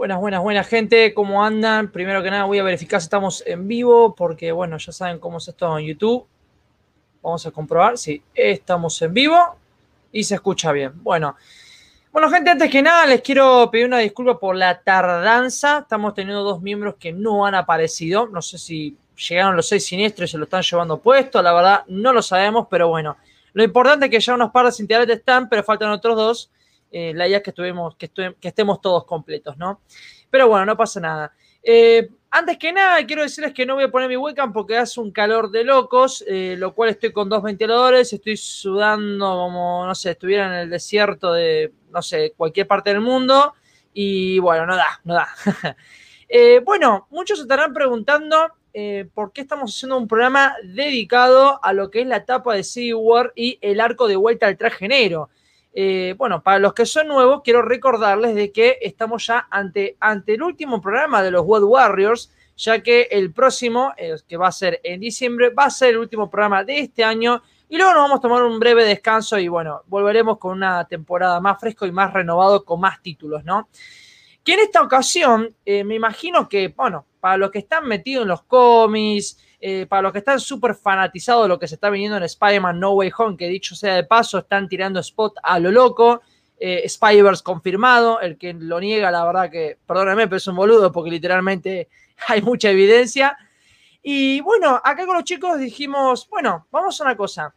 Buenas, buenas, buenas gente, ¿cómo andan? Primero que nada voy a verificar si estamos en vivo, porque bueno, ya saben cómo es esto en YouTube. Vamos a comprobar si estamos en vivo y se escucha bien. Bueno, bueno gente, antes que nada les quiero pedir una disculpa por la tardanza. Estamos teniendo dos miembros que no han aparecido. No sé si llegaron los seis siniestros y se lo están llevando puesto. La verdad, no lo sabemos, pero bueno. Lo importante es que ya unos par de integrantes están, pero faltan otros dos. Eh, la idea es que, estuvimos, que, que, estemos todos completos, ¿no? Pero bueno, no pasa nada. Eh, antes que nada, quiero decirles que no voy a poner mi webcam porque hace un calor de locos, eh, lo cual estoy con dos ventiladores, estoy sudando como, no sé, estuviera en el desierto de, no sé, cualquier parte del mundo. Y bueno, no da, no da. bueno, muchos estarán preguntando por qué estamos haciendo un programa dedicado a lo que es la etapa de Civil War y el arco de vuelta al traje negro. Eh, bueno, para los que son nuevos, quiero recordarles de que estamos ya ante, ante el último programa de los World Warriors, ya que el próximo, eh, que va a ser en diciembre, va a ser el último programa de este año. Y luego nos vamos a tomar un breve descanso y bueno, volveremos con una temporada más fresco y más renovado con más títulos, ¿no? Que en esta ocasión, eh, me imagino que, bueno, para los que están metidos en los cómics, eh, para los que están súper fanatizados de lo que se está viniendo en Spider-Man No Way Home, que dicho sea de paso, están tirando spot a lo loco. Eh, Spider-Verse confirmado, el que lo niega, la verdad que, perdóname, pero es un boludo porque literalmente hay mucha evidencia. Y bueno, acá con los chicos dijimos, bueno, vamos a una cosa.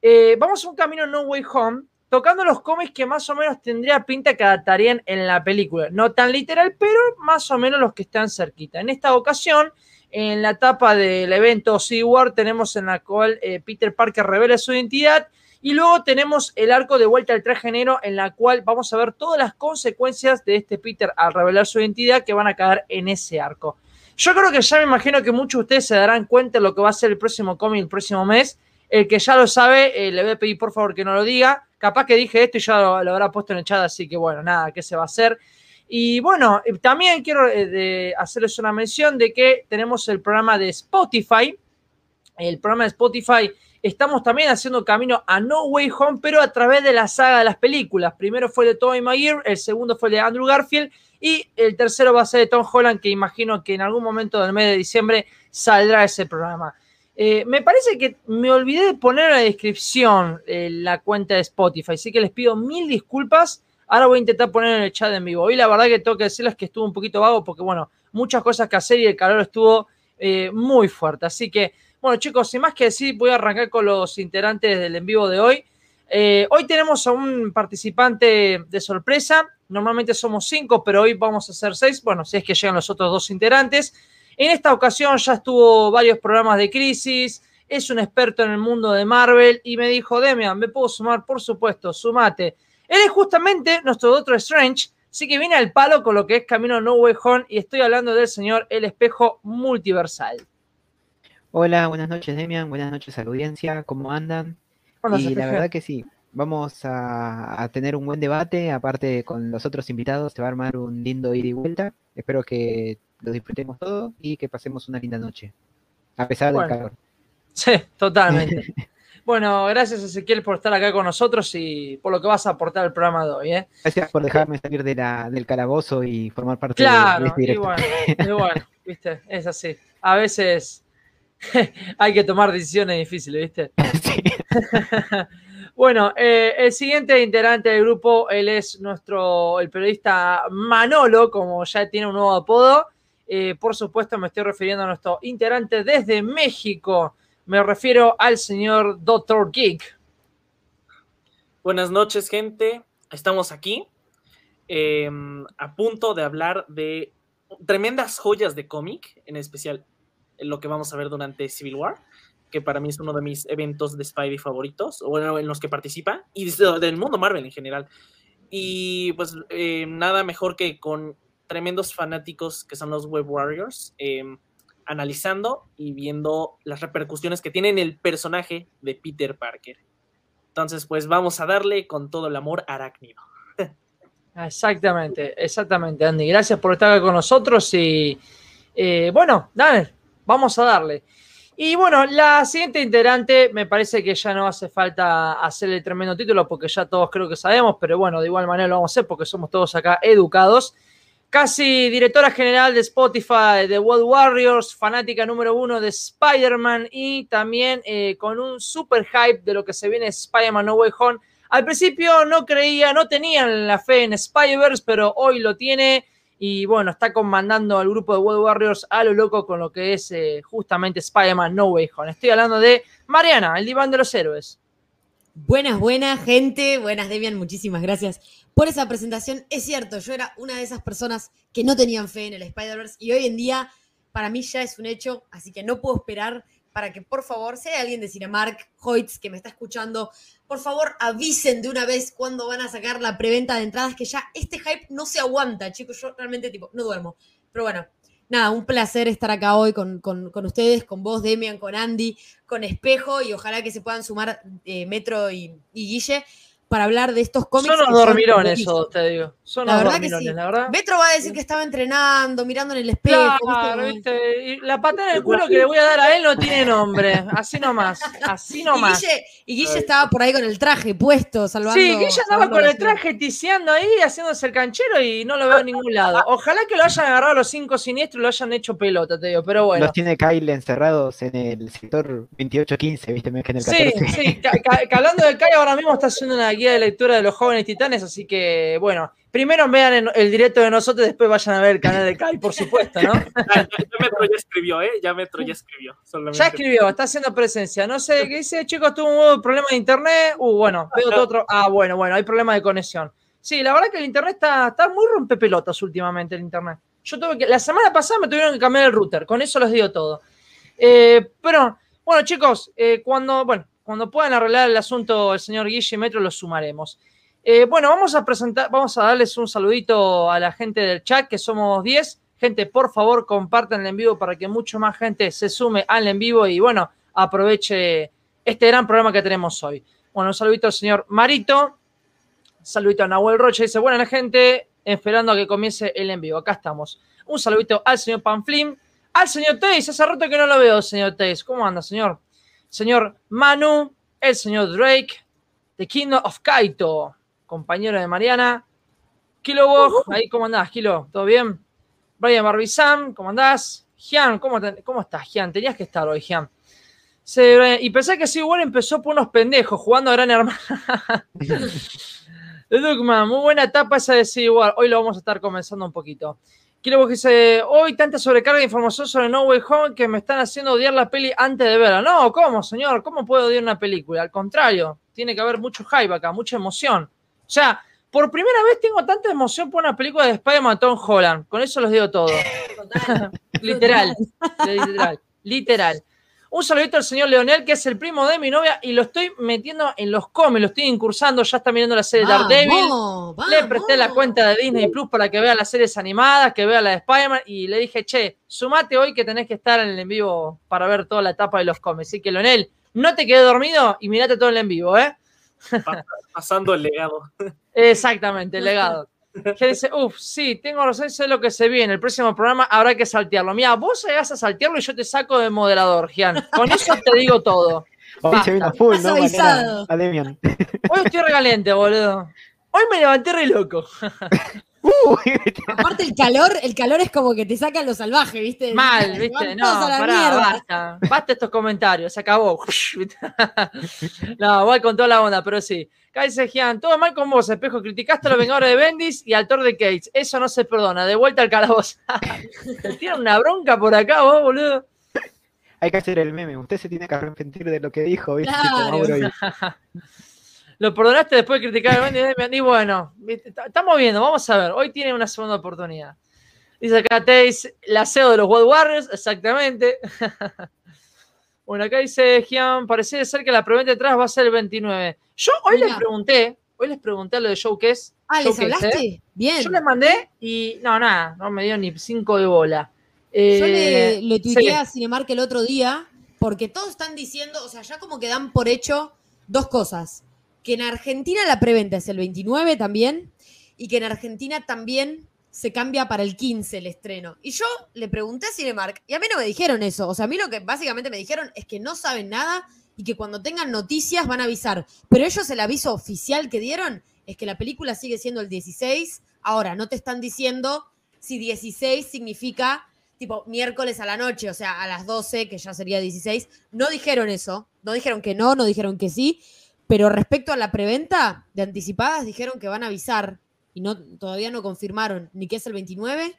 Eh, vamos a un camino No Way Home, tocando los cómics que más o menos tendría pinta que adaptarían en la película. No tan literal, pero más o menos los que están cerquita. En esta ocasión en la etapa del evento SeaWorld tenemos en la cual eh, Peter Parker revela su identidad y luego tenemos el arco de vuelta al traje negro en la cual vamos a ver todas las consecuencias de este Peter al revelar su identidad que van a caer en ese arco. Yo creo que ya me imagino que muchos de ustedes se darán cuenta de lo que va a ser el próximo cómic el próximo mes. El que ya lo sabe, eh, le voy a pedir por favor que no lo diga. Capaz que dije esto y ya lo, lo habrá puesto en el chat, así que bueno, nada, ¿qué se va a hacer? Y bueno, eh, también quiero eh, hacerles una mención de que tenemos el programa de Spotify. El programa de Spotify estamos también haciendo camino a No Way Home, pero a través de la saga de las películas. Primero fue de Tobey Maguire, el segundo fue el de Andrew Garfield y el tercero va a ser de Tom Holland, que imagino que en algún momento del mes de diciembre saldrá ese programa. Eh, me parece que me olvidé de poner en la descripción la cuenta de Spotify, así que les pido mil disculpas Ahora voy a intentar poner en el chat en vivo. Y la verdad que tengo que decirles que estuvo un poquito vago porque, bueno, muchas cosas que hacer y el calor estuvo eh, muy fuerte. Así que, bueno, chicos, sin más que decir, voy a arrancar con los integrantes del en vivo de hoy. Eh, hoy tenemos a un participante de sorpresa. Normalmente somos cinco, pero hoy vamos a ser seis. Bueno, si es que llegan los otros dos integrantes. En esta ocasión ya estuvo varios programas de crisis. Es un experto en el mundo de Marvel y me dijo, Demian, ¿me puedo sumar? Por supuesto, sumate. Él es justamente nuestro otro Strange, así que viene al palo con lo que es Camino No Way Home y estoy hablando del señor El Espejo Multiversal. Hola, buenas noches Demian, buenas noches a la audiencia, ¿cómo andan? y la verdad que sí, vamos a, tener un buen debate, aparte con los otros invitados se va a armar un lindo ida y vuelta, espero que lo disfrutemos todo y que pasemos una linda noche, a pesar del calor. Sí, totalmente. Bueno, gracias Ezequiel por estar acá con nosotros y por lo que vas a aportar al programa de hoy. ¿eh? Gracias por dejarme salir de la, del calabozo y formar parte de, este directo. Claro, bueno, viste, es así. A veces hay que tomar decisiones difíciles, ¿viste? Sí. bueno, eh, el siguiente integrante del grupo, él es nuestro, el periodista Manolo, como ya tiene un nuevo apodo. Eh, por supuesto, me estoy refiriendo a nuestro integrante desde México. Me refiero al señor Dr. Geek. Buenas noches, gente. Estamos aquí em, a punto de hablar de tremendas joyas de cómic, en especial lo que vamos a ver durante Civil War, que para mí es uno de mis eventos de Spidey favoritos, o en los que participa, y del mundo Marvel en general. Y pues eh, nada mejor que con tremendos fanáticos que son los Web Warriors. Em, analizando y viendo las repercusiones que tiene en el personaje de Peter Parker. Entonces, pues vamos a darle con todo el amor arácnido. Exactamente, exactamente, Andy. Gracias por estar con nosotros y eh, bueno, dale, vamos a darle. Y bueno, la siguiente integrante me parece que ya no hace falta hacer el tremendo título porque ya todos creo que sabemos, pero bueno, de igual manera lo vamos a hacer porque somos todos acá educados. Casi directora general de Spotify, de World Warriors, fanática número uno de Spider-Man y también eh, con un super hype de lo que se viene Spider-Man No Way Home. Al principio no creía, no tenían la fe en Spider-Verse, pero hoy lo tiene y bueno, está comandando al grupo de World Warriors a lo loco con lo que es eh, justamente Spider-Man No Way Home. Estoy hablando de Mariana, el diván de los héroes. Buenas, buenas, gente. Buenas, Demian. Muchísimas gracias por esa presentación. Es cierto, yo era una de esas personas que no tenían fe en el Spider-Verse y hoy en día para mí ya es un hecho, así que no puedo esperar para que por favor, si hay alguien de Cinemark, Hoyts, que me está escuchando, por favor avisen de una vez cuándo van a sacar la preventa de entradas, que ya este hype no se aguanta, chicos, yo realmente tipo, no duermo. Pero bueno, nada, un placer estar acá hoy con, ustedes, con vos, Demian, con Andy, con Espejo y ojalá que se puedan sumar eh, Metro y, y Guille para hablar de estos cómics. Son unos dormilones eso, te digo. Son la verdad que sí. la verdad. Metro va a decir que estaba entrenando, mirando en el espejo. Claro, ¿viste? Y la patada en el culo que le voy a dar a él no tiene nombre. Así nomás. Así nomás. Y Guille, estaba por ahí con el traje puesto, salvando. Sí, Guille andaba con el traje tiseando ahí, haciéndose el canchero y no lo veo en ningún lado. Ojalá que lo hayan agarrado los cinco siniestros y lo hayan hecho pelota, te digo. Pero bueno. Los tiene Kyle encerrados en el sector 2815, ¿viste? En el 14. Sí, sí. hablando de Kyle, ahora mismo está haciendo una guía de lectura de los jóvenes titanes, así que bueno, primero vean el directo de nosotros después vayan a ver el canal de Kai, por supuesto, ¿no? ya, Metro ya escribió, ¿eh? Ya Metro ya escribió. Ya escribió, está haciendo presencia. No sé, ¿qué dice? Chicos, tuvo un problema de internet. Uh, bueno, veo todo otro. Ah, bueno, bueno, hay problema de conexión. Sí, la verdad que el internet está, está muy rompepelotas últimamente, el internet. Yo tuve que, la semana pasada me tuvieron que cambiar el router, con eso les digo todo. Eh, pero, bueno, chicos, eh, cuando, bueno, cuando puedan arreglar el asunto el señor Guille y Metro, lo sumaremos. Eh, bueno, vamos a presentar, vamos a darles un saludito a la gente del chat, que somos 10. Gente, por favor, compartan el en vivo para que mucho más gente se sume al en vivo y, bueno, aproveche este gran programa que tenemos hoy. Bueno, un saludito al señor Marito. saludito a Nahuel Rocha. Dice, buena gente, esperando a que comience el en vivo. Acá estamos. Un saludito al señor Panflim. Al señor Teis, hace rato que no lo veo, señor Teis. ¿Cómo anda, señor? señor Manu, el señor Drake, The Kingdom of Kaito, compañero de Mariana. Kilo Bog, ahí cómo andás, Kilo, ¿todo bien? Brian Barbizam, ¿cómo andás? Gian, ¿cómo, ¿cómo estás, Gian? Tenías que estar hoy, Gian. y pensé que sí, bueno, empezó por unos pendejos jugando a Gran Hermano. Dugman, muy buena etapa esa de sí, igual. Hoy lo vamos a estar comenzando un poquito. Quiero que dice, hoy tanta sobrecarga de información sobre No Way Home que me están haciendo odiar la peli antes de verla. No, ¿cómo, señor? ¿Cómo puedo odiar una película? Al contrario, tiene que haber mucho hype acá, mucha emoción. O sea, por primera vez tengo tanta emoción por una película de Spider-Man Tom Holland. Con eso los digo todo. literal, literal, literal. Un saludito al señor Leonel, que es el primo de mi novia, y lo estoy metiendo en los cómics, lo estoy incursando, ya está mirando la serie Daredevil. Le presté la cuenta de Disney Plus para que vea las series animadas, que vea la de Spider-Man, y le dije, che, sumate hoy que tenés que estar en el en vivo para ver toda la etapa de los cómics. Así que, Leonel, no te quedes dormido y mirate todo el en vivo, ¿eh? Pasando el legado. Exactamente, el legado. Que dice, uff, sí, tengo razón, sé lo que se viene. El próximo programa habrá que saltearlo. Mira, vos llegas a saltearlo y yo te saco de moderador, Gian. Con eso te digo todo. Hoy se vino full, ¿no? Hoy estoy regaliente, boludo. Hoy me levanté re loco. Aparte el calor, el calor es como que te saca lo salvaje, ¿viste? Mal, ¿viste? No, pará, basta. Basta estos comentarios, se acabó. no, voy con toda la onda, pero sí. Kaiser Gian, todo mal con vos, espejo. Criticaste a los Vengadores de Bendis y al Thor de Cates. Eso no se perdona. De vuelta al calabozo. Te tiran una bronca por acá, vos, boludo. Hay que hacer el meme. Usted se tiene que arrepentir de lo que dijo, ¿viste? Lo perdonaste después de criticar a Bendis. Y bueno, estamos viendo, vamos a ver. Hoy tiene una segunda oportunidad. Dice acá Taze, la CEO de los World Warriors, exactamente. Bueno, acá dice Gian, parece ser que la preventa detrás va a ser el 29. Yo hoy les pregunté, hoy les pregunté lo de Showcase. Ah, ¿les hablaste? ¿eh? Bien. Yo les mandé y no, nada, no me dio ni cinco de bola. Eh, Yo le, le tuiteé a Cinemark el otro día porque todos están diciendo, o sea, ya como que dan por hecho dos cosas. Que en Argentina la preventa es el 29 también y que en Argentina también se cambia para el 15 el estreno. Y yo le pregunté a Cinemark y a mí no me dijeron eso. O sea, a mí lo que básicamente me dijeron es que no saben nada y que cuando tengan noticias van a avisar. Pero ellos el aviso oficial que dieron es que la película sigue siendo el 16. Ahora, no te están diciendo si 16 significa tipo miércoles a la noche, o sea, a las 12, que ya sería 16. No dijeron eso, no dijeron que no, no dijeron que sí, pero respecto a la preventa de anticipadas, dijeron que van a avisar y no, todavía no confirmaron ni que es el 29,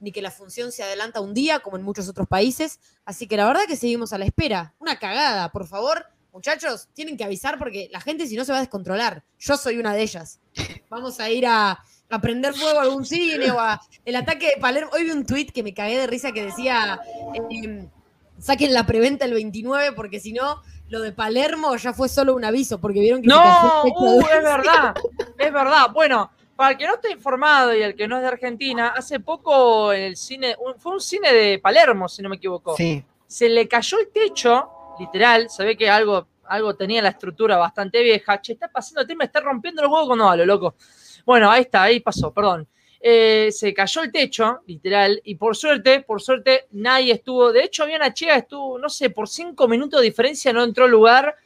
ni que la función se adelanta un día, como en muchos otros países. Así que la verdad que seguimos a la espera. Una cagada, por favor. Muchachos, tienen que avisar porque la gente si no se va a descontrolar. Yo soy una de ellas. Vamos a ir a, prender fuego a algún cine o a el ataque de Palermo. Hoy vi un tweet que me cagué de risa que decía em, saquen la preventa el 29 porque si no lo de Palermo ya fue solo un aviso porque vieron que no uh, es verdad es verdad. Bueno para el que no esté informado y el que no es de Argentina hace poco el cine fue un cine de Palermo si no me equivoco. Sí. se le cayó el techo literal se ve que algo algo tenía la estructura bastante vieja. Che está pasando el tema está rompiendo los huevos cuando hablo loco. Bueno, ahí está, ahí pasó, perdón. Eh, se cayó el techo, literal, y por suerte, por suerte, nadie estuvo. De hecho, había una chica estuvo, no sé, por cinco minutos de diferencia no entró al lugar.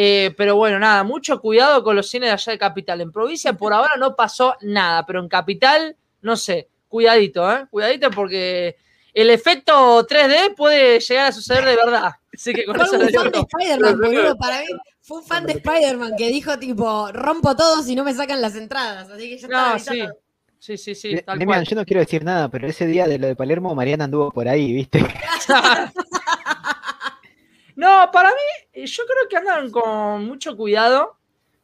Eh, pero bueno, nada, mucho cuidado con los cines de allá de Capital. En provincia por ahora no pasó nada, pero en Capital, no sé, cuidadito, ¿eh? Cuidadito porque el efecto 3D puede llegar a suceder de verdad. Así que con eso Para mí, fue un fan de Spider-Man que dijo tipo, rompo todo si no me sacan las entradas. Así que yo no, sí. Sí, sí, sí. Tal cual. Yo no quiero decir nada, pero ese día de lo de Palermo, Mariana anduvo por ahí, ¿viste? no, para mí, yo creo que andan con mucho cuidado,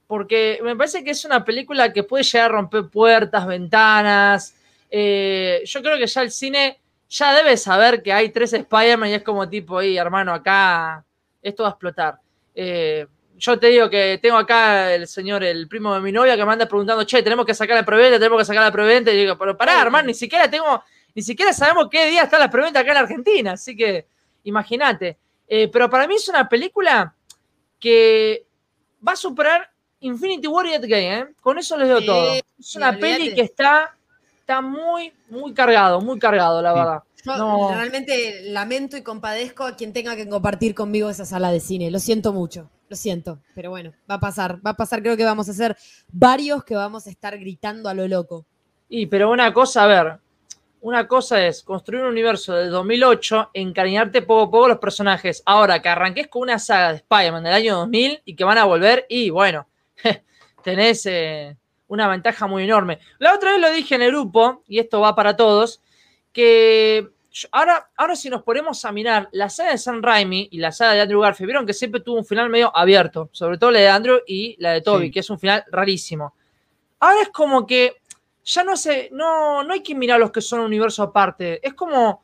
porque me parece que es una película que puede llegar a romper puertas, ventanas. Eh, yo creo que ya el cine ya debe saber que hay tres Spider-Man y es como tipo, ahí, hermano, acá esto va a explotar. Eh, yo te digo que tengo acá el señor, el primo de mi novia, que me anda preguntando, che, tenemos que sacar la preventa, tenemos que sacar la preventa. Y digo, pero pará, hermano, ni siquiera tengo, ni siquiera sabemos qué día está la preventa acá en Argentina. Así que, imagínate. Eh, pero para mí es una película que va a superar Infinity War y Endgame, ¿eh? Con eso les digo todo. Es una peli que está, está muy, muy cargado, muy cargado, la verdad. Yo realmente lamento y compadezco a quien tenga que compartir conmigo esa sala de cine. Lo siento mucho, lo siento. Pero bueno, va a pasar, va a pasar. Creo que vamos a ser varios que vamos a estar gritando a lo loco. Y, pero una cosa, a ver, una cosa es construir un universo del 2008, encariñarte poco a poco los personajes. Ahora, que arranques con una saga de Spider-Man del año 2000 y que van a volver, y bueno, tenés eh, una ventaja muy enorme. La otra vez lo dije en el grupo, y esto va para todos, que ahora, ahora si nos ponemos a mirar la saga de San Raimi y la saga de Andrew Garfield, vieron que siempre tuvo un final medio abierto, sobre todo la de Andrew y la de Toby, que es un final rarísimo. Ahora es como que ya no sé, no, no hay que mirar los que son un universo aparte. Es como,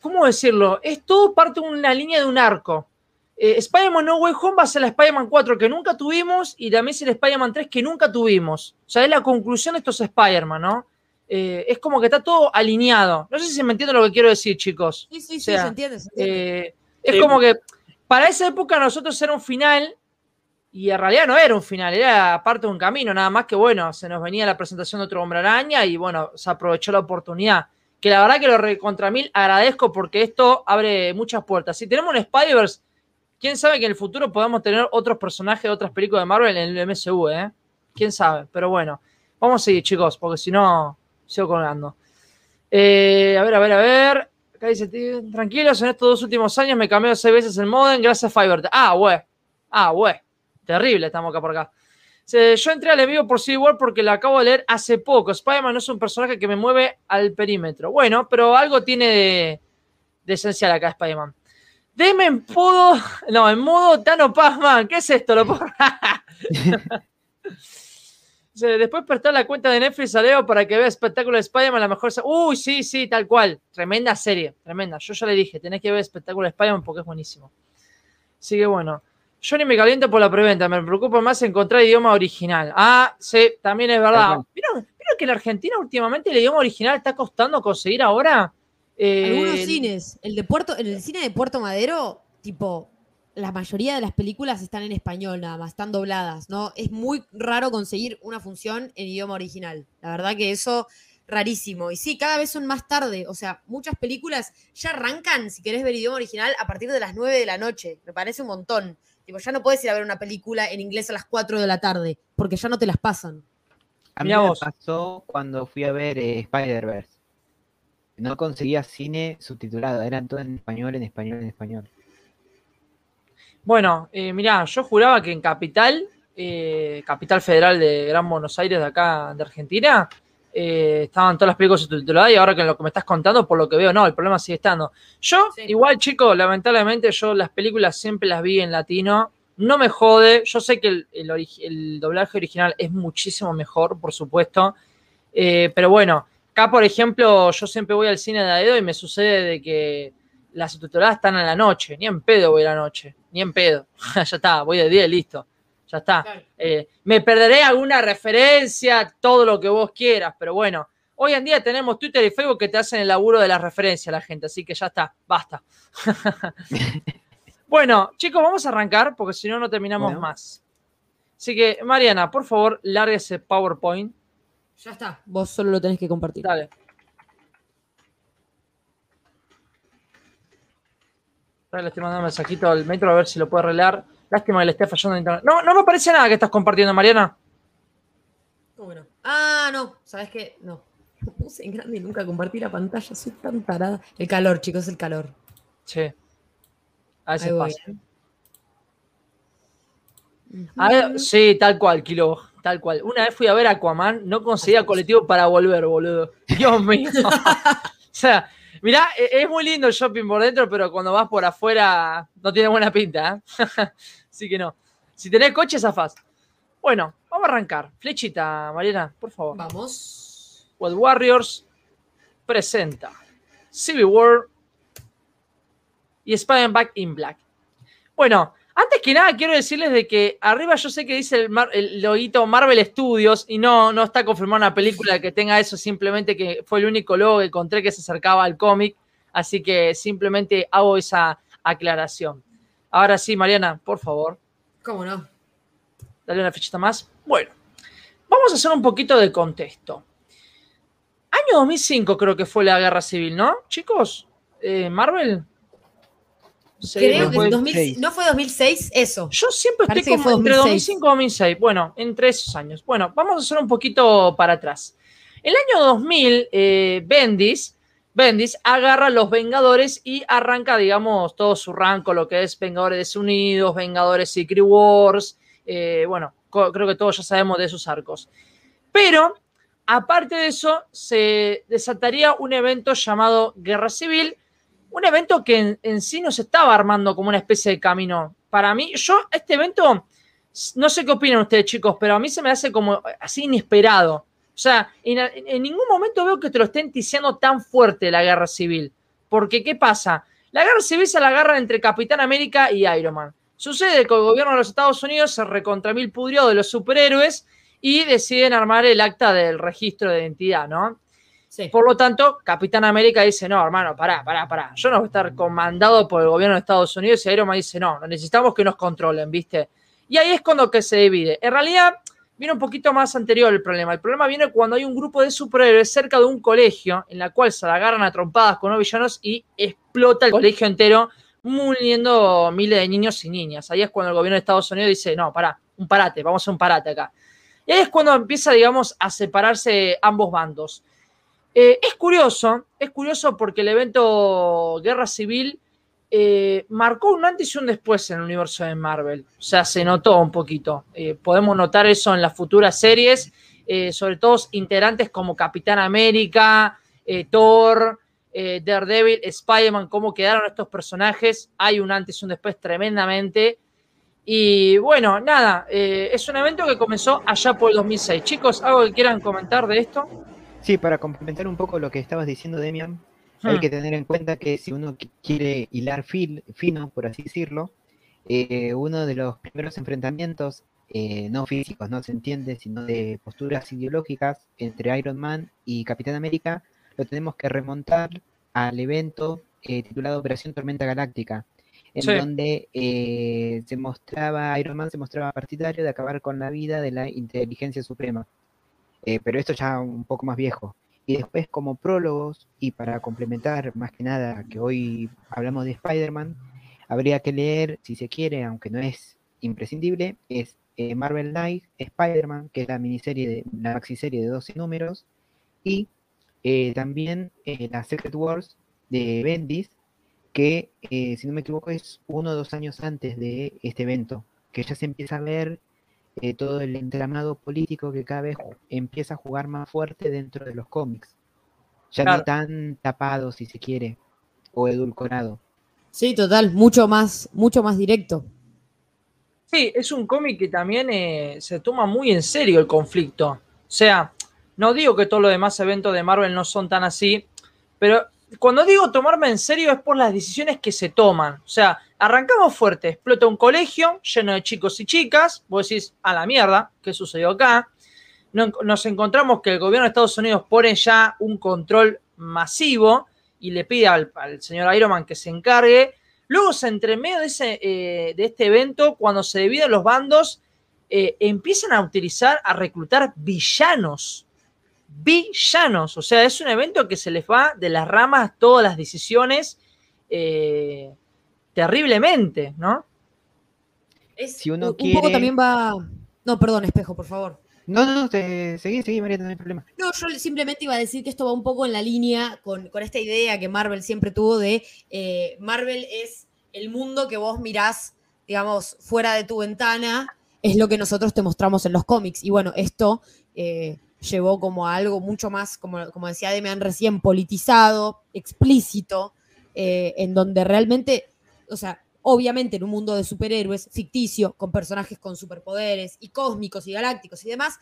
¿cómo decirlo? Es todo parte de una línea de un arco. Eh, Spider-Man No Way Home va a ser la Spider-Man 4 que nunca tuvimos y también es el Spider-Man 3 que nunca tuvimos. O sea, es la conclusión de estos Spider-Man, ¿no? Eh, es como que está todo alineado. No sé si se me entiende lo que quiero decir, chicos. Sí, sí, sí, se entiende. Eh, es como que para esa época nosotros era un final y en realidad no era un final, era parte de un camino, nada más que bueno, se nos venía la presentación de otro hombre araña y bueno, se aprovechó la oportunidad. Que la verdad que lo contra mil agradezco porque esto abre muchas puertas. Si tenemos un Spider-Verse, quién sabe que en el futuro podamos tener otros personajes de otras películas de Marvel en el MCU, ¿eh? Quién sabe, pero bueno, vamos a seguir, chicos, porque si no, sigo colgando. Eh, a ver, a ver, a ver. Acá dice, tranquilos, en estos dos últimos años me cambió seis veces el modem gracias a Fiverr. Ah, güey. Ah, güey. Terrible, estamos acá por acá. Yo entré al envío por Civil War porque la acabo de leer hace poco. Spider-Man no es un personaje que me mueve al perímetro. Bueno, pero algo tiene de, esencial acá Spider-Man. Deme en modo. No, en modo Tano Pazman. ¿Qué es esto? Lo. Después prestar la cuenta de Netflix a Leo para que vea espectáculo de Spider-Man, la mejor. Uy, sí, sí, tal cual. Tremenda serie, tremenda. Yo ya le dije, tenés que ver espectáculo de Spider-Man porque es buenísimo. Así que bueno. Yo ni me caliento por la preventa, me preocupa más encontrar idioma original. Ah, sí, también es verdad. ¿Vieron, que en Argentina últimamente el idioma original está costando conseguir ahora? Eh, Algunos cines. El de Puerto, en el cine de Puerto Madero, tipo, la mayoría de las películas están en español nada más, están dobladas, ¿no? Es muy raro conseguir una función en idioma original. La verdad que eso rarísimo. Y sí, cada vez son más tarde. O sea, muchas películas ya arrancan, si querés ver idioma original, a partir de las 9 de la noche. Me parece un montón. Tipo, ya no puedes ir a ver una película en inglés a las 4 de la tarde, porque ya no te las pasan. A mí me pasó cuando fui a ver eh, Spider-Verse. no conseguía cine subtitulado, eran todo en español, en español, en español. Bueno, eh, mirá, yo juraba que en Capital, eh, Capital Federal de Gran Buenos Aires, de acá, de Argentina, eh, estaban todas las películas subtituladas y ahora que lo que me estás contando, por lo que veo, no, el problema sigue estando. Yo, igual, chicos, lamentablemente yo las películas siempre las vi en latino. No me jode, yo sé que el, doblaje original es muchísimo mejor, por supuesto, pero bueno, Acá, por ejemplo, yo siempre voy al cine de Aedo y me sucede de que las subtituladas están a la noche. Ni en pedo voy a la noche. Ni en pedo. ya está, voy de día y listo. Ya está. Eh, me perderé alguna referencia, todo lo que vos quieras, pero bueno. Hoy en día tenemos Twitter y Facebook que te hacen el laburo de las referencias a la gente, así que ya está, basta. bueno, chicos, vamos a arrancar porque si no, no terminamos más. Así que, Mariana, por favor, largue ese PowerPoint. Ya está, vos solo lo tenés que compartir. Dale. Le estoy mandando un mensajito al metro a ver si lo puede arreglar. Lástima que le esté fallando el internet. No, no me parece nada que estás compartiendo, Mariana. ¿Cómo no? Ah, no. ¿Sabes qué? No. puse en grande y nunca compartí la pantalla. Soy tan tarada. El calor, chicos, el calor. Sí. A veces pasa. A ver, sí, tal cual, Kilo. Tal cual. Una vez fui a ver Aquaman, no conseguía colectivo para volver, boludo. Dios mío. o sea, mirá, e, es muy lindo el shopping por dentro, pero cuando vas por afuera no tiene buena pinta. ¿eh? Así que no. Si tenés coche, zafás. Bueno, vamos a arrancar. Flechita, Mariana, por favor. Vamos. World Warriors presenta Civil War y Spider-Man Back in Black. Bueno, antes que nada, quiero decirles de que arriba yo sé que dice el, el loguito Marvel Studios y no, no está confirmada una película que tenga eso, simplemente que fue el único logo que encontré que se acercaba al cómic, así que simplemente hago esa aclaración. Ahora sí, Mariana, por favor. ¿Cómo no? Dale una fichita más. Bueno, vamos a hacer un poquito de contexto. Año 2005 creo que fue la guerra civil, ¿no? Chicos, eh, Marvel, Creo que 2006. ¿No fue 2006 eso? Yo siempre estoy como entre 2005 y 2006. Bueno, entre esos años. Bueno, vamos a hacer un poquito para atrás. El año 2000, eh, Bendis, Bendis agarra a los Vengadores y arranca, digamos, todo su ranco, lo que es Vengadores Unidos, Vengadores Secret Wars. Eh, bueno, creo que todos ya sabemos de esos arcos. Pero, aparte de eso, se desataría un evento llamado Guerra Civil, un evento que en, sí no se estaba armando como una especie de camino. Para mí, yo, este evento, no sé qué opinan ustedes, chicos, pero a mí se me hace como así inesperado. O sea, en, ningún momento veo que te lo estén ticiando tan fuerte la guerra civil. Porque, ¿qué pasa? La guerra civil se la agarra entre Capitán América y Iron Man. Sucede que el gobierno de los Estados Unidos se recontra mil pudrió de los superhéroes y deciden armar el acta del registro de identidad, ¿no? Por lo tanto, Capitán América dice, no, hermano, pará, pará, pará. Yo no voy a estar comandado por el gobierno de Estados Unidos y Iron Man dice, no, necesitamos que nos controlen, ¿viste? Y ahí es cuando que se divide. En realidad, viene un poquito más anterior el problema. El problema viene cuando hay un grupo de superhéroes cerca de un colegio en la cual se agarran a trompadas con los villanos y explota el colegio entero, muriendo miles de niños y niñas. Ahí es cuando el gobierno de Estados Unidos dice, no, pará, un parate, vamos a un parate acá. Y ahí es cuando empieza, digamos, a separarse ambos bandos. Eh, es curioso, es curioso porque el evento Guerra Civil eh, marcó un antes y un después en el universo de Marvel. O sea, se notó un poquito. Eh, podemos notar eso en las futuras series, sobre todo integrantes como Capitán América, Thor, Daredevil, Spider-Man, cómo quedaron estos personajes. Hay un antes y un después tremendamente. Y bueno, nada, es un evento que comenzó allá por el 2006. Chicos, ¿algo que quieran comentar de esto? Sí, para complementar un poco lo que estabas diciendo, Demian, hay hmm. que tener en cuenta que si uno quiere hilar fino, por así decirlo, eh, uno de los primeros enfrentamientos, eh, no físicos, no se entiende, sino de posturas ideológicas entre Iron Man y Capitán América, lo tenemos que remontar al evento eh, titulado Operación Tormenta Galáctica, en donde se mostraba, Iron Man se mostraba partidario de acabar con la vida de la inteligencia suprema. Eh, pero esto ya un poco más viejo. Y después como prólogos, y para complementar más que nada que hoy hablamos de Spider-Man, habría que leer, si se quiere, aunque no es imprescindible, es eh, Marvel Knight Spider-Man, que es la miniserie, de, la maxiserie de 12 números, y eh, también eh, la Secret Wars de Bendis, que si no me equivoco es uno o dos años antes de este evento, que ya se empieza a ver todo el entramado político que cada vez empieza a jugar más fuerte dentro de los cómics. Ya no tan tapado, si se quiere, o edulcorado. Sí, total, mucho más, mucho más directo. Sí, es un cómic que también eh, se toma muy en serio el conflicto. O sea, no digo que todos los demás eventos de Marvel no son tan así, pero cuando digo tomarme en serio es por las decisiones que se toman. O sea, arrancamos fuerte, explota un colegio lleno de chicos y chicas, vos decís, a la mierda, ¿qué sucedió acá? Nos encontramos que el gobierno de Estados Unidos pone ya un control masivo y le pide al, señor Iron Man que se encargue Luego, entre medio de, ese, eh, este evento, cuando se dividen los bandos, eh, empiezan a utilizar, a reclutar villanos. Villanos. O sea, es un evento que se les va de las ramas todas las decisiones eh, terriblemente, ¿no? si uno un, poco también va. No, perdón, espejo, por favor. No, no, no, seguí, seguí, María, no hay problema. No, yo simplemente iba a decir que esto va un poco en la línea con, esta idea que Marvel siempre tuvo de eh, Marvel es el mundo que vos mirás, digamos, fuera de tu ventana, es lo que nosotros te mostramos en los cómics. Y bueno, esto eh, llevó como a algo mucho más, como, como decía Demian recién, politizado, explícito, eh, en donde realmente, o sea, Obviamente en un mundo de superhéroes ficticio, con personajes con superpoderes y cósmicos y galácticos y demás,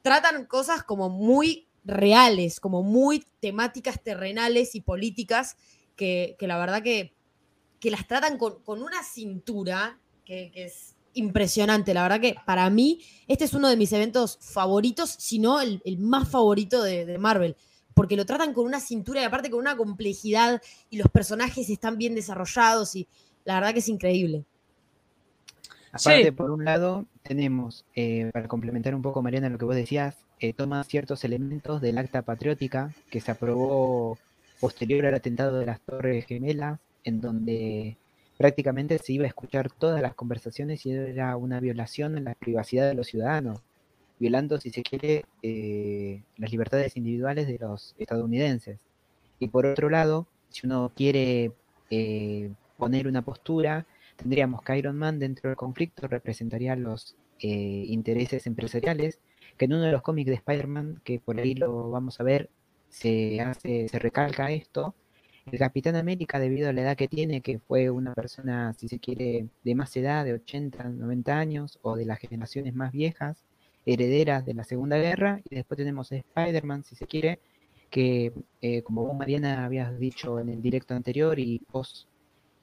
tratan cosas como muy reales, como muy temáticas terrenales y políticas que, la verdad que, que, las tratan con, una cintura que, es impresionante. La verdad que para mí este es uno de mis eventos favoritos, si no el, más favorito de, de, Marvel, porque lo tratan con una cintura y aparte con una complejidad y los personajes están bien desarrollados y la verdad que es increíble. Aparte, por un lado, tenemos, eh, para complementar un poco, Mariana, lo que vos decías, eh, toma ciertos elementos del acta patriótica que se aprobó posterior al atentado de las Torres Gemelas, en donde prácticamente se iba a escuchar todas las conversaciones y era una violación en la privacidad de los ciudadanos, violando, si se quiere, eh, las libertades individuales de los estadounidenses. Y por otro lado, si uno quiere poner una postura, tendríamos que Iron Man dentro del conflicto representaría los eh, intereses empresariales, que en uno de los cómics de Spider-Man, que por ahí lo vamos a ver, se, se recalca esto. El Capitán América, debido a la edad que tiene, que fue una persona, si se quiere, de más edad, de 80, 90 años, o de las generaciones más viejas, herederas de la Segunda Guerra, y después tenemos a Spider-Man, si se quiere, que eh, como vos, Mariana, habías dicho en el directo anterior y post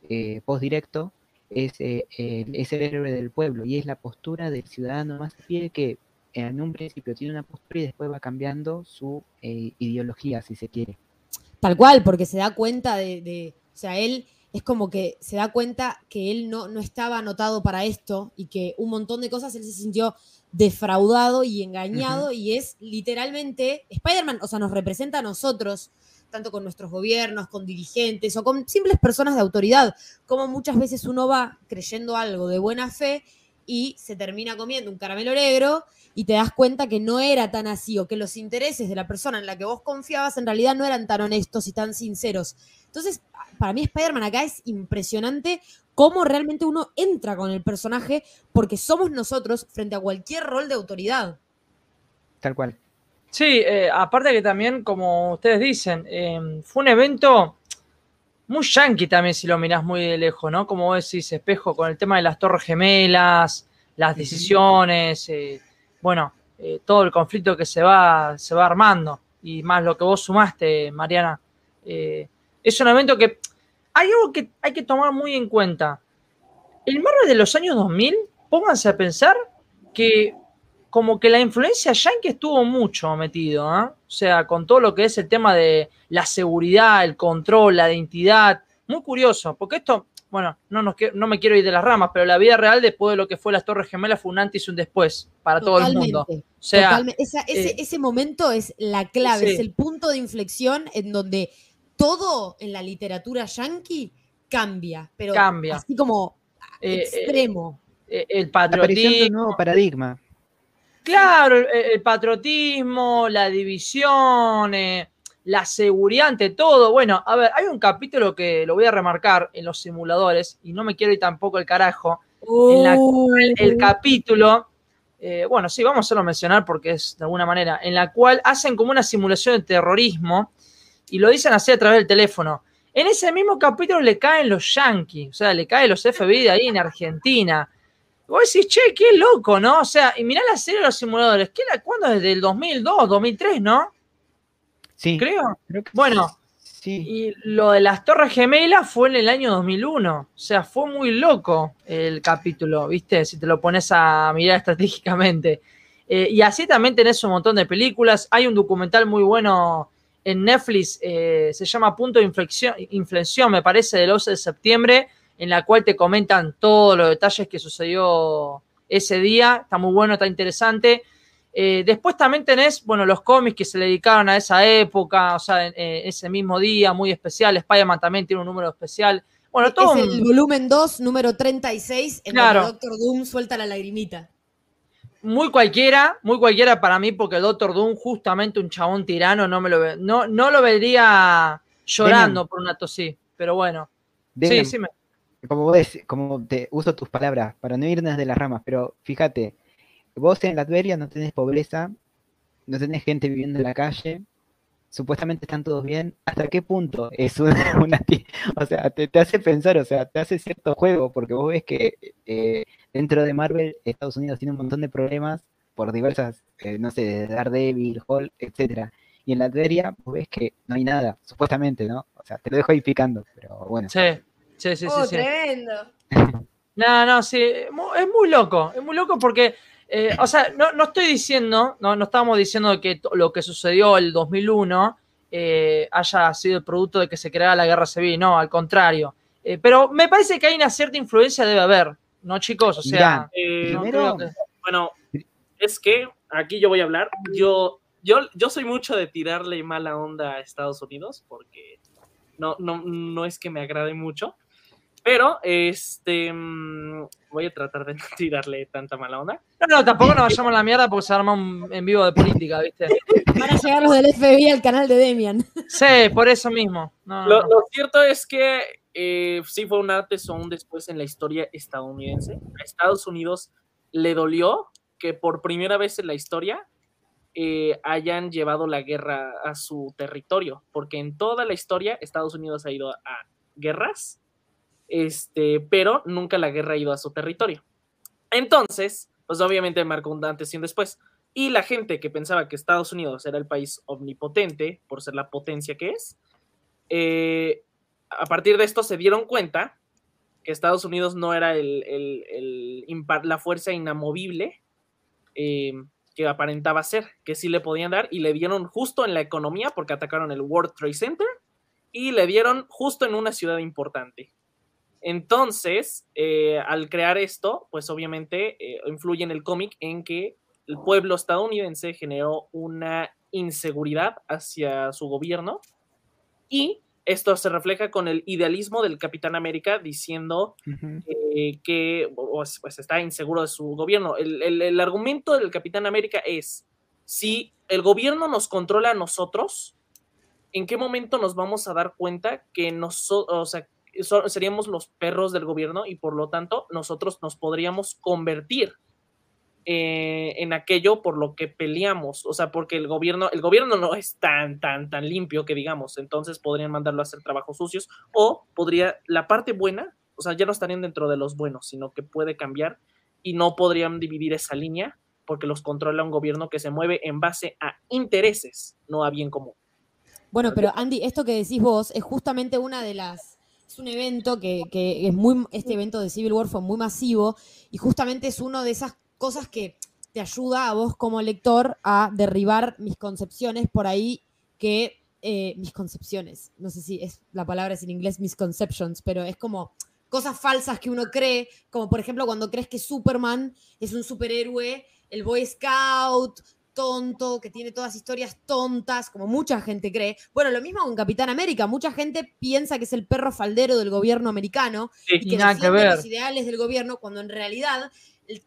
eh, post directo es, eh, es, el héroe del pueblo y es la postura del ciudadano más fiel que en un principio tiene una postura y después va cambiando su eh, ideología, si se quiere. Tal cual, porque se da cuenta de, o sea, él es como que se da cuenta que él no, no estaba anotado para esto y que un montón de cosas él se sintió defraudado y engañado y es literalmente, Spider-Man, o sea, nos representa a nosotros tanto con nuestros gobiernos, con dirigentes o con simples personas de autoridad, como muchas veces uno va creyendo algo de buena fe y se termina comiendo un caramelo negro y te das cuenta que no era tan así o que los intereses de la persona en la que vos confiabas en realidad no eran tan honestos y tan sinceros. Entonces, para mí Spider-Man acá es impresionante cómo realmente uno entra con el personaje porque somos nosotros frente a cualquier rol de autoridad. Tal cual. Sí, eh, aparte que también, como ustedes dicen, em, fue un evento muy yankee también si lo mirás muy de lejos, ¿no? Como vos decís, espejo, con el tema de las torres gemelas, las decisiones, eh, bueno, eh, todo el conflicto que se va, se va armando y más lo que vos sumaste, Mariana. es un evento que hay algo que hay que tomar muy en cuenta. El Marvel de los años 2000, pónganse a pensar que como que la influencia yankee estuvo mucho metido, ¿ah? O sea, con todo lo que es el tema de la seguridad, el control, la identidad. Muy curioso, porque esto, bueno, no, no me quiero ir de las ramas, pero la vida real después de lo que fue las Torres Gemelas fue un antes y un después para todo el mundo. O sea, eh, ese, momento es la clave, es el punto de inflexión en donde todo en la literatura yankee cambia, pero cambia. así como eh, eh, extremo. el patriotismo. de un nuevo paradigma. Claro, el, patriotismo, la división, eh, la seguridad ante todo. Bueno, a ver, hay un capítulo que lo voy a remarcar en los simuladores y no me quiero ir tampoco el carajo. En la cual el capítulo, eh, bueno, sí, vamos a hacerlo mencionar porque es de alguna manera, en la cual hacen como una simulación de terrorismo y lo dicen así a través del teléfono. En ese mismo capítulo le caen los yankees, o sea, le caen los FBI de ahí en Argentina. Vos decís, che, qué loco, ¿no? O sea, y mirá la serie de los simuladores, ¿qué la cuándo? Desde el 2002, 2003, ¿no? Sí. Creo. bueno, sí. y lo de las Torres Gemelas fue en el año 2001. O sea, fue muy loco el capítulo, ¿viste? Si te lo pones a mirar estratégicamente. Eh, y así también tenés un montón de películas. Hay un documental muy bueno en Netflix, eh, se llama Punto de inflexión, inflexión, me parece, del 11 de septiembre, en la cual te comentan todos los detalles que sucedió ese día. Está muy bueno, está interesante. Eh, después también tenés, bueno, los cómics que se le dedicaron a esa época, o sea, ese mismo día, muy especial. Spider-Man también tiene un número especial. Bueno, todo. Es el volumen 2, número 36, en el que Doctor Doom suelta la lagrimita. Muy cualquiera, muy cualquiera para mí, porque el Doctor Doom, justamente un chabón tirano, no me lo ve, no, no lo vería llorando por un acto así, pero bueno. sí, sí me... Como ves, como te uso tus palabras, para no irnos de las ramas, pero fíjate, Vos en Latveria no tenés pobreza, no tenés gente viviendo en la calle, supuestamente están todos bien. ¿Hasta qué punto es una, o sea, te, hace pensar, o sea, te hace cierto juego, porque vos ves que eh, dentro de Marvel, Estados Unidos tiene un montón de problemas por diversas, eh, no sé, Daredevil, Hulk, etcétera. Y en Latveria, vos ves que no hay nada, supuestamente, ¿no? O sea, te lo dejo ahí picando, pero bueno. Sí, sí, sí, oh, sí. tremendo. No, no, sí, es muy loco, es muy loco porque eh, o sea, no, estoy diciendo, no, no estamos diciendo que lo que sucedió el 2001 eh, haya sido el producto de que se creara la guerra civil, no, al contrario. Eh, pero me parece que hay una cierta influencia, debe haber, ¿no, chicos? O sea, bueno, es que aquí yo voy a hablar. Yo, yo, yo soy mucho de tirarle mala onda a Estados Unidos porque no, no, no es que me agrade mucho. Pero, este, mm, voy a tratar de no tirarle tanta mala onda. No, no, tampoco nos vayamos a la mierda porque se arma un en vivo de política, ¿viste? Van a llegar los del FBI al canal de Demian. Sí, por eso mismo. lo, cierto es que eh, sí fue un antes o un después en la historia estadounidense. A Estados Unidos le dolió que por primera vez en la historia eh, hayan llevado la guerra a su territorio, porque en toda la historia Estados Unidos ha ido a guerras este, pero nunca la guerra ha ido a su territorio. Entonces, pues obviamente marcó un antes y un después. Y la gente que pensaba que Estados Unidos era el país omnipotente, por ser la potencia que es, eh, a partir de esto se dieron cuenta que Estados Unidos no era la fuerza inamovible eh, que aparentaba ser, que sí le podían dar, y le dieron justo en la economía, porque atacaron el World Trade Center, y le dieron justo en una ciudad importante. Entonces, eh, al crear esto, pues obviamente eh, influye en el cómic en que el pueblo estadounidense generó una inseguridad hacia su gobierno y esto se refleja con el idealismo del Capitán América diciendo eh, que pues, pues, está inseguro de su gobierno. El, argumento del Capitán América es, si el gobierno nos controla a nosotros, ¿en qué momento nos vamos a dar cuenta que seríamos los perros del gobierno y por lo tanto nosotros nos podríamos convertir eh, en aquello por lo que peleamos, o sea, porque el gobierno, el gobierno no es tan, tan, tan limpio que digamos, entonces podrían mandarlo a hacer trabajos sucios o podría, la parte buena, o sea, ya no estarían dentro de los buenos, sino que puede cambiar y no podrían dividir esa línea porque los controla un gobierno que se mueve en base a intereses, no a bien común. Bueno, pero Andy, esto que decís vos es justamente una de las es un evento que, es muy, este evento de Civil War fue muy masivo y justamente es una de esas cosas que te ayuda a vos como lector a derribar mis concepciones por ahí que, eh, mis concepciones, no sé si es la palabra es en inglés misconceptions, pero es como cosas falsas que uno cree, como por ejemplo cuando crees que Superman es un superhéroe, el Boy Scout, tonto, que tiene todas historias tontas, como mucha gente cree. Bueno, lo mismo con Capitán América. Mucha gente piensa que es el perro faldero del gobierno americano y que, ver. los ideales del gobierno, cuando en realidad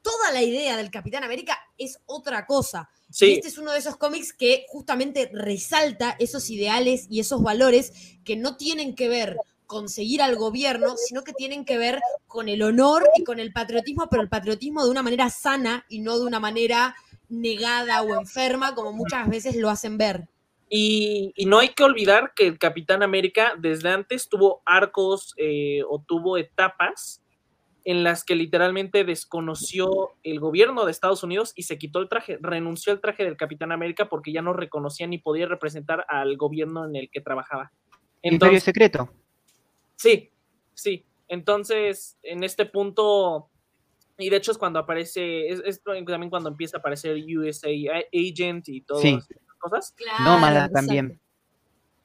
toda la idea del Capitán América es otra cosa. Y este es uno de esos cómics que justamente resalta esos ideales y esos valores que no tienen que ver con seguir al gobierno, sino que tienen que ver con el honor y con el patriotismo, pero el patriotismo de una manera sana y no de una manera negada o enferma, como muchas veces lo hacen ver. Y, no hay que olvidar que el Capitán América desde antes tuvo arcos eh, o tuvo etapas en las que literalmente desconoció el gobierno de Estados Unidos y se quitó el traje, renunció al traje del Capitán América porque ya no reconocía ni podía representar al gobierno en el que trabajaba. Entonces, secreto. Sí, sí. Entonces, en este punto, y de hecho es cuando aparece, es, también cuando empieza a aparecer USA Agent y todas esas cosas. Claro, también.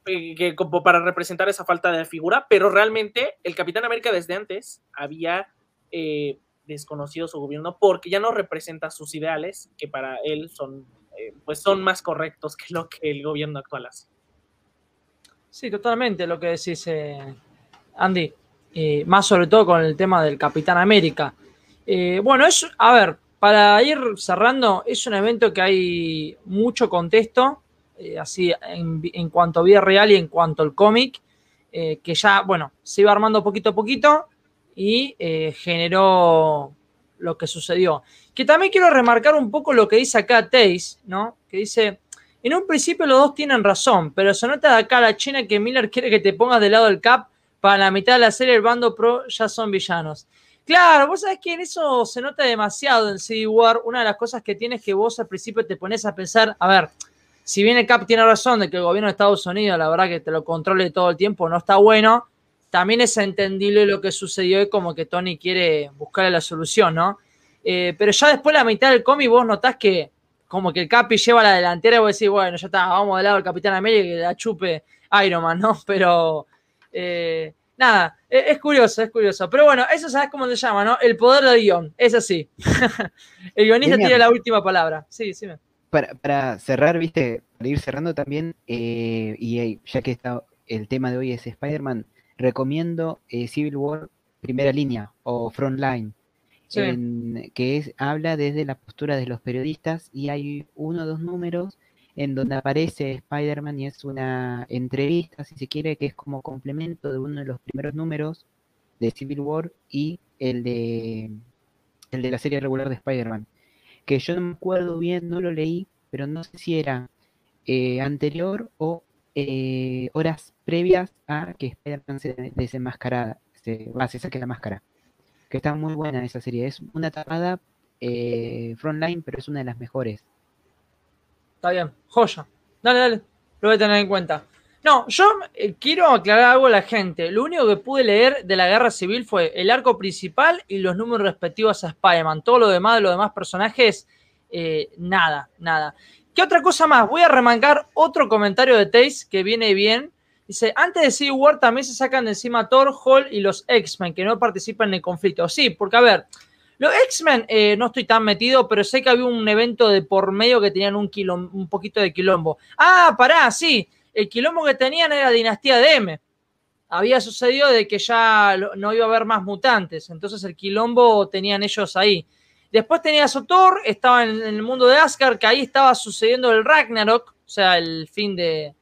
Que, como para representar esa falta de figura, pero realmente el Capitán América desde antes había eh, desconocido su gobierno porque ya no representa sus ideales, que para él son, eh, pues son más correctos que lo que el gobierno actual hace. Sí, totalmente lo que decís, eh, Andy. más sobre todo con el tema del Capitán América. Bueno, es, a ver, para ir cerrando, es un evento que hay mucho contexto, así en, cuanto a vida real y en cuanto al cómic, que ya, bueno, se iba armando poquito a poquito y eh, generó lo que sucedió. Que también quiero remarcar un poco lo que dice acá Taze, ¿no? Que dice, en un principio los dos tienen razón, pero se nota de acá la China que Miller quiere que te pongas del lado del Cap para la mitad de la serie el bando pro ya son villanos. Claro, vos sabés que en eso se nota demasiado en Civil War. Una de las cosas que tienes que vos al principio te pones a pensar, a ver, si bien el Cap tiene razón de que el gobierno de Estados Unidos, la verdad que te lo controle todo el tiempo, no está bueno, también es entendible lo que sucedió y como que Tony quiere buscarle la solución, ¿no? Eh, pero ya después de la mitad del cómic vos notás que como que el Capi lleva la delantera y vos decís, bueno, ya está, vamos del lado del Capitán América y la chupe Iron Man, ¿no? Pero eh, nada, e-, es, curioso, es curioso. Pero bueno, eso sabes cómo se llama, ¿no? El poder del guion, es así. el guionista tiene la última palabra. Sí, sí. Para, para cerrar, viste, para ir cerrando también, eh, y ya que está el tema de hoy es Spider-Man, recomiendo eh, Civil War Primera Línea o Frontline, que es, habla desde la postura de los periodistas y hay uno o dos números en donde aparece Spider-Man y es una entrevista, si se quiere, que es como complemento de uno de los primeros números de Civil War y el de, el de la serie regular de Spider-Man. Que yo no me acuerdo bien, no lo leí, pero no sé si era eh, anterior o eh, horas previas a que Spider-Man se desenmascarada, se, va, se saque la máscara. Que está muy buena esa serie. Es una tapada eh, frontline, pero es una de las mejores. Está bien, joya. Dale, dale, lo voy a tener en cuenta. No, yo eh, quiero aclarar algo a la gente. Lo único que pude leer de la guerra civil fue el arco principal y los números respectivos a Spider-Man. Todo lo demás de los demás personajes, nada, nada. ¿Qué otra cosa más? Voy a remangar otro comentario de Taze que viene bien. Dice, antes de Civil War también se sacan de encima Thor, Hall y los X-Men que no participan en el conflicto. Sí, porque a ver, los X-Men eh, no estoy tan metido, pero sé que había un evento de por medio que tenían un, un poquito de quilombo. Ah, pará, sí, el quilombo que tenían era Dinastía de M. Había sucedido de que ya no iba a haber más mutantes, entonces el quilombo tenían ellos ahí. Después tenías a Thor, estaba en, el mundo de Asgard, que ahí estaba sucediendo el Ragnarok, o sea, el fin de,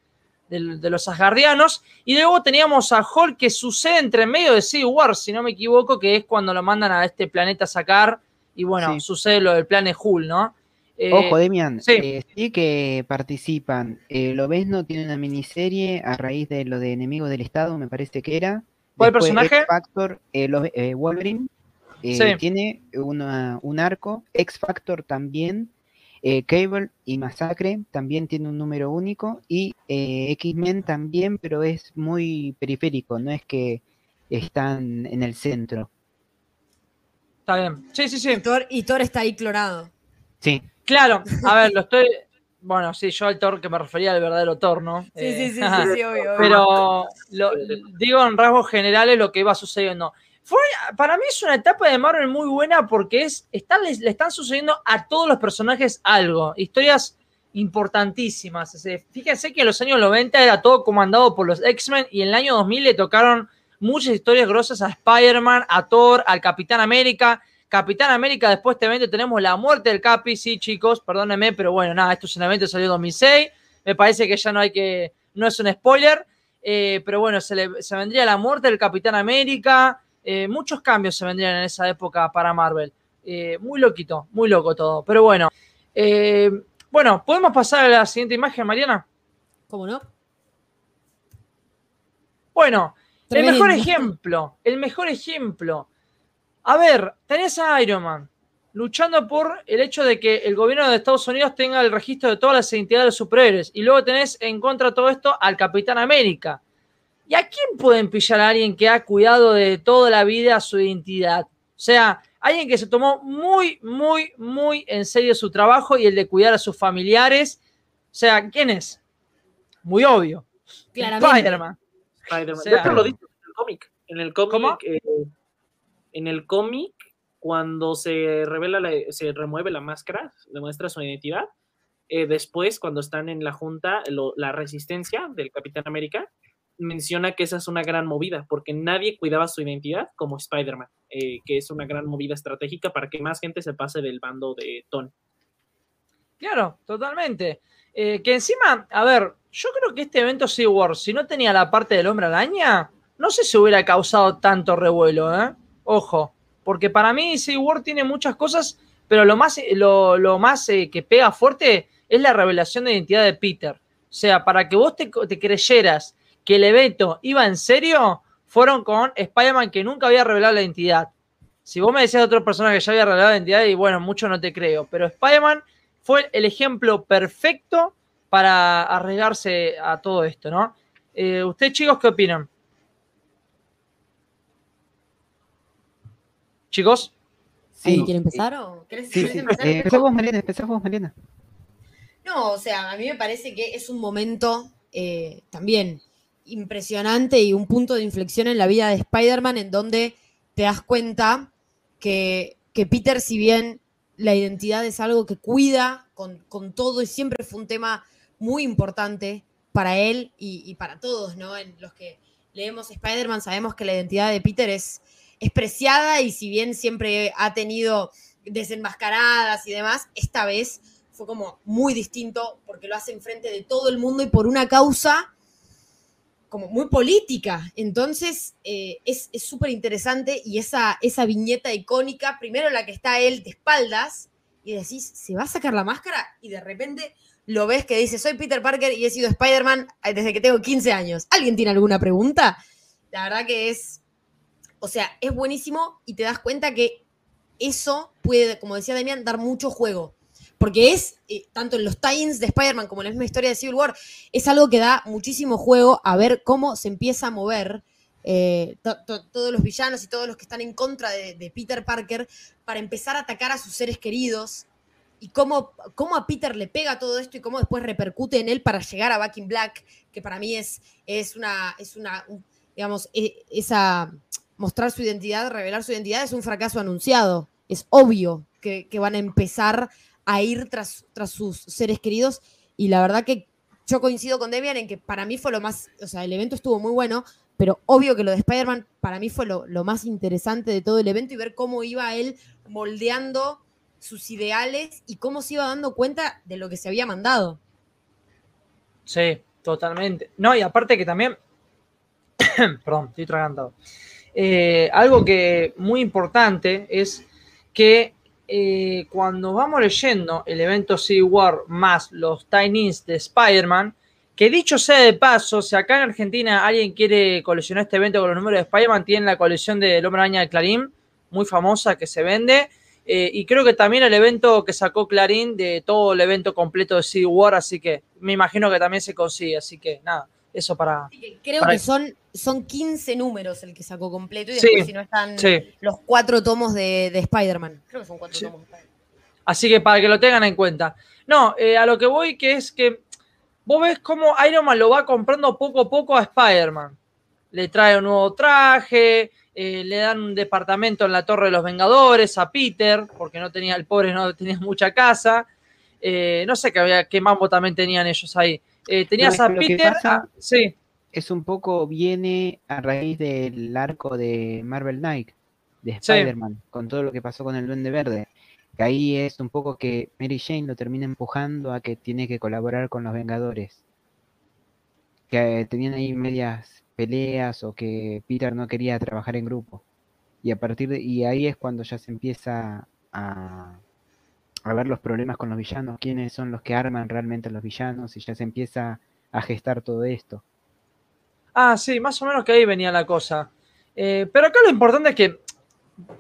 los Asgardianos. Y luego teníamos a Hulk, que sucede entre medio de Sea War, si no me equivoco, que es cuando lo mandan a este planeta a sacar. Y bueno, sucede lo del plan Hulk, ¿no? Eh, Ojo, Demian, sí. Eh, sí. que participan. Eh, lo ves, no tiene una miniserie a raíz de lo de Enemigos del Estado, me parece que era. ¿Cuál personaje? Factor, Wolverine. Eh, tiene un arco, X Factor también, eh, Cable y Masacre también tiene un número único y eh, X-Men también, pero es muy periférico, no es que están en el centro. Está bien. Sí, sí, sí. Y Thor, está ahí clorado. Sí. Claro, a ver, lo estoy. Bueno, sí, yo al Thor que me refería al verdadero Thor, ¿no? Sí, sí, sí, sí, obvio, Pero digo en rasgos generales lo que iba sucediendo para mí es una etapa de Marvel muy buena porque es, le, están sucediendo a todos los personajes algo, historias importantísimas. fíjense que en los años 90 era todo comandado por los X-Men y en el año 2000 le tocaron muchas historias grosas a Spider-Man, a Thor, al Capitán América. Capitán América, después de este evento tenemos la muerte del Capi, sí, chicos, perdónenme, pero bueno, nada, esto es un evento que salió en 2006, me parece que ya no hay que, no es un spoiler, eh, pero bueno, se, vendría la muerte del Capitán América, eh, muchos cambios se vendrían en esa época para Marvel, eh, muy loquito, muy loco todo, pero bueno, bueno, ¿podemos pasar a la siguiente imagen, Mariana? ¿Cómo no? Bueno, el mejor ejemplo, el mejor ejemplo. A ver, tenés a Iron Man luchando por el hecho de que el gobierno de Estados Unidos tenga el registro de todas las identidades de los superhéroes. Y luego tenés en contra de todo esto al Capitán América. ¿Y a quién pueden pillar a alguien que ha cuidado de toda la vida su identidad? O sea, alguien que se tomó muy, muy, muy en serio su trabajo y el de cuidar a sus familiares. O sea, ¿quién es? Muy obvio. Spider-Man. Spider-Man. lo en el cómic. En el cómic, eh, en el cómic, cuando se revela, se remueve la máscara, demuestra su identidad. Eh, después, cuando están en la junta, la resistencia del Capitán América menciona que esa es una gran movida, porque nadie cuidaba su identidad como Spider-Man, eh, que es una gran movida estratégica para que más gente se pase del bando de Tony. Claro, totalmente. que encima, a ver, yo creo que este evento Sea War, si no tenía la parte del hombre araña, no sé si hubiera causado tanto revuelo, ¿eh? Ojo, porque para mí Sea War tiene muchas cosas, pero lo más, lo, más eh, que pega fuerte es la revelación de identidad de Peter. O sea, para que vos te, creyeras que el evento iba en serio, fueron con Spider-Man que nunca había revelado la identidad. Si vos me decías de otro personaje que ya había revelado la identidad, y bueno, mucho no te creo, pero Spider-Man fue el ejemplo perfecto para arriesgarse a todo esto, ¿no? Eh, ¿Ustedes, chicos, qué opinan? ¿Chicos? Sí. ¿Quieren empezar o querés, sí, empezar? Eh, empezamos, Mariana, empezamos, Mariana. No, o sea, a mí me parece que es un momento eh, también impresionante y un punto de inflexión en la vida de Spider-Man en donde te das cuenta que, que, Peter, si bien la identidad es algo que cuida con, con todo y siempre fue un tema muy importante para él y, para todos, ¿no? En los que leemos Spider-Man sabemos que la identidad de Peter es, preciada y si bien siempre ha tenido desenmascaradas y demás, esta vez fue como muy distinto porque lo hace enfrente de todo el mundo y por una causa como muy política. Entonces eh, es súper interesante y esa, esa viñeta icónica, primero la que está él de espaldas y decís, ¿se va a sacar la máscara? Y de repente lo ves que dice, soy Peter Parker y he sido Spider-Man eh, desde que tengo 15 años. ¿Alguien tiene alguna pregunta? La verdad que es, o sea, es buenísimo y te das cuenta que eso puede, como decía Damián, dar mucho juego. Porque es, eh, tanto en los tie-ins de Spider-Man como en la misma historia de Civil War, es algo que da muchísimo juego a ver cómo se empieza a mover eh, todos los villanos y todos los que están en contra de, Peter Parker para empezar a atacar a sus seres queridos, y cómo, cómo, a Peter le pega todo esto y cómo después repercute en él para llegar a Back Black, que para mí es, es una, es una digamos, e, esa mostrar su identidad, revelar su identidad es un fracaso anunciado. Es obvio que, van a empezar a ir tras, tras sus seres queridos y la verdad que yo coincido con Debian en que para mí fue lo más, o sea, el evento estuvo muy bueno, pero obvio que lo de Spider-Man para mí fue lo, lo, más interesante de todo el evento y ver cómo iba él moldeando sus ideales y cómo se iba dando cuenta de lo que se había mandado. Sí, totalmente. No, y aparte que también, perdón, estoy tragando. Eh, algo que muy importante es que eh, cuando vamos leyendo el evento Civil War más los Tiny de Spider-Man, que dicho sea de paso, si acá en Argentina alguien quiere coleccionar este evento con los números de Spider-Man, tiene la colección del Hombre Araña de Clarín, muy famosa que se vende. Eh, y creo que también el evento que sacó Clarín de todo el evento completo de Civil War, así que me imagino que también se consigue, así que nada, eso para... Creo que son, son 15 números el que sacó completo y después si no están los cuatro tomos de, Spider-Man. Creo que son cuatro tomos de Spider-Man. Así que para que lo tengan en cuenta. No, eh, a lo que voy que es que vos ves cómo Iron Man lo va comprando poco a poco a Spider-Man. Le trae un nuevo traje, eh, le dan un departamento en la Torre de los Vengadores a Peter, porque no tenía, el pobre no tenía mucha casa. Eh, no sé qué, había, qué mambo también tenían ellos ahí. Eh, tenías a Peter. Ah, sí. Es un poco, viene a raíz del arco de Marvel Knight, de Spider-Man, con todo lo que pasó con el Duende Verde. Que ahí es un poco que Mary Jane lo termina empujando a que tiene que colaborar con los Vengadores. Que tenían ahí medias peleas o que Peter no quería trabajar en grupo. Y a partir de y ahí es cuando ya se empieza a, a ver los problemas con los villanos, quiénes son los que arman realmente a los villanos y ya se empieza a gestar todo esto. Ah, sí, más o menos que ahí venía la cosa. Eh, pero acá lo importante es que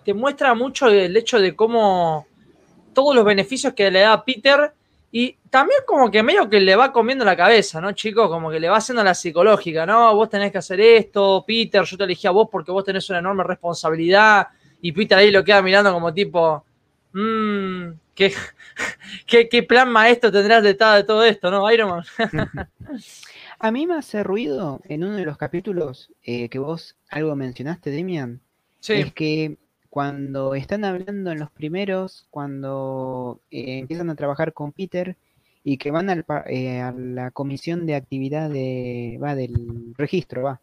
te muestra mucho el hecho de cómo todos los beneficios que le da Peter y también como que medio que le va comiendo la cabeza, ¿no, chicos? Como que le va haciendo la psicológica, ¿no? Vos tenés que hacer esto, Peter, yo te elegí a vos porque vos tenés una enorme responsabilidad y Peter ahí lo queda mirando como tipo, mmm, ¿qué, qué, plan maestro tendrás detrás de todo esto, ¿no, Iron Man? a mí me hace ruido en uno de los capítulos eh, que vos algo mencionaste, Demian, es que cuando están hablando en los primeros, cuando eh, empiezan a trabajar con Peter y que van eh, a la comisión de actividad de, va, del registro, va,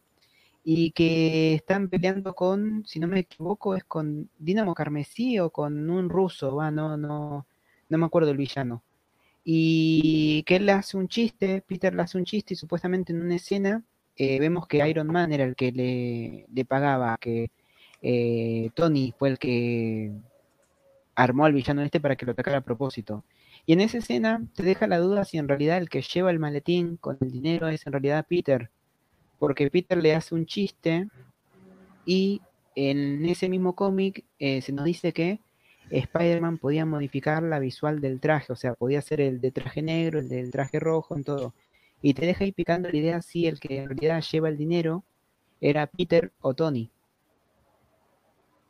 y que están peleando con, si no me equivoco, es con Dinamo Carmesí o con un ruso, va, no, no, no me acuerdo el villano. Y que él hace un chiste, Peter le hace un chiste y supuestamente en una escena eh, vemos que Iron Man era el que le, le pagaba, que eh, Tony fue el que armó al villano este para que lo atacara a propósito. Y en esa escena te deja la duda si en realidad el que lleva el maletín con el dinero es en realidad Peter. Porque Peter le hace un chiste y en ese mismo cómic eh, se nos dice que Spider-Man podía modificar la visual del traje, o sea, podía ser el de traje negro, el del traje rojo, en todo. Y te deja ahí picando la idea si el que en realidad lleva el dinero era Peter o Tony.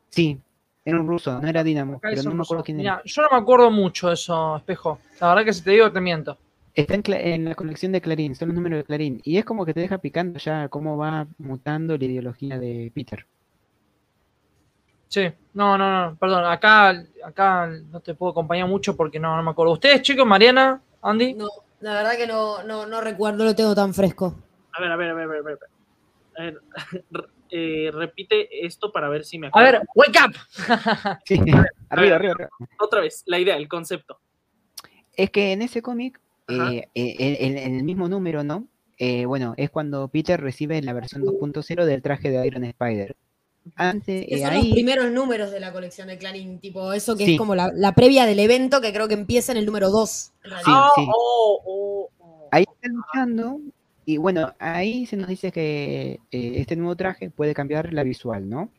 Sí, era un ruso, no era Dinamo, pero no me acuerdo quién era. yo no me acuerdo mucho de eso, espejo. La verdad que si te digo, te miento. Está en, la colección de Clarín, son los números de Clarín. Y es como que te deja picando ya cómo va mutando la ideología de Peter. Sí, no, no, no, perdón, acá, acá no te puedo acompañar mucho porque no, no me acuerdo. ¿Ustedes, chicos, Mariana, Andy? No, la verdad que no, no, no recuerdo, lo tengo tan fresco. A ver, a ver, a ver, a ver. A ver. A ver Eh, repite esto para ver si me acuerdo. A ver, wake up. arriba, arriba, Otra vez, la idea, el concepto. Es que en ese cómic, eh, eh, en, el mismo número, ¿no? bueno, es cuando Peter recibe la versión 2.0 del traje de Iron Spider. Antes, son los primeros números de la colección de Clarín, tipo eso que es como la, previa del evento que creo que empieza en el número 2. Sí, sí. Oh, oh, oh, ahí está luchando y bueno, ahí se nos dice que eh, este nuevo traje puede cambiar la visual, ¿no?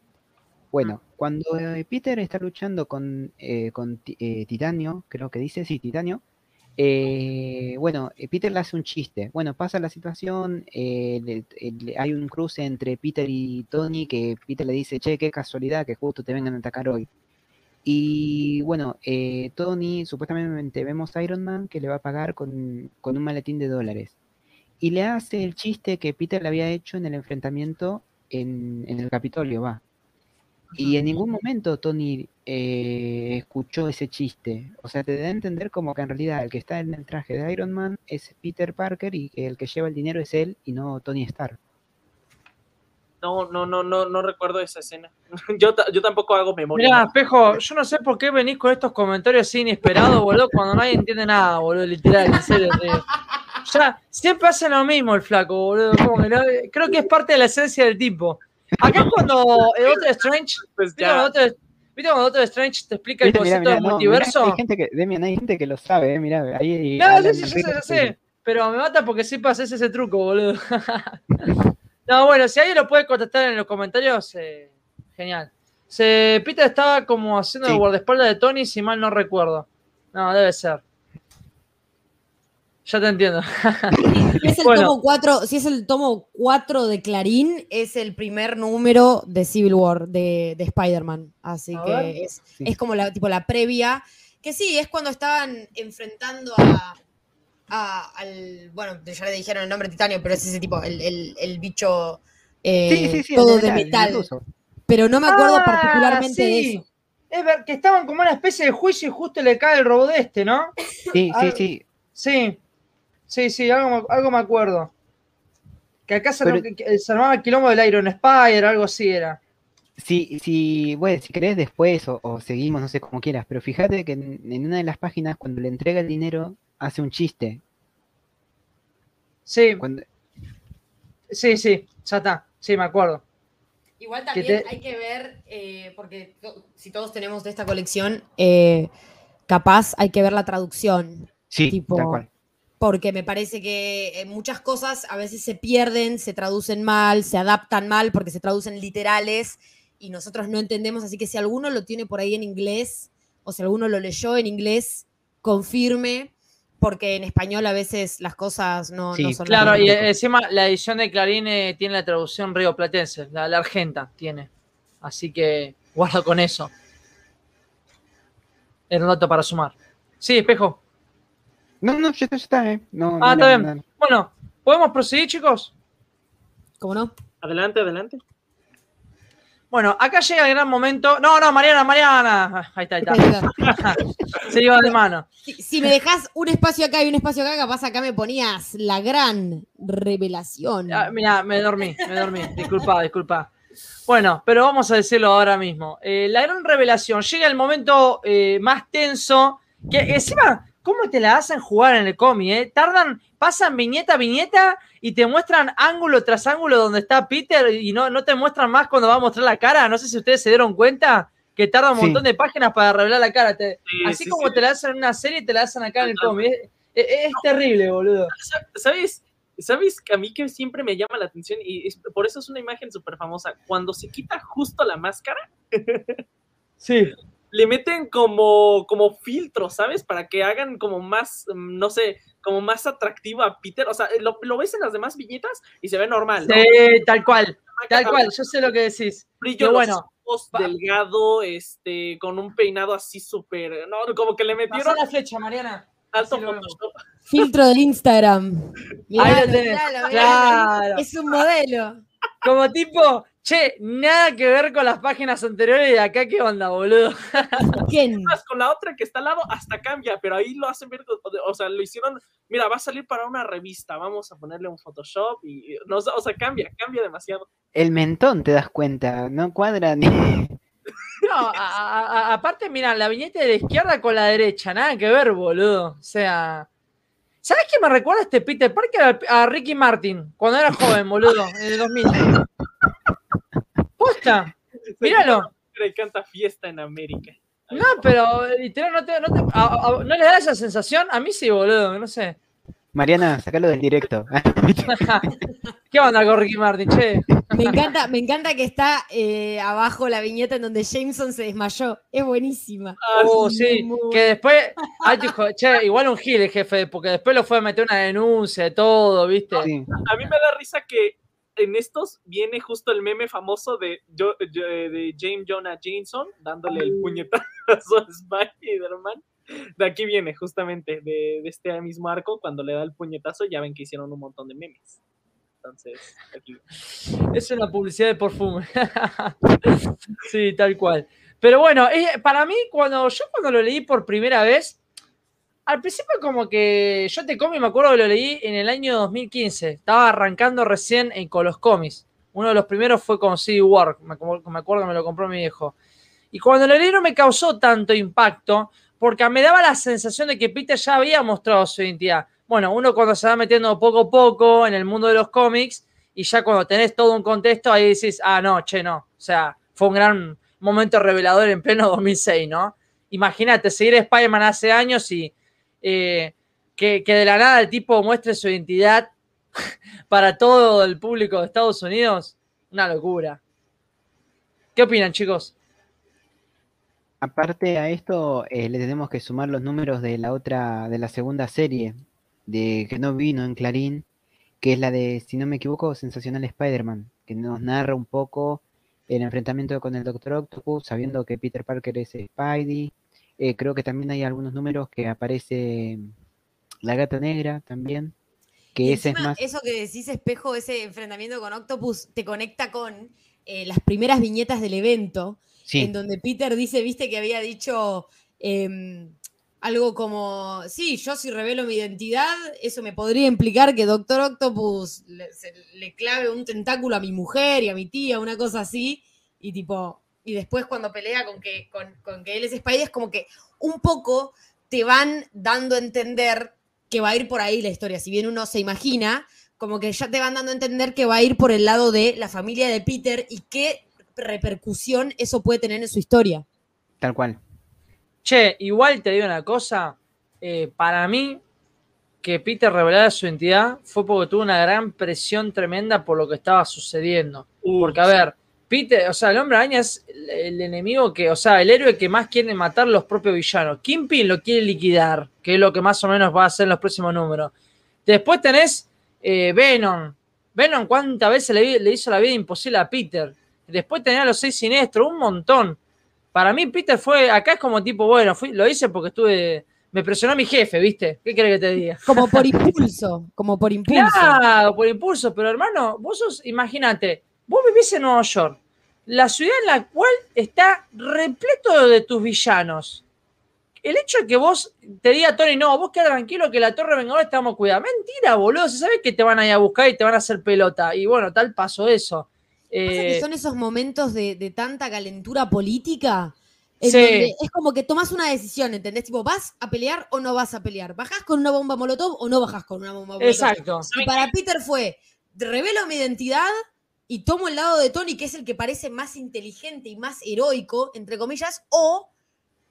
Bueno, cuando eh, Peter está luchando con, eh, con Titanio, creo que dice, sí, Titanio, bueno, Peter le hace un chiste. Bueno, pasa la situación, hay un cruce entre Peter y Tony que Peter le dice, che, qué casualidad que justo te vengan a atacar hoy. Y bueno, Tony, supuestamente vemos a Iron Man que le va a pagar con, con un maletín de dólares y le hace el chiste que Peter le había hecho en el enfrentamiento en, el Capitolio, va. Y en ningún momento Tony eh, escuchó ese chiste. O sea, te da a entender como que en realidad el que está en el traje de Iron Man es Peter Parker y el que lleva el dinero es él y no Tony Stark. No, no, no, no, no recuerdo esa escena. Yo, yo tampoco hago memoria. Mira, espejo, yo no sé por qué venís con estos comentarios así inesperados, boludo, cuando nadie entiende nada, boludo, literal, en serio. Ya, siempre hace lo mismo el flaco, boludo. creo que es parte de la esencia del tipo. Acá es cuando el otro Strange. Pues ¿viste, cuando otro, Strange te explica el concepto del multiverso? hay gente que, Demian, hay gente que lo sabe, eh, mirá. Ahí, no, sí, sí, sí, sé, Pero me mata porque sí haces ese truco, boludo. no, bueno, si alguien lo puede contestar en los comentarios, eh, genial. Se, Peter estaba como haciendo el guardaespaldas de Tony, si mal no recuerdo. No, debe ser. Ya te entiendo. Si es, el tomo 4, si es el tomo 4 de Clarín, es el primer número de Civil War de, Spider-Man. Así que es, como la, tipo, la previa. Que sí, es cuando estaban enfrentando a, al. Bueno, ya le dijeron el nombre Titanio, pero es ese tipo, el, bicho eh, todo de metal. Pero no me acuerdo ah, particularmente de eso. Es ver que estaban como una especie de juicio y justo le cae el robot de este, ¿no? Sí, sí, sí. Sí. Sí, sí, algo, algo me acuerdo. Que acá se, armaba el quilombo del Iron Spider, algo así era. Si, si, bueno, si querés después o, seguimos, no sé, como quieras, pero fíjate que en, una de las páginas, cuando le entrega el dinero, hace un chiste. Sí. Sí, sí, ya está. Sí, me acuerdo. Igual también hay que ver, eh, porque si todos tenemos de esta colección, eh, capaz hay que ver la traducción. Sí, tipo, tal cual. Porque me parece que eh, muchas cosas a veces se pierden, se traducen mal, se adaptan mal porque se traducen literales y nosotros no entendemos. Así que si alguno lo tiene por ahí en inglés o si alguno lo leyó en inglés, confirme, porque en español a veces las cosas no, son. Claro, y encima la edición de Clarín eh, tiene la traducción río platense, la, argenta tiene. Así que guarda con eso. Un dato para sumar. Sí, espejo. No, no, ya está, ya está, eh. No, ah, está bien. Bueno, ¿podemos proseguir, chicos? ¿Cómo no? Adelante, adelante. Bueno, acá llega el gran momento. No, no, Mariana, Mariana. Ah, ahí está, ahí está. Se iba de mano. Si, me dejas un espacio acá y un espacio acá, capaz acá me ponías la gran revelación. Ah, mira, me dormí, me dormí. Disculpa, disculpa. Bueno, pero vamos a decirlo ahora mismo. Eh, la gran revelación. Llega el momento eh, más tenso. Que encima, ¿cómo te la hacen jugar en el cómic? Eh? Tardan, pasan viñeta a viñeta y te muestran ángulo tras ángulo donde está Peter y no, no te muestran más cuando va a mostrar la cara. No sé si ustedes se dieron cuenta que tarda un montón de páginas para revelar la cara. así como te la hacen en una serie, te la hacen acá en el cómic. Es, terrible, boludo. ¿Sabes? ¿Sabes que a mí que siempre me llama la atención y por eso es una imagen súper famosa? Cuando se quita justo la máscara. sí le meten como, como filtro, ¿sabes? Para que hagan como más, mm, no sé, como más atractivo a Peter. O sea, lo, ves en las demás viñetas y se ve normal. ¿no? Sí, tal cual. Tal cual, yo sé lo que decís. Brillo bueno. delgado, este, con un peinado así súper, no, como que le metieron. Pasó la flecha, Mariana. Alto Filtro de Instagram. claro. Es un modelo. Como tipo, Che, nada que ver con las páginas anteriores de acá, ¿qué onda, boludo? ¿Quién? Con la otra que está al lado hasta cambia, pero ahí lo hacen ver, o sea, lo hicieron, mira, va a salir para una revista, vamos a ponerle un Photoshop y, no, o sea, cambia, cambia demasiado. El mentón, te das cuenta, no cuadra ni... No, aparte, mira, la viñeta de la izquierda con la derecha, nada que ver, boludo. O sea, ¿sabes qué me recuerda este Peter Parker a, Ricky Martin cuando era joven, boludo, en el 2000? Posta. Míralo. Le canta fiesta en América. no, pero literal, no, te, no, te, ¿no le da esa sensación? A mí sí, boludo, no sé. Mariana, sacalo del directo. ¿Qué onda con Ricky Martin, che? Me encanta, me encanta que está eh, abajo la viñeta en donde Jameson se desmayó. Es buenísima. Ah, oh, sí, que después, che, igual un gil el jefe, porque después lo fue a meter una denuncia de todo, ¿viste? A mí me da risa que en estos viene justo el meme famoso de, de James Jonah Jameson dándole el puñetazo a Spider-Man. De aquí viene justamente de, este mismo arco, cuando le da el puñetazo, ya ven que hicieron un montón de memes. Entonces, aquí. Es una publicidad de perfume. sí, tal cual. Pero bueno, para mí, cuando yo cuando lo leí por primera vez, al principio como que yo te comí, me acuerdo que lo leí en el año 2015. Estaba arrancando recién con los cómics. Uno de los primeros fue con City War, me, me acuerdo que me lo compró mi viejo. Y cuando lo leí no me causó tanto impacto, porque me daba la sensación de que Peter ya había mostrado su identidad. Bueno, uno cuando se va metiendo poco a poco en el mundo de los cómics, y ya cuando tenés todo un contexto, ahí decís, ah, no, che, no. O sea, fue un gran momento revelador en pleno 2006, ¿no? Imagínate, seguir Spider-Man hace años y eh, que, de la nada el tipo muestre su identidad para todo el público de Estados Unidos, una locura. ¿Qué opinan, chicos? Aparte a esto, eh, le tenemos que sumar los números de la otra, de la segunda serie, de que no vino en Clarín, que es la de, si no me equivoco, Sensacional Spider-Man, que nos narra un poco el enfrentamiento con el Doctor Octopus, sabiendo que Peter Parker es Spidey, eh, creo que también hay algunos números que aparece la gata negra también. Que ese es más. Eso que decís, espejo, ese enfrentamiento con Octopus, te conecta con eh, las primeras viñetas del evento. En donde Peter dice, viste, que había dicho em, algo como: Sí, yo si revelo mi identidad, eso me podría implicar que Doctor Octopus le, le clave un tentáculo a mi mujer y a mi tía, una cosa así. y tipo, y después cuando pelea con que, con, con que él es Spidey, es como que un poco te van dando a entender que va a ir por ahí la historia. Si bien uno se imagina, como que ya te van dando a entender que va a ir por el lado de la familia de Peter y qué repercusión eso puede tener en su historia. Tal cual. Che, igual te digo una cosa, eh, para mí que Peter revelara su identidad fue porque tuvo una gran presión tremenda por lo que estaba sucediendo. porque, a ver, Peter, o sea, el hombre araña es el, enemigo que, o sea, el héroe que más quiere matar los propios villanos. Kingpin lo quiere liquidar, que es lo que más o menos va a hacer en los próximos números. Después tenés eh, Venom. Venom, ¿cuántas veces le, hizo la vida imposible a Peter? Después tenés a los seis siniestros, un montón. Para mí, Peter fue, acá es como tipo, bueno, lo hice porque estuve, me presionó mi jefe, ¿viste? ¿Qué querés que te diga? Como por impulso, como por impulso. Claro, por impulso, pero hermano, vos sos, imagínate, vos vivís en Nueva York, la ciudad en la cual está repleto de tus villanos. El hecho de que vos te diga Tony, no, vos queda tranquilo que la Torre Vengadora estamos cuidada. Mentira, boludo. Se sabe que te van a ir a buscar y te van a hacer pelota. Y bueno, tal pasó eso. Eh, son esos momentos de, tanta calentura política. es como que tomas una decisión, ¿entendés? Tipo, ¿vas a pelear o no vas a pelear? ¿Bajás con una bomba molotov o no bajás con una bomba molotov? Exacto. Y para Peter fue, revelo mi identidad y tomo el lado de Tony, que es el que parece más inteligente y más heroico, entre comillas, o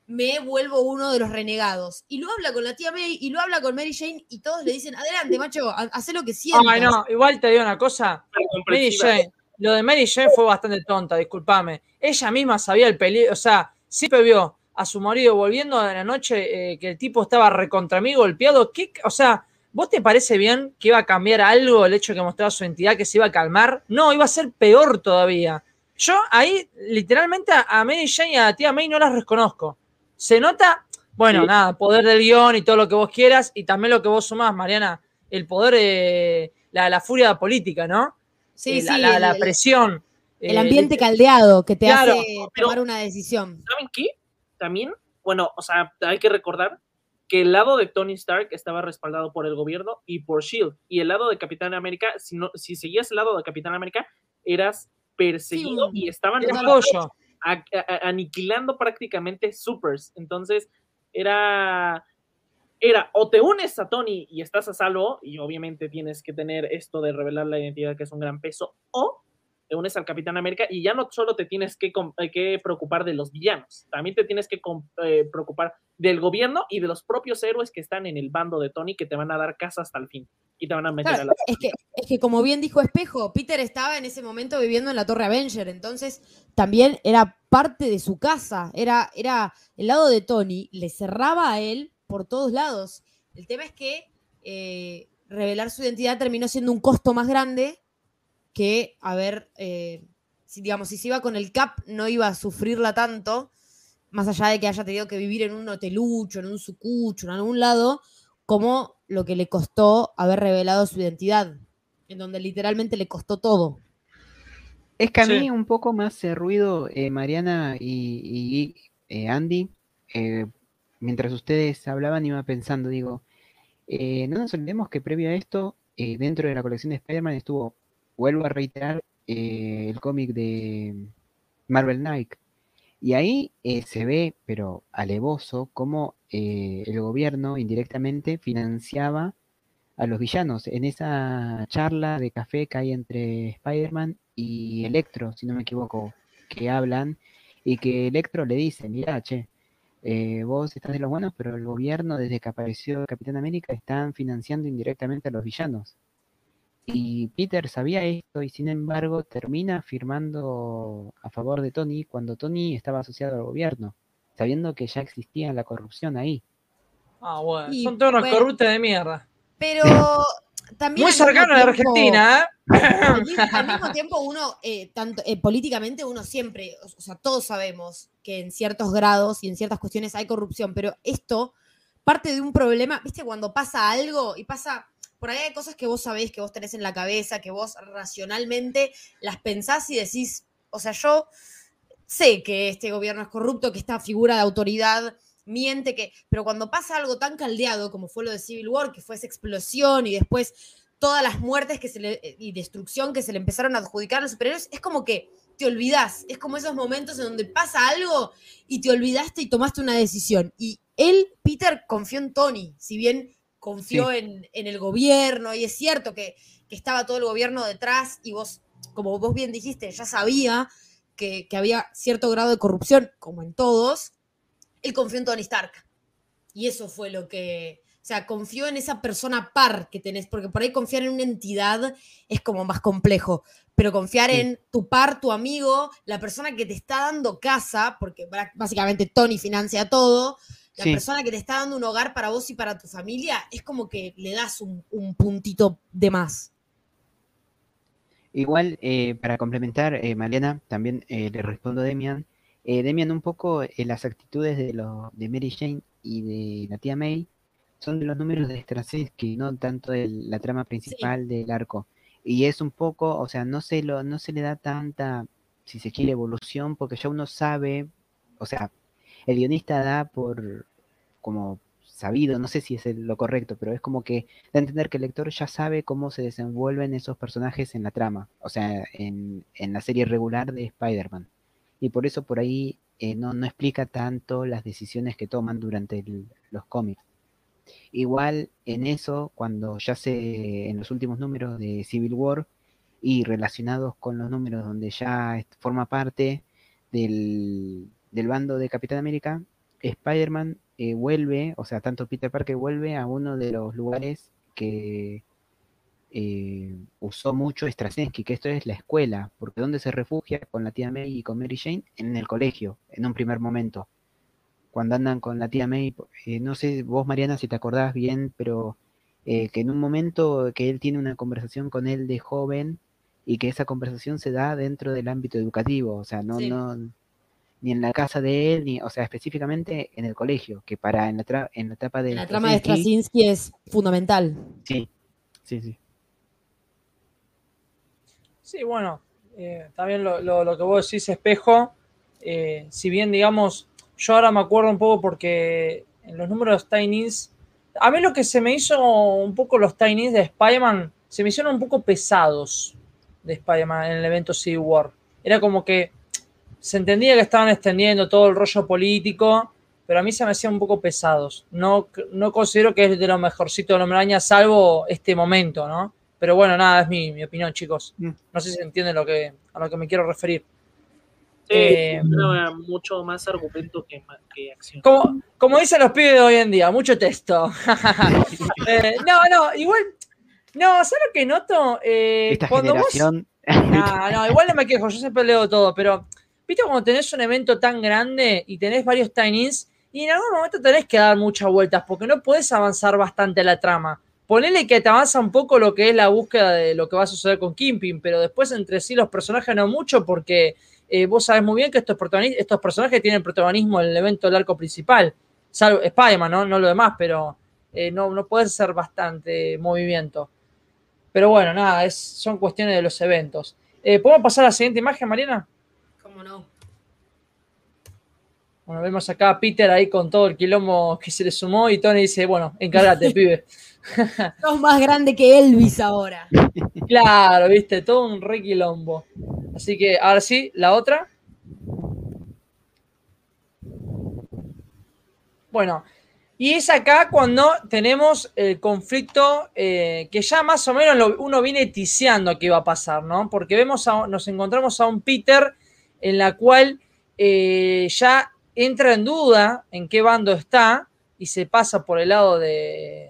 me vuelvo uno de los renegados. Y lo habla con la tía May y lo habla con Mary Jane y todos le dicen, adelante, macho, haz lo que sientas. Ay, no, igual te digo una cosa. Mary Jane, lo de Mary Jane fue bastante tonta, discúlpame. Ella misma sabía el peligro, o sea, siempre vio a su marido volviendo de la noche eh, que el tipo estaba recontra mí golpeado. ¿Qué? O sea, ¿Vos te parece bien que iba a cambiar algo el hecho de que mostraba su entidad, que se iba a calmar? No, iba a ser peor todavía. Yo ahí, literalmente, a Mary Jane y a la tía May no las reconozco. Se nota, bueno, nada, poder del guion y todo lo que vos quieras, y también lo que vos sumás, Mariana, el poder de la, furia política, ¿no? Sí, eh, sí. La, presión. El ambiente eh, caldeado que te hace tomar una decisión. ¿Saben qué? También, bueno, o sea, hay que recordar que el lado de Tony Stark estaba respaldado por el gobierno y por Shield. Y el lado de Capitán América, si, no, si seguías el lado de Capitán América, eras perseguido y estaban aniquilando prácticamente supers. Entonces, era, era o te unes a Tony y estás a salvo, y obviamente tienes que tener esto de revelar la identidad, que es un gran peso, o te unes al Capitán América y ya no solo te tienes que, eh, que preocupar de los villanos, también te tienes que eh, preocupar del gobierno y de los propios héroes que están en el bando de Tony que te van a dar casa hasta el fin y te van a meter a la... Es que, es que como bien dijo Espejo, Peter estaba en ese momento viviendo en la Torre Avenger, entonces también era parte de su casa, era, era el lado de Tony, le cerraba a él por todos lados. El tema es que eh, revelar su identidad terminó siendo un costo más grande que, a ver, eh, si, digamos, si se iba con el CAP no iba a sufrirla tanto, más allá de que haya tenido que vivir en un hotelucho, en un sucucho, en algún lado, como lo que le costó haber revelado su identidad, en donde literalmente le costó todo. Es que a mí un poco más hace ruido, eh, Mariana y, eh, Andy, mientras ustedes hablaban iba pensando, digo, no nos olvidemos que previo a esto, dentro de la colección de Spider-Man estuvo vuelvo a reiterar eh, el cómic de Marvel Knight. Y ahí eh, se ve, pero alevoso, cómo eh, el gobierno indirectamente financiaba a los villanos. En esa charla de café que hay entre Spider-Man y Electro, si no me equivoco, que hablan, y que Electro le dice, mira, che, vos estás de los buenos, pero el gobierno desde que apareció Capitán América están financiando indirectamente a los villanos. Y Peter sabía esto y sin embargo termina firmando a favor de Tony cuando Tony estaba asociado al gobierno, sabiendo que ya existía la corrupción ahí. Ah, bueno, son todos unos corruptos de mierda. Pero también... Muy cercano a la Argentina, ¿eh? Al mismo, tiempo uno, eh, tanto, eh, políticamente uno siempre, o sea, todos sabemos que en ciertos grados y en ciertas cuestiones hay corrupción, pero esto parte de un problema, viste, cuando pasa algo y pasa por ahí hay cosas que vos sabés, que vos tenés en la cabeza, que vos racionalmente las pensás y decís, o sea, yo sé que este gobierno es corrupto, que esta figura de autoridad miente, que, pero cuando pasa algo tan caldeado como fue lo de Civil War, que fue esa explosión y después todas las muertes que se le, y destrucción que se le empezaron a adjudicar a los superhéroes, es como que te olvidas. Es como esos momentos en donde pasa algo y te olvidaste y tomaste una decisión. Y él, Peter, confió en Tony, si bien confió en, el gobierno, y es cierto que, estaba todo el gobierno detrás y vos, como vos bien dijiste, ya sabía que, que había cierto grado de corrupción, como en todos, él confió en Tony Stark. Y eso fue lo que, o sea, confió en esa persona par que tenés, porque por ahí confiar en una entidad es como más complejo, pero confiar en tu par, tu amigo, la persona que te está dando casa, porque básicamente Tony financia todo, la persona que te está dando un hogar para vos y para tu familia, es como que le das un, puntito de más. Igual, eh, para complementar, eh, Mariana, también eh, le respondo a Demian. Demian, un poco las actitudes de, lo, de Mary Jane y de la tía May son de los números de que no tanto de la trama principal del arco. Y es un poco, o sea, no se, lo, no se le da tanta, si se quiere, evolución, porque ya uno sabe, o sea, el guionista da por como sabido, no sé si es lo correcto, pero es como que da a entender que el lector ya sabe cómo se desenvuelven esos personajes en la trama, o sea, en, la serie regular de Spider-Man. Y por eso por ahí eh, no, explica tanto las decisiones que toman durante los cómics. Igual en eso, cuando ya se, en los últimos números de Civil War y relacionados con los números donde ya forma parte del, bando de Capitán América, Spider-Man eh, vuelve, o sea, tanto Peter Parker vuelve a uno de los lugares que eh, usó mucho Straczynski, que esto es la escuela, porque donde se refugia con la tía May y con Mary Jane, en el colegio, en un primer momento. Cuando andan con la tía May, eh, no sé vos Mariana si te acordás bien, pero eh, que en un momento que él tiene una conversación con él de joven y que esa conversación se da dentro del ámbito educativo, o sea, no, no, ni en la casa de él, ni, o sea, específicamente en el colegio, que para en la, en la etapa de... La trama de Straczynski es fundamental. Sí, sí, sí. Sí, bueno, eh, también lo, lo, que vos decís, espejo, si bien, digamos, yo ahora me acuerdo un poco porque en los números Tinys, a mí lo que se me hizo un poco los Tinys de Spider-Man, se me hicieron un poco pesados de Spider-Man en el evento Civil War. Era como que se entendía que estaban extendiendo todo el rollo político, pero a mí se me hacían un poco pesados. No, no considero que es de lo mejorcito de la Araña, salvo este momento, ¿no? Pero bueno, nada, es mi, mi opinión, chicos. Mm. No sé si se entiende lo que, a lo que me quiero referir. Eh, mucho más argumento que, acción. Como, como, dicen los pibes de hoy en día, mucho texto. Eh, no, no, igual. No, ¿sabes lo que noto? Eh, Esta generación. no, no, igual no me quejo, yo siempre leo todo, pero cuando tenés un evento tan grande y tenés varios tiny-ins y en algún momento tenés que dar muchas vueltas porque no puedes avanzar bastante la trama. Ponele que te avanza un poco lo que es la búsqueda de lo que va a suceder con Kimping, pero después entre sí los personajes no mucho porque eh, vos sabés muy bien que estos, personajes tienen protagonismo en el evento del arco principal, salvo Spider-Man, ¿no? no lo demás, pero eh, no, no puede ser bastante movimiento. Pero bueno, nada, es, son cuestiones de los eventos. Eh, ¿Podemos pasar a la siguiente imagen, Mariana? ¿Cómo no? Bueno, vemos acá a Peter ahí con todo el quilombo que se le sumó y Tony dice, bueno, encárgate, pibe. Sos más grande que Elvis ahora. Claro, viste, todo un re quilombo. Así que ahora sí, la otra. Bueno, y es acá cuando tenemos el conflicto eh, que ya más o menos uno viene ticiando que va a pasar, ¿no? Porque vemos nos encontramos a un Peter en la cual eh, ya entra en duda en qué bando está y se pasa por el lado de,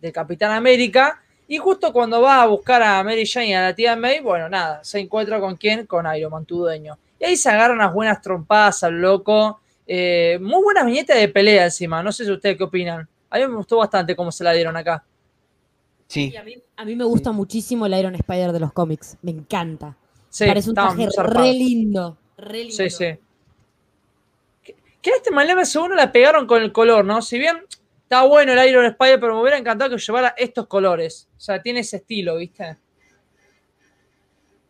de Capitán América y justo cuando va a buscar a Mary Jane y a la tía May, bueno, nada, se encuentra con quién? Con Iron Man, tu dueño. Y ahí se agarran unas buenas trompadas al loco. Eh, muy buenas viñetas de pelea encima. No sé si ustedes qué opinan. A mí me gustó bastante cómo se la dieron acá. Sí. a, mí, me gusta muchísimo el Iron Spider de los cómics. Me encanta. Sí, Parece un traje re lindo. Re lindo. Sí, sí. Que, este Maleme seguro la pegaron con el color, ¿no? Si bien Está bueno el Iron Spider, pero me hubiera encantado que llevara estos colores. O sea, tiene ese estilo, ¿viste?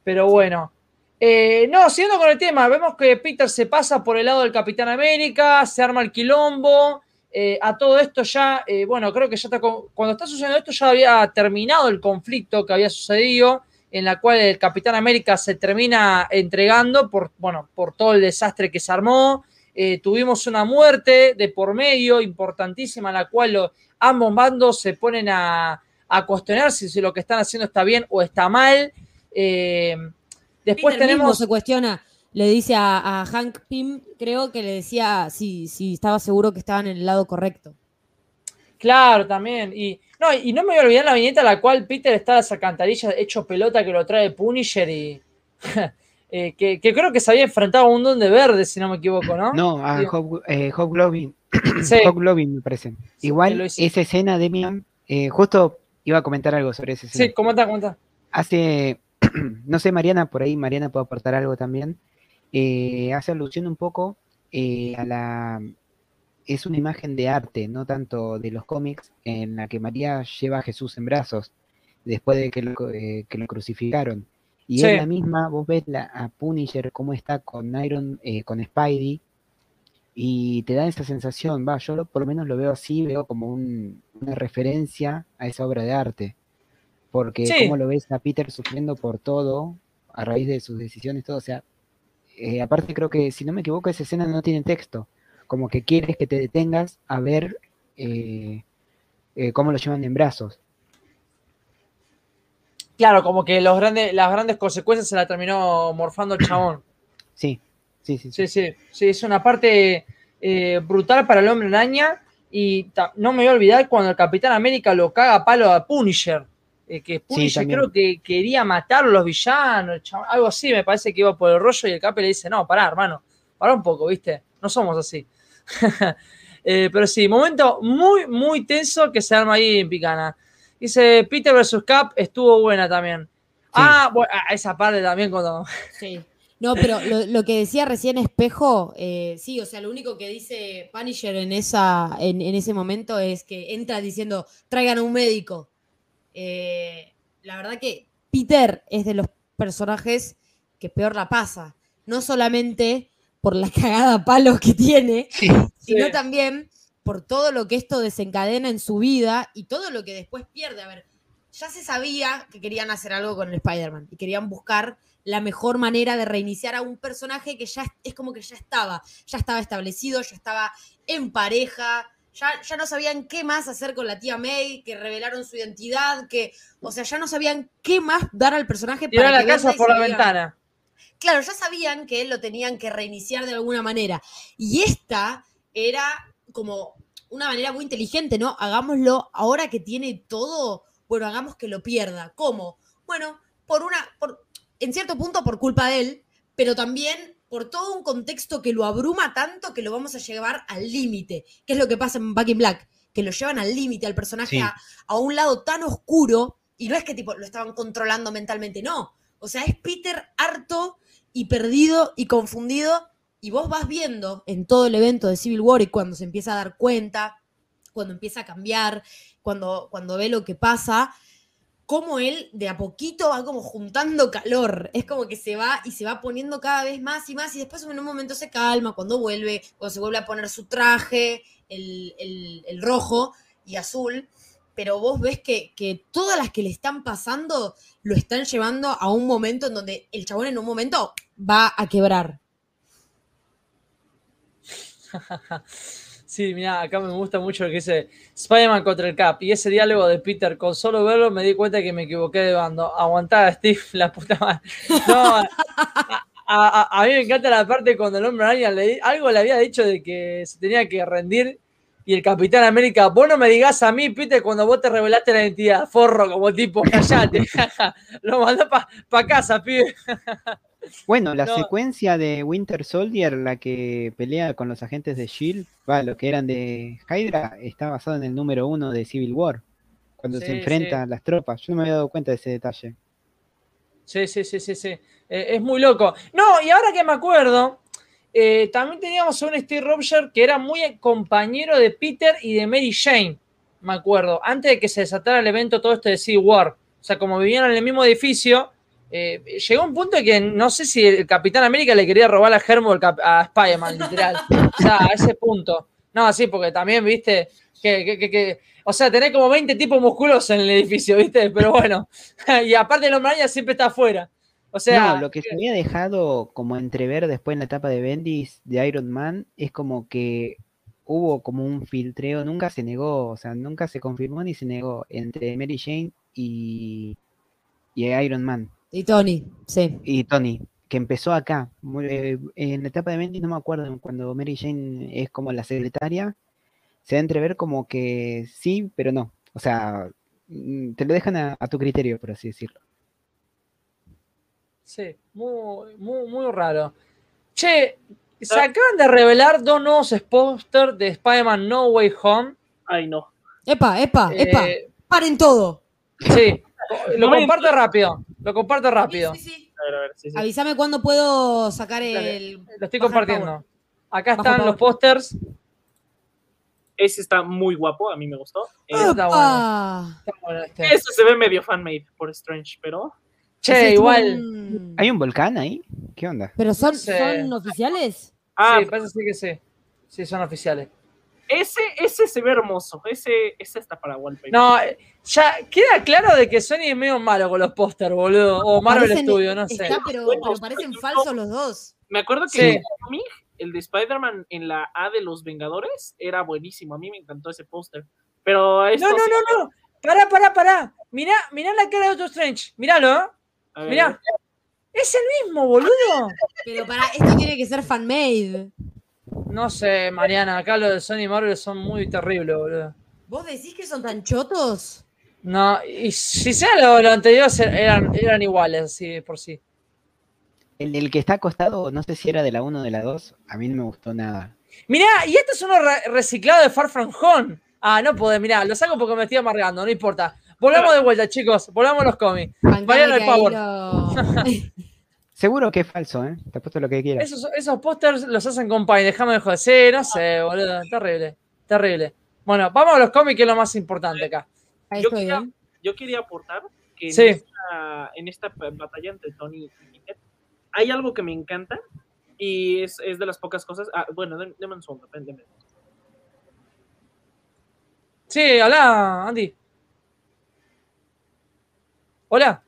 Pero bueno. Eh, no, siguiendo con el tema, vemos que Peter se pasa por el lado del Capitán América, se arma el quilombo. Eh, a todo esto ya, eh, bueno, creo que ya está, cuando está sucediendo esto ya había terminado el conflicto que había sucedido, en la cual el Capitán América se termina entregando por, bueno, por todo el desastre que se armó. Eh, tuvimos una muerte de por medio importantísima en la cual ambos bandos se ponen a, a cuestionar si, lo que están haciendo está bien o está mal. después tenemos... se cuestiona le dice a, Hank Pym, creo que le decía si, si estaba seguro que estaban en el lado correcto. Claro, también. Y no, y no me voy a olvidar la viñeta en la cual Peter está a esa cantarilla hecho pelota que lo trae Punisher y. Eh, que, creo que se había enfrentado a un don de verde, si no me equivoco, ¿no? No, a Hog, eh, me parece. Igual, esa escena, Demian, eh, justo iba a comentar algo sobre esa escena. Sí, comenta, comenta. Hace. no sé, Mariana, por ahí Mariana puede aportar algo también. Eh, hace alusión un poco eh, a la... Es una imagen de arte, no tanto de los cómics, en la que María lleva a Jesús en brazos después de que lo, eh, que lo crucificaron. Y es la misma, vos ves la, a Punisher cómo está con Iron, con Spidey, y te da esa sensación, va, yo por lo menos lo veo así, veo como una referencia a esa obra de arte. Porque como lo ves a Peter sufriendo por todo, a raíz de sus decisiones, todo, o sea, eh, aparte creo que, si no me equivoco, esa escena no tiene texto. Como que quieres que te detengas a ver eh, eh, cómo lo llevan en brazos. Claro, como que los grandes, las grandes consecuencias se la terminó morfando el chabón. Sí, sí, sí. Sí, sí, sí, es una parte brutal para el hombre araña. Y no me voy a olvidar cuando el Capitán América lo caga a palo a Punisher. Eh, que Punisher creo que quería matar a los villanos, algo así, me parece que iba por el rollo y el Cape le dice, no, pará, hermano, pará un poco, ¿viste? No somos así. Eh, pero sí, momento muy, muy tenso que se arma ahí en Picana. Dice, Peter vs. Cap estuvo buena también. Ah, bueno, esa parte también cuando... Sí. No, pero lo, que decía recién Espejo, eh, sí, o sea, lo único que dice Punisher en, esa, en, en, ese momento es que entra diciendo, traigan a un médico. Eh, la verdad que Peter es de los personajes que peor la pasa. No solamente por la cagada a palos que tiene, sino también por todo lo que esto desencadena en su vida y todo lo que después pierde. A ver, ya se sabía que querían hacer algo con el Spider-Man y querían buscar la mejor manera de reiniciar a un personaje que ya es como que ya estaba, ya estaba establecido, ya estaba en pareja, ya, no sabían qué más hacer con la tía May, que revelaron su identidad, que, o sea, ya no sabían qué más dar al personaje para la casa por la ventana. Claro, ya sabían que él lo tenían que reiniciar de alguna manera. Y esta era como una manera muy inteligente, ¿no? Hagámoslo ahora que tiene todo, bueno, hagamos que lo pierda. ¿Cómo? Bueno, por una, por, en cierto punto por culpa de él, pero también por todo un contexto que lo abruma tanto que lo vamos a llevar al límite, que es lo que pasa en Back in Black, que lo llevan al límite al personaje a, un lado tan oscuro, y no es que tipo lo estaban controlando mentalmente, no. O sea, es Peter harto y perdido y confundido, y vos vas viendo en todo el evento de Civil War y cuando se empieza a dar cuenta, cuando empieza a cambiar, cuando, cuando ve lo que pasa, cómo él de a poquito va como juntando calor. Es como que se va y se va poniendo cada vez más y más y después en un momento se calma cuando vuelve, cuando se vuelve a poner su traje, el, rojo y azul. Pero vos ves que, todas las que le están pasando lo están llevando a un momento en donde el chabón en un momento va a quebrar. Sí, mira, acá me gusta mucho lo que dice Spider-Man contra el Cap. Y ese diálogo de Peter, con solo verlo me di cuenta que me equivoqué de bando. Aguantaba, Steve, la puta madre. No, a, mí me encanta la parte cuando el hombre araña le, algo le había dicho de que se tenía que rendir. Y el Capitán América, vos no me digas a mí, Peter, cuando vos te revelaste la identidad, forro, como tipo, callate. lo mandó para pa casa, pibe. Bueno, la secuencia de Winter Soldier, la que pelea con los agentes de Shield, va, lo que eran de Hydra, está basado en el número uno de Civil War, cuando se enfrentan las tropas. Yo no me había dado cuenta de ese detalle. Sí, sí, sí, sí, sí. Eh, es muy loco. No, y ahora que me acuerdo, eh, también teníamos a un Steve Rogers que era muy compañero de Peter y de Mary Jane, me acuerdo, antes de que se desatara el evento todo este de Civil War. O sea, como vivían en el mismo edificio, eh, llegó un punto que no sé si el Capitán América le quería robar a Germo a Spider-Man, literal. o sea, a ese punto. No, sí, porque también, viste, que, que, que, o sea, tenés como 20 tipos musculosos en el edificio, viste, pero bueno, y aparte el hombre siempre está afuera. O sea, no, lo que se había dejado como entrever después en la etapa de Bendis de Iron Man es como que hubo como un filtreo, nunca se negó, o sea, nunca se confirmó ni se negó entre Mary Jane y, y Iron Man. Y Tony, sí. Y Tony, que empezó acá. Eh, en la etapa de Bendis no me acuerdo, cuando Mary Jane es como la secretaria, se da a entrever como que sí, pero no. O sea, mm, te lo dejan a tu criterio, por así decirlo. Sí, muy, muy, muy raro. Che, se ah. acaban de revelar dos nuevos posters de Spider-Man No Way Home. Ay, no. Epa, epa, epa. Eh, Paren todo. Sí, lo comparto rápido. Lo comparto rápido. Sí, sí, A ver, a ver, sí, Avísame cuándo puedo sacar el. Lo estoy compartiendo. Acá están los pósters. Ese está muy guapo, a mí me gustó. está bueno. Está bueno este. Ese se ve medio fanmade por Strange, pero. Che, igual. ¿Hay un volcán ahí? ¿Qué onda? ¿Pero son, son oficiales? Ah, sí, parece que sí. Sí, son oficiales. Ese, ese se ve hermoso. Ese, ese está para Wallpaper. No, ya queda claro de que Sony es medio malo con los pósters, boludo. O Marvel Studios, no sé. pero, parecen falsos los dos. Me acuerdo que el de Spider-Man en la A de los Vengadores era buenísimo. A mí me encantó ese póster. Pero No, no, no, no. Pará, pará, pará. Mirá, mirá la cara de otro Strange. Míralo, ¿eh? Mirá, es el mismo, boludo. Pero para, esto tiene que ser fanmade. No sé, Mariana, acá los de Sony y Marvel son muy terribles, boludo. ¿Vos decís que son tan chotos? No, y si sea lo, lo anterior, eran, eran iguales, sí, por sí. El, el, que está acostado, no sé si era de la 1 o de la 2, a mí no me gustó nada. Mirá, y este es uno reciclado de Far From Home. Ah, no puedo, mirá, lo saco porque me estoy amargando, no importa. Volvamos de vuelta, chicos. Volvamos a los cómics. Vayan al Power. Seguro que es falso, ¿eh? Te apuesto lo que quieras. Esos, esos pósters los hacen con Pine. Déjame de joder. Sí, no sé, boludo. Terrible. Terrible. Bueno, vamos a los cómics, que es lo más importante acá. Yo quería, yo quería, aportar que en, esta, batalla entre Tony y Peter hay algo que me encanta y es, es de las pocas cosas. Ah, bueno, déme un segundo, Sí, hola, Andy. Hola.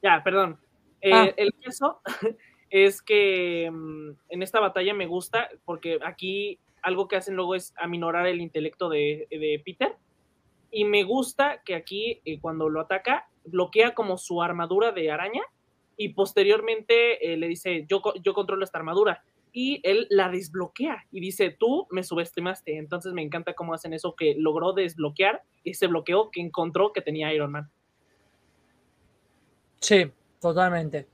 Ya, perdón. Eh, ah. El caso es que mm, en esta batalla me gusta porque aquí algo que hacen luego es aminorar el intelecto de, Peter. Y me gusta que aquí, eh, cuando lo ataca, bloquea como su armadura de araña y posteriormente eh, le dice, yo, yo controlo esta armadura. Y él la desbloquea y dice, tú me subestimaste. Entonces me encanta cómo hacen eso, que logró desbloquear ese bloqueo que encontró que tenía Iron Man. Sí, totalmente.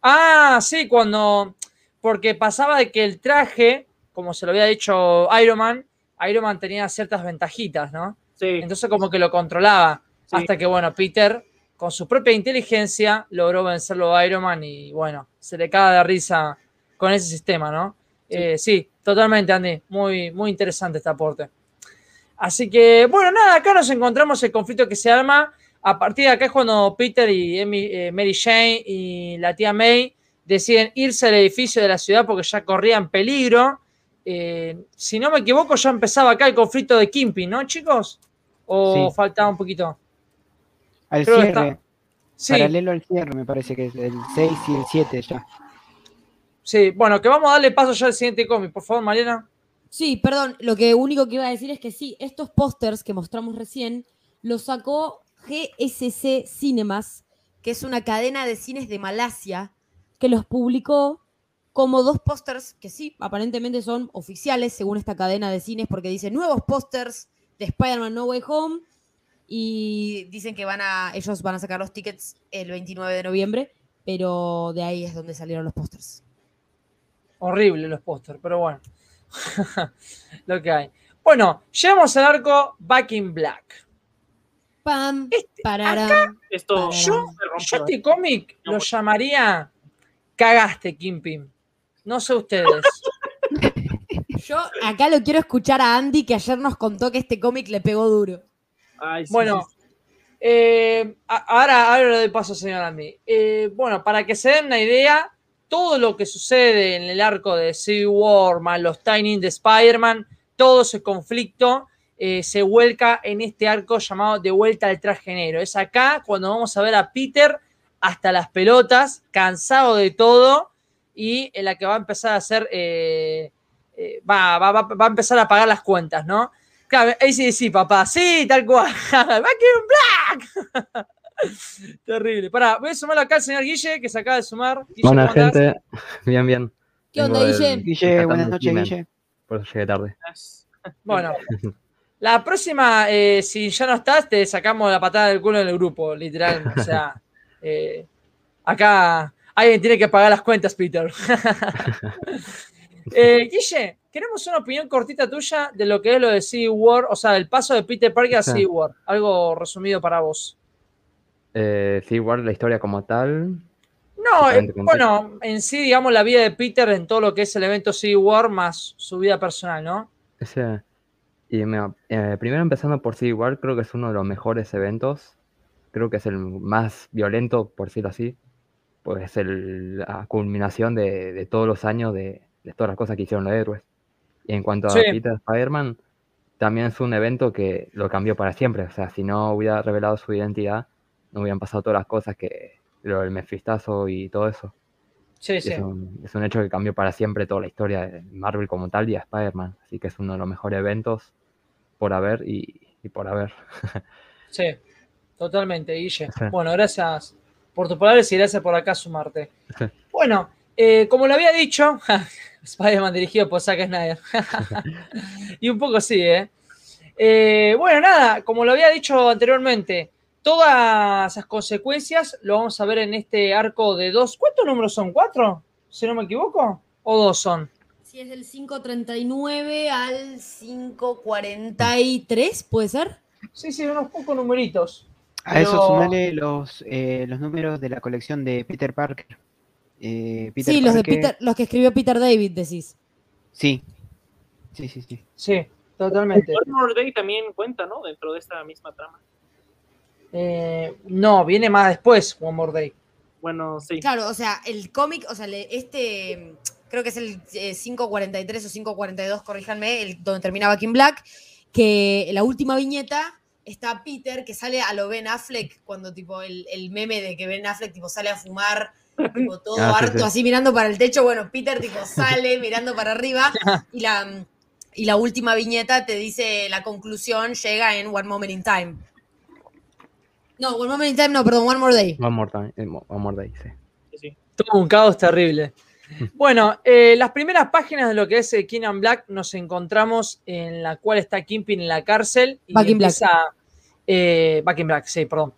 Ah, sí, cuando. Porque pasaba de que el traje, como se lo había dicho Iron Man, Iron Man tenía ciertas ventajitas, ¿no? Sí. Entonces, como que lo controlaba. Hasta que, bueno, Peter, con su propia inteligencia, logró vencerlo a Iron Man y, bueno, se le caga de risa con ese sistema, ¿no? Sí, eh, sí totalmente, Andy. Muy, muy interesante este aporte. Así que, bueno, nada, acá nos encontramos el conflicto que se arma a partir de acá es cuando Peter y eh, Mary Jane y la tía May deciden irse al edificio de la ciudad porque ya corrían peligro. Eh, si no me equivoco, ya empezaba acá el conflicto de Kimping, ¿no, chicos? ¿O faltaba un poquito? Al cierre. Paralelo al cierre, me parece que es el 6 y el 7 ya. Sí, bueno, que vamos a darle paso ya al siguiente cómic, por favor, Mariana. Sí, perdón, lo que único que iba a decir es que sí, estos pósters que mostramos recién los sacó GSC Cinemas, que es una cadena de cines de Malasia, que los publicó como dos pósters que sí, aparentemente son oficiales según esta cadena de cines, porque dice nuevos pósters de Spider-Man No Way Home y dicen que van a, ellos van a sacar los tickets el 29 de noviembre, pero de ahí es donde salieron los pósters. Horrible los pósters, pero bueno, lo que hay. Bueno, llegamos al arco Back in Black. Pam, este, esto, yo, este cómic lo llamaría Cagaste, Kimpim. No sé ustedes. Yo acá lo quiero escuchar a Andy, que ayer nos contó que este cómic le pegó duro. bueno, eh, ahora, ahora le doy paso, señor Andy. Eh, bueno, para que se den una idea, todo lo que sucede en el arco de Civil War, más los Tiny de Spider-Man, todo ese conflicto eh, se vuelca en este arco llamado De vuelta al traje negro. Es acá cuando vamos a ver a Peter hasta las pelotas, cansado de todo, y en la que va a empezar a hacer, eh, eh, va, va, va, va, a empezar a pagar las cuentas, ¿no? Claro, ahí sí, sí, papá, sí, tal cual. Back in Black. Terrible. Pará, voy a sumarlo acá al señor Guille, que se acaba de sumar. Guille, Buena gente, bien, bien. ¿Qué onda, Guille? Guille, buenas noches, Guille. Por eso llegué tarde. Bueno, la próxima, eh, si ya no estás, te sacamos la patada del culo en el grupo, literal. O sea, eh, acá alguien tiene que pagar las cuentas, Peter. eh, Guille, queremos una opinión cortita tuya de lo que es lo de Civil War, o sea, el paso de Peter Parker a Civil War. Algo resumido para vos. Eh, Civil War, la historia como tal. No, eh, bueno, en sí, digamos, la vida de Peter en todo lo que es el evento Civil War más su vida personal, ¿no? Sí. Y mira, eh, primero empezando por Civil War, creo que es uno de los mejores eventos. Creo que es el más violento, por decirlo así. Pues es el, la culminación de, de todos los años de, de, todas las cosas que hicieron los héroes. Y en cuanto a sí. Peter Spider-Man, también es un evento que lo cambió para siempre. O sea, si no hubiera revelado su identidad, no hubieran pasado todas las cosas que lo del mefistazo y todo eso. Sí, sí. Es un, es un, hecho que cambió para siempre toda la historia de Marvel como tal y a Spider-Man. Así que es uno de los mejores eventos por haber y, y por haber. sí, totalmente, Guille. Sí. Bueno, gracias por tus palabras y gracias por acá sumarte. Sí. Bueno, eh, como lo había dicho, Spider-Man dirigido por Zack Snyder. y un poco sí, ¿eh? ¿eh? Bueno, nada, como lo había dicho anteriormente, todas esas consecuencias lo vamos a ver en este arco de dos. ¿Cuántos números son? ¿Cuatro? Si no me equivoco. ¿O dos son? Sí, es del 539 al 543, ¿puede ser? Sí, sí, unos pocos numeritos. A Pero... eso sumale los, eh, los números de la colección de Peter Parker. Eh, Peter sí, los, de Peter, los que escribió Peter David, decís. Sí. Sí, sí, sí. Sí, totalmente. One More Day también cuenta, ¿no? Dentro de esta misma trama. Eh, no, viene más después, One More Day. Bueno, sí. Claro, o sea, el cómic, o sea, este, creo que es el eh, 543 o 542, corríjanme, el, donde termina Back in Black, que la última viñeta está Peter, que sale a lo Ben Affleck, cuando tipo el, el meme de que Ben Affleck tipo sale a fumar, tipo todo ah, harto, sí, sí. así mirando para el techo, bueno, Peter tipo sale mirando para arriba, y la, y la última viñeta te dice la conclusión, llega en One Moment in Time. No, One Moment in Time, no, perdón, One More Day. One More Time, eh, One More Day, sí. sí. Todo un caos terrible. Bueno, eh, las primeras páginas de lo que es eh, King Black nos encontramos en la cual está Kingpin en la cárcel. Y Back in Black. Eh, Back in Black, sí, perdón.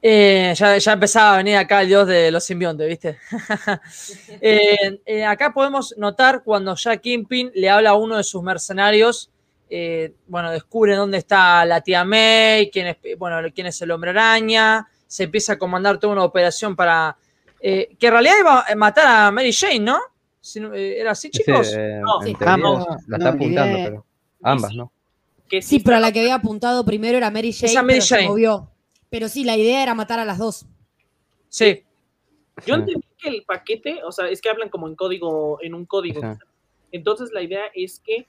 Eh, ya, ya, empezaba a venir acá el dios de los simbiontes, ¿viste? acá podemos notar cuando ya Kingpin le habla a uno de sus mercenarios bueno, descubren dónde está la tía May, quién es, bueno, quién es el hombre araña, se empieza a comandar toda una operación para... Eh, que en realidad iba a matar a Mary Jane, ¿no? Si, eh, ¿Era así, chicos? Sí, no, sí. Ambas, la está apuntando, pero ambas, ¿no? Que sí, pero la que había apuntado primero era Mary Jane, Esa Mary pero Jane. se movió. Pero sí, la idea era matar a las dos. Sí. Yo entendí que el paquete, o sea, es que hablan como en código, en un código. Sí. Entonces la idea es que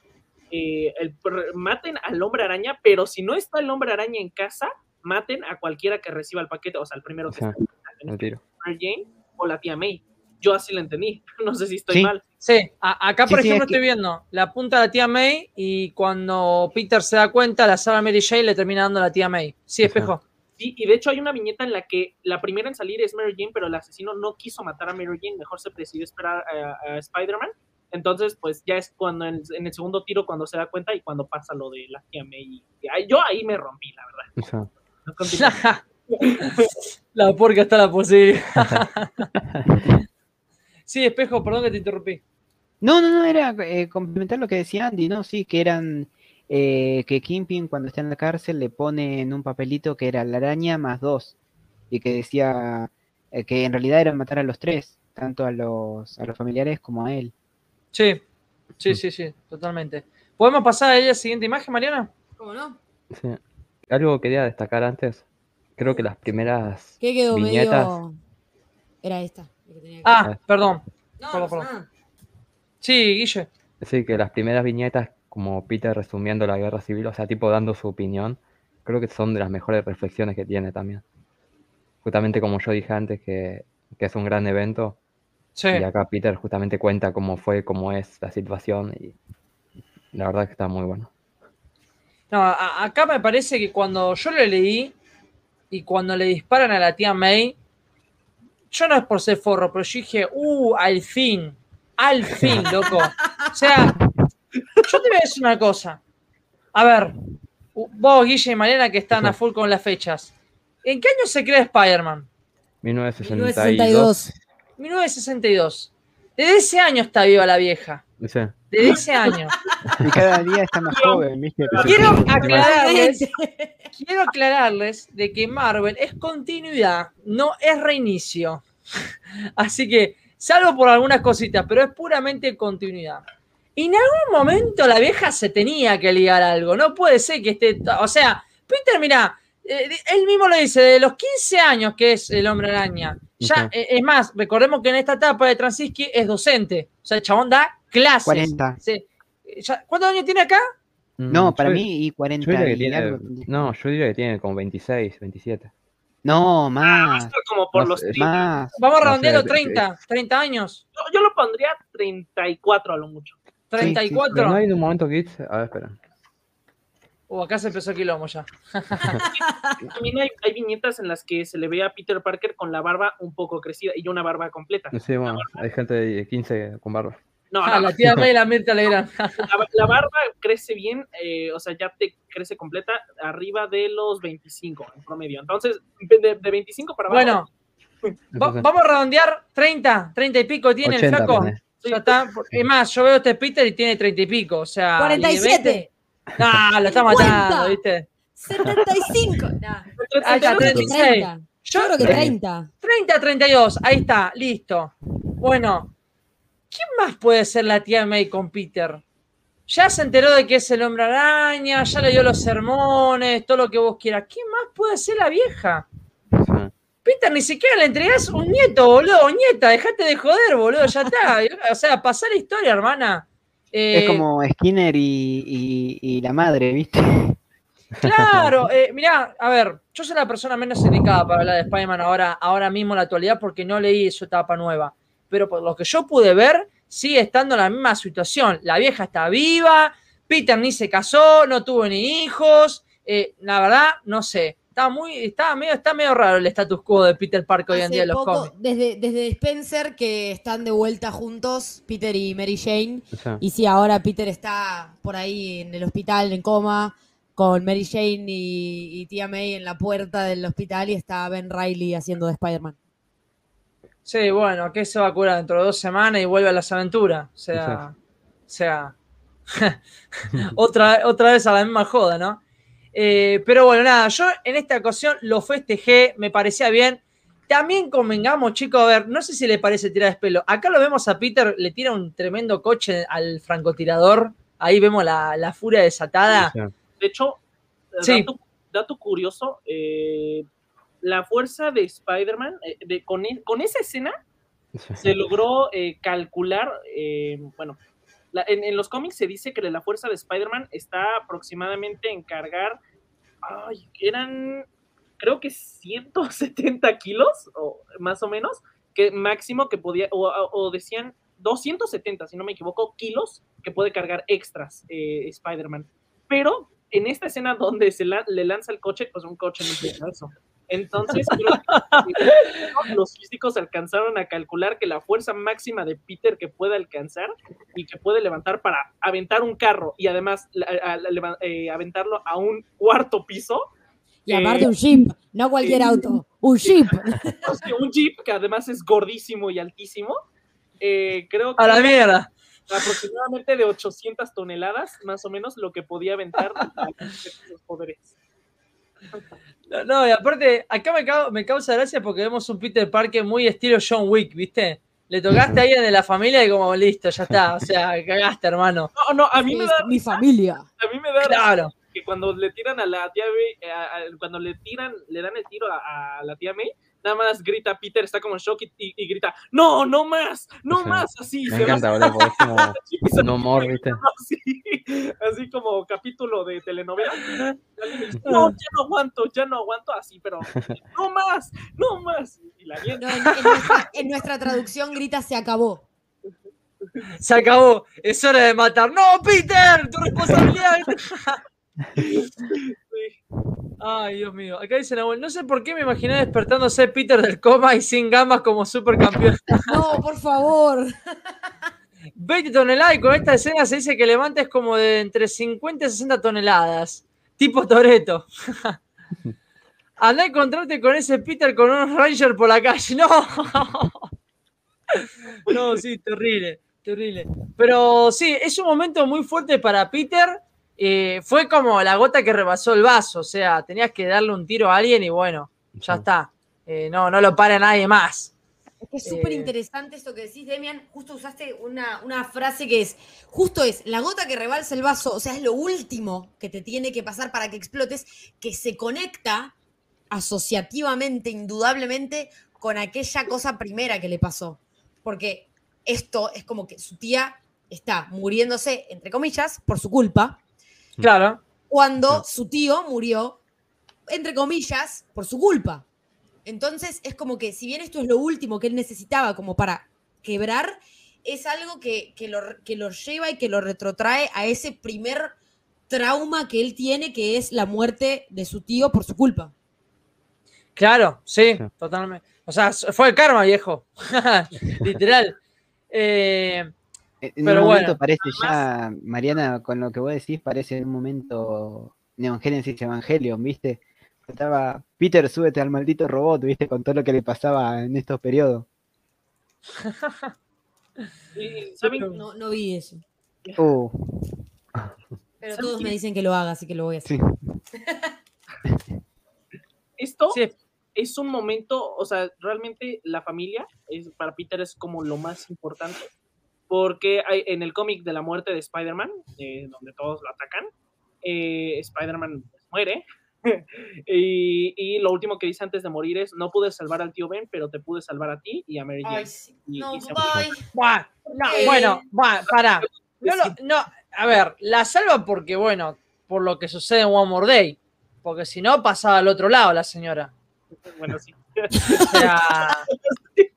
eh, el, maten al hombre araña, pero si no está el hombre araña en casa, maten a cualquiera que reciba el paquete, o sea, el primero que Ajá, el tiro. Jane o la tía May. Yo así lo entendí, no sé si estoy sí. mal. Sí, a, acá por Sí, sí, ejemplo es que- estoy viendo, la apunta a la tía May y cuando Peter se da cuenta, la salva Mary Jane y le termina dando a la tía May. Sí, Ajá. espejo. Sí, y de hecho hay una viñeta en la que la primera en salir es Mary Jane, pero el asesino no quiso matar a Mary Jane, mejor se decidió esperar a, a Spider-Man. Entonces, pues ya es cuando en, en, el segundo tiro cuando se da cuenta y cuando pasa lo de la tía May. Y, y, yo ahí me rompí, la verdad. No la porca está la posibilidad. sí, espejo, perdón que te interrumpí. No, no, no, era eh, complementar lo que decía Andy, ¿no? Sí, que eran eh, que Kingpin cuando está en la cárcel le pone en un papelito que era la araña más dos y que decía eh, que en realidad era matar a los tres, tanto a los, a los familiares como a él. Sí, sí, sí, sí, totalmente. ¿Podemos pasar a la siguiente imagen, Mariana? ¿Cómo no? Sí. Algo quería destacar antes. Creo que las primeras ¿Qué quedó viñetas. medio. Era esta. la que tenía que- Ah, perdón. No, Perdón, perdón. Sí, Guille. Sí, que las primeras viñetas, como Peter resumiendo la guerra civil, o sea, tipo dando su opinión, creo que son de las mejores reflexiones que tiene también. Justamente como yo dije antes, que, que es un gran evento, Sí. y acá Peter justamente cuenta cómo fue, cómo es la situación, y la verdad que está muy bueno. No, a- acá me parece que cuando yo lo leí y cuando le disparan a la tía May, yo no es por ser forro, pero yo dije, uh, al fin, al fin, loco. O sea, yo te voy a decir una cosa. A ver, vos, Guille y Mariana, que están a full con las fechas. ¿En qué año se crea Spider-Man? 1962. 1962. 1962. Desde ese año está viva la vieja. Sí. Desde ese año. Y cada día está más joven, ¿viste? Quiero aclararles quiero aclararles de que Marvel es continuidad, no es reinicio. Así que, salvo por algunas cositas, pero es puramente continuidad. Y en algún momento la vieja se tenía que ligar algo. No puede ser que esté. O sea, Peter, mira, eh, él mismo lo dice, de los 15 años que es el hombre araña. Ya, eh, es más, recordemos que en esta etapa de Transiski es docente. O sea, el chabón da clases. 40. Sí. Ya- ¿Cuántos años tiene acá? No, Mm, para yo- mí y 40 yo diría que y tiene, algo. no, yo diría que tiene como 26, 27. No, más, Esto como por No los sé, 30. más. Vamos No redondeando de- 30, 30 años. Yo, yo lo pondría 34 a lo mucho. 34. Pero no hay un momento que A ver, espera. Uh, acá se empezó el quilombo ya. También hay, hay viñetas en las que se le ve a Peter Parker con la barba un poco crecida y una barba completa. Sí, bueno, hay gente de 15 con barba. No, Ah, no, la tía May la Mirta Legrand. la, la barba crece bien, eh, o sea, ya te crece completa arriba de los 25 en promedio. Entonces, de, de 25 para abajo. Bueno, va- vamos a redondear 30, 30 y pico tiene 80 el flaco. poné. Ya está. Es más, yo veo este Peter y tiene 30 y pico. O sea. y de 47. 20. No, lo está matando, ¿viste? 75. Nah, Ah, ya, yo creo que 36. 30. Yo creo que Sí. 30. 30, 32. Ahí está, listo. Bueno, ¿quién más puede ser la tía May con Peter? Ya se enteró de que es el hombre araña, ya le dio los sermones, todo lo que vos quieras. ¿Quién más puede ser la vieja? Peter, ni siquiera le entregás un nieto, boludo, o nieta, dejate de joder, boludo, ya está. O sea, pasá la historia, hermana. Eh, Es como Skinner y, y- y la madre, ¿viste? Claro, eh, mirá, a ver, yo soy la persona menos indicada para hablar de Spider-Man ahora, ahora mismo en la actualidad porque no leí su etapa nueva. Pero por lo que yo pude ver, sigue estando en la misma situación. La vieja está viva, Peter ni se casó, no tuvo ni hijos. eh, la verdad, no sé. Está muy, está medio, está medio raro el status quo de Peter Parker hoy en día en los cómics. desde, desde Spencer que están de vuelta juntos, Peter y Mary Jane. Sí. Y sí, ahora Peter está por ahí en el hospital en coma con Mary Jane y, y tía May en la puerta del hospital y está Ben Riley haciendo de Spider-Man. Sí, bueno, que se va a curar dentro de dos semanas y vuelve a las aventuras. O sea, o sea, otra, otra vez a la misma joda, ¿no? Eh, pero bueno, nada, yo en esta ocasión lo festejé, me parecía bien. También convengamos, chicos, a ver, no sé si le parece tirar de pelo. Acá lo vemos a Peter, le tira un tremendo coche al francotirador. Ahí vemos la, la furia desatada. De hecho, Sí. dato, dato curioso, eh, la fuerza de Spider-Man, eh, de- con, e- con esa escena, se logró eh, calcular, eh, bueno, la- en, en los cómics se dice que la fuerza de Spider-Man está aproximadamente en cargar, ay, eran, creo que 170 kilos, o más o menos, que máximo que podía, o, o decían 270, si no me equivoco, kilos que puede cargar extras eh, Spider-Man. Pero en esta escena donde se la- le lanza el coche, pues un coche no eso. Entonces, creo que los físicos alcanzaron a calcular que la fuerza máxima de Peter que puede alcanzar y que puede levantar para aventar un carro y además a- a- eh, aventarlo a un cuarto piso, Y Eh, aparte un jeep, no cualquier sí. auto, un jeep. un jeep que además es gordísimo y altísimo, eh, creo que A la mierda. aproximadamente de 800 toneladas, más o menos, lo que podía aventar esos poderes. No, no, y aparte, acá me, cau- me causa gracia porque vemos un Peter Parker muy estilo John Wick, ¿viste? Le tocaste a alguien de la familia y como listo, ya está. O sea, cagaste, hermano. No, no, a mí me da, mi familia. a mí me da Claro. que cuando le tiran a la tía May, eh, a- a- cuando le tiran, le dan el tiro a, a la tía May, nada más grita Peter, está como en shock y, grita, no, no más, no más, así. Me encanta, boludo, porque es como un humor, ¿viste? Así, como capítulo de telenovela. No, ya no aguanto, ya no aguanto, así, pero no más, no más. Y la en, nuestra, en nuestra traducción grita, se acabó. Se acabó, es hora de matar. ¡No, Peter! ¡Tu responsabilidad! Ay, Dios mío. Acá dice Nahuel, no sé por qué me imaginé despertándose Peter del coma y sin gamas como supercampeón. No, por favor. 20 toneladas y con esta escena se dice que levantes como de entre 50 y 60 toneladas. Tipo Toreto. Andá a encontrarte con ese Peter con unos Rangers por la calle. No. No, sí, terrible, terrible. Pero sí, es un momento muy fuerte para Peter eh, fue como la gota que rebasó el vaso, o sea, tenías que darle un tiro a alguien y bueno, ya está. Eh, no, no lo para nadie más. Es que es súper eh, interesante esto que decís, Demian. Justo usaste una, una, frase que es, justo es, la gota que rebalsa el vaso, o sea, es lo último que te tiene que pasar para que explotes, que se conecta asociativamente, indudablemente, con aquella cosa primera que le pasó. Porque esto es como que su tía está muriéndose, entre comillas, por su culpa, Claro. Cuando su tío murió, entre comillas, por su culpa. Entonces es como que si bien esto es lo último que él necesitaba como para quebrar, es algo que, lo, que lo lleva y que lo retrotrae a ese primer trauma que él tiene, que es la muerte de su tío por su culpa. Claro, sí, totalmente. O sea, fue el karma, viejo. Literal. Eh, en un momento parece ya, Mariana, con lo que vos decís, parece en un momento Neon Genesis Evangelion, ¿viste? Estaba, Peter, súbete al maldito robot, ¿viste? Con todo lo que le pasaba en estos periodos. no, no vi eso. Uh. Pero todos me dicen que lo haga, así que lo voy a hacer. Esto es un momento, o sea, realmente la familia es, para Peter es como lo más importante porque hay, en el cómic de la muerte de Spider-Man, eh, donde todos lo atacan, eh, Spider-Man muere. y, lo último que dice antes de morir es, no pude salvar al tío Ben, pero te pude salvar a ti y a Mary Jane. no, bueno, va, para. No, a ver, la salva porque, bueno, por lo que sucede en One More Day. Porque si no, pasaba al otro lado la señora. Bueno, sí. O sea,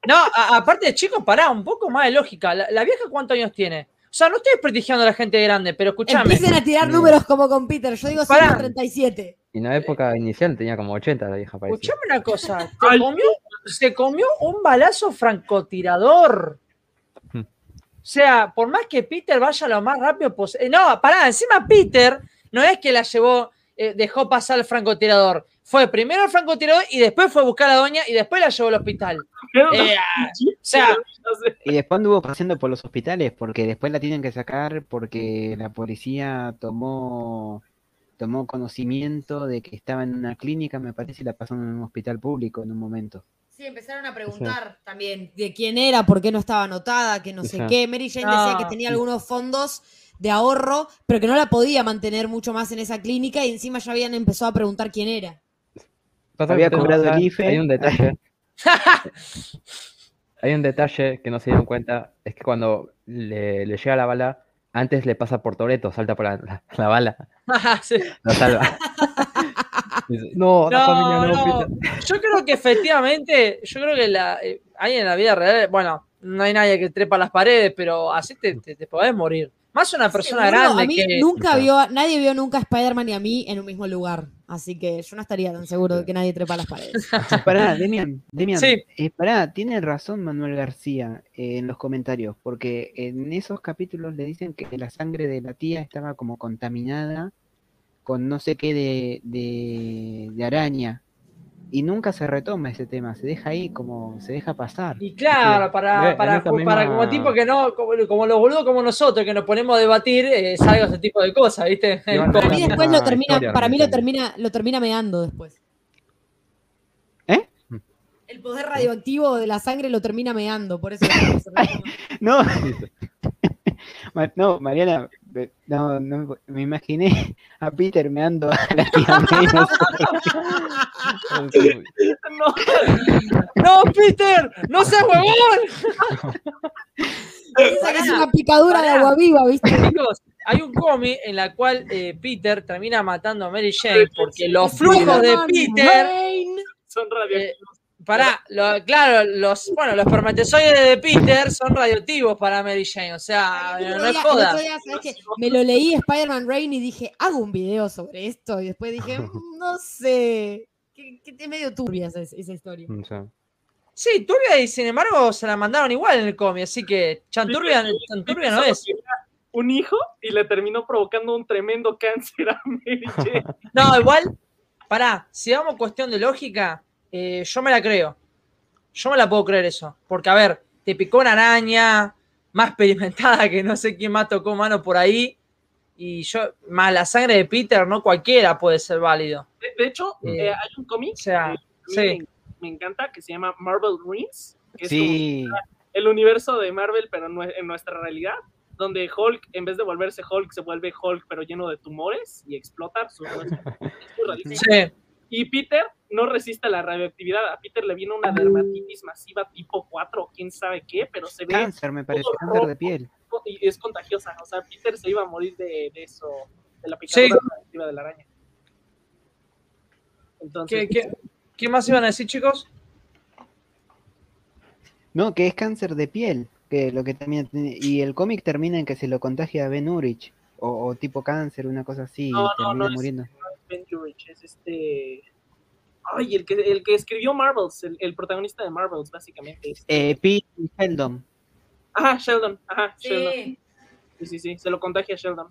no, aparte, chicos, pará, un poco más de lógica. La, vieja cuántos años tiene? O sea, no estoy desprestigiando a la gente grande, pero escúchame. Empiecen a tirar números como con Peter. Yo digo 137. Y en la época inicial tenía como 80 la vieja parecía. Escuchame una cosa. Se comió, un balazo francotirador. Hmm. O sea, por más que Peter vaya lo más rápido posible. No, pará, encima Peter no es que la llevó, eh, dejó pasar el francotirador fue primero al francotirador y después fue a buscar a la doña y después la llevó al hospital. Eh, y después anduvo pasando por los hospitales porque después la tienen que sacar porque la policía tomó tomó conocimiento de que estaba en una clínica, me parece, y la pasó en un hospital público en un momento. Sí, empezaron a preguntar también de quién era, por qué no estaba anotada, que no sé qué. Mary Jane decía que ah, tenía algunos fondos de ahorro, pero que no la podía mantener mucho más en esa clínica y encima ya habían empezado a preguntar quién era. Había cobrado el IFE. Hay un detalle. hay un detalle que no se dieron cuenta, es que cuando le, llega la bala, antes le pasa por Toreto, salta por la, bala. sí. Lo salva. no, no, familia no, Yo creo que efectivamente, yo creo que la, eh, hay en la vida real, bueno, no hay nadie que trepa las paredes, pero así te, te podés morir. Más una persona grande a mí Nunca vio, nadie vio nunca a Spider-Man y a mí en un mismo lugar. Así que yo no estaría tan seguro de que nadie trepa las paredes. pará, Demian, Demian eh, pará, tiene razón Manuel García eh, en los comentarios, porque en esos capítulos le dicen que la sangre de la tía estaba como contaminada con no sé qué de, de, de araña y nunca se retoma ese tema, se deja ahí como se deja pasar. Y claro, para, para, para, como tipo que no, como, los boludos como nosotros que nos ponemos a debatir, eh, salga ese tipo de cosas, ¿viste? para mí después lo termina, para mí lo termina, lo termina meando después. ¿Eh? El poder radioactivo de la sangre lo termina meando, por eso. no. no, Mariana, No, no, me imaginé a Peter meando a la tía May. no. no, Peter, no seas huevón. Esa que es una picadura de agua viva, ¿viste? Chicos, hay un cómic en la cual eh, Peter termina matando a Mary Jane porque los flujos de Peter son radioactivos. Pará, lo, claro, los, bueno, los espermatozoides de Peter son radioactivos para Mary Jane, o sea, no es joda. Me lo leí Spider-Man Rain y dije, hago un video sobre esto, y después dije, mm, no sé, que, es medio turbia esa, historia. Mm, sí, turbia y sin embargo se la mandaron igual en el cómic, así que Chanturbia, turbia no es. Un hijo y le terminó provocando un tremendo cáncer a Mary Jane. No, igual, pará, si vamos cuestión de lógica, eh, yo me la creo. Yo me la puedo creer eso. Porque, a ver, te picó una araña más experimentada que no sé quién más tocó mano por ahí. Y yo, más la sangre de Peter, no cualquiera puede ser válido. De, hecho, eh, eh, hay un cómic que me, encanta que se llama Marvel Dreams, que es el universo de Marvel, pero en nuestra realidad, donde Hulk, en vez de volverse Hulk, se vuelve Hulk, pero lleno de tumores y explota. Su, sí. Y Peter no resiste la radioactividad. A Peter le viene una dermatitis masiva tipo 4 o quién sabe qué, pero se ve. Cáncer, me parece, cáncer de piel. Y es contagiosa. O sea, Peter se iba a morir de, eso, de la picadura radioactiva de la araña. Entonces, ¿Qué, qué, más iban a decir, chicos? No, que es cáncer de piel. Que lo que también y el cómic termina en que se lo contagia a Ben Urich. O, tipo cáncer, una cosa así, no, y termina muriendo. Es, Ben Urich, es este Ay, el que, el que escribió Marvels, el, protagonista de Marvels, básicamente. Eh, Pete Sheldon. Ajá, Sheldon. Ajá, sí. Sheldon. Sí, sí, sí, se lo contagia a Sheldon.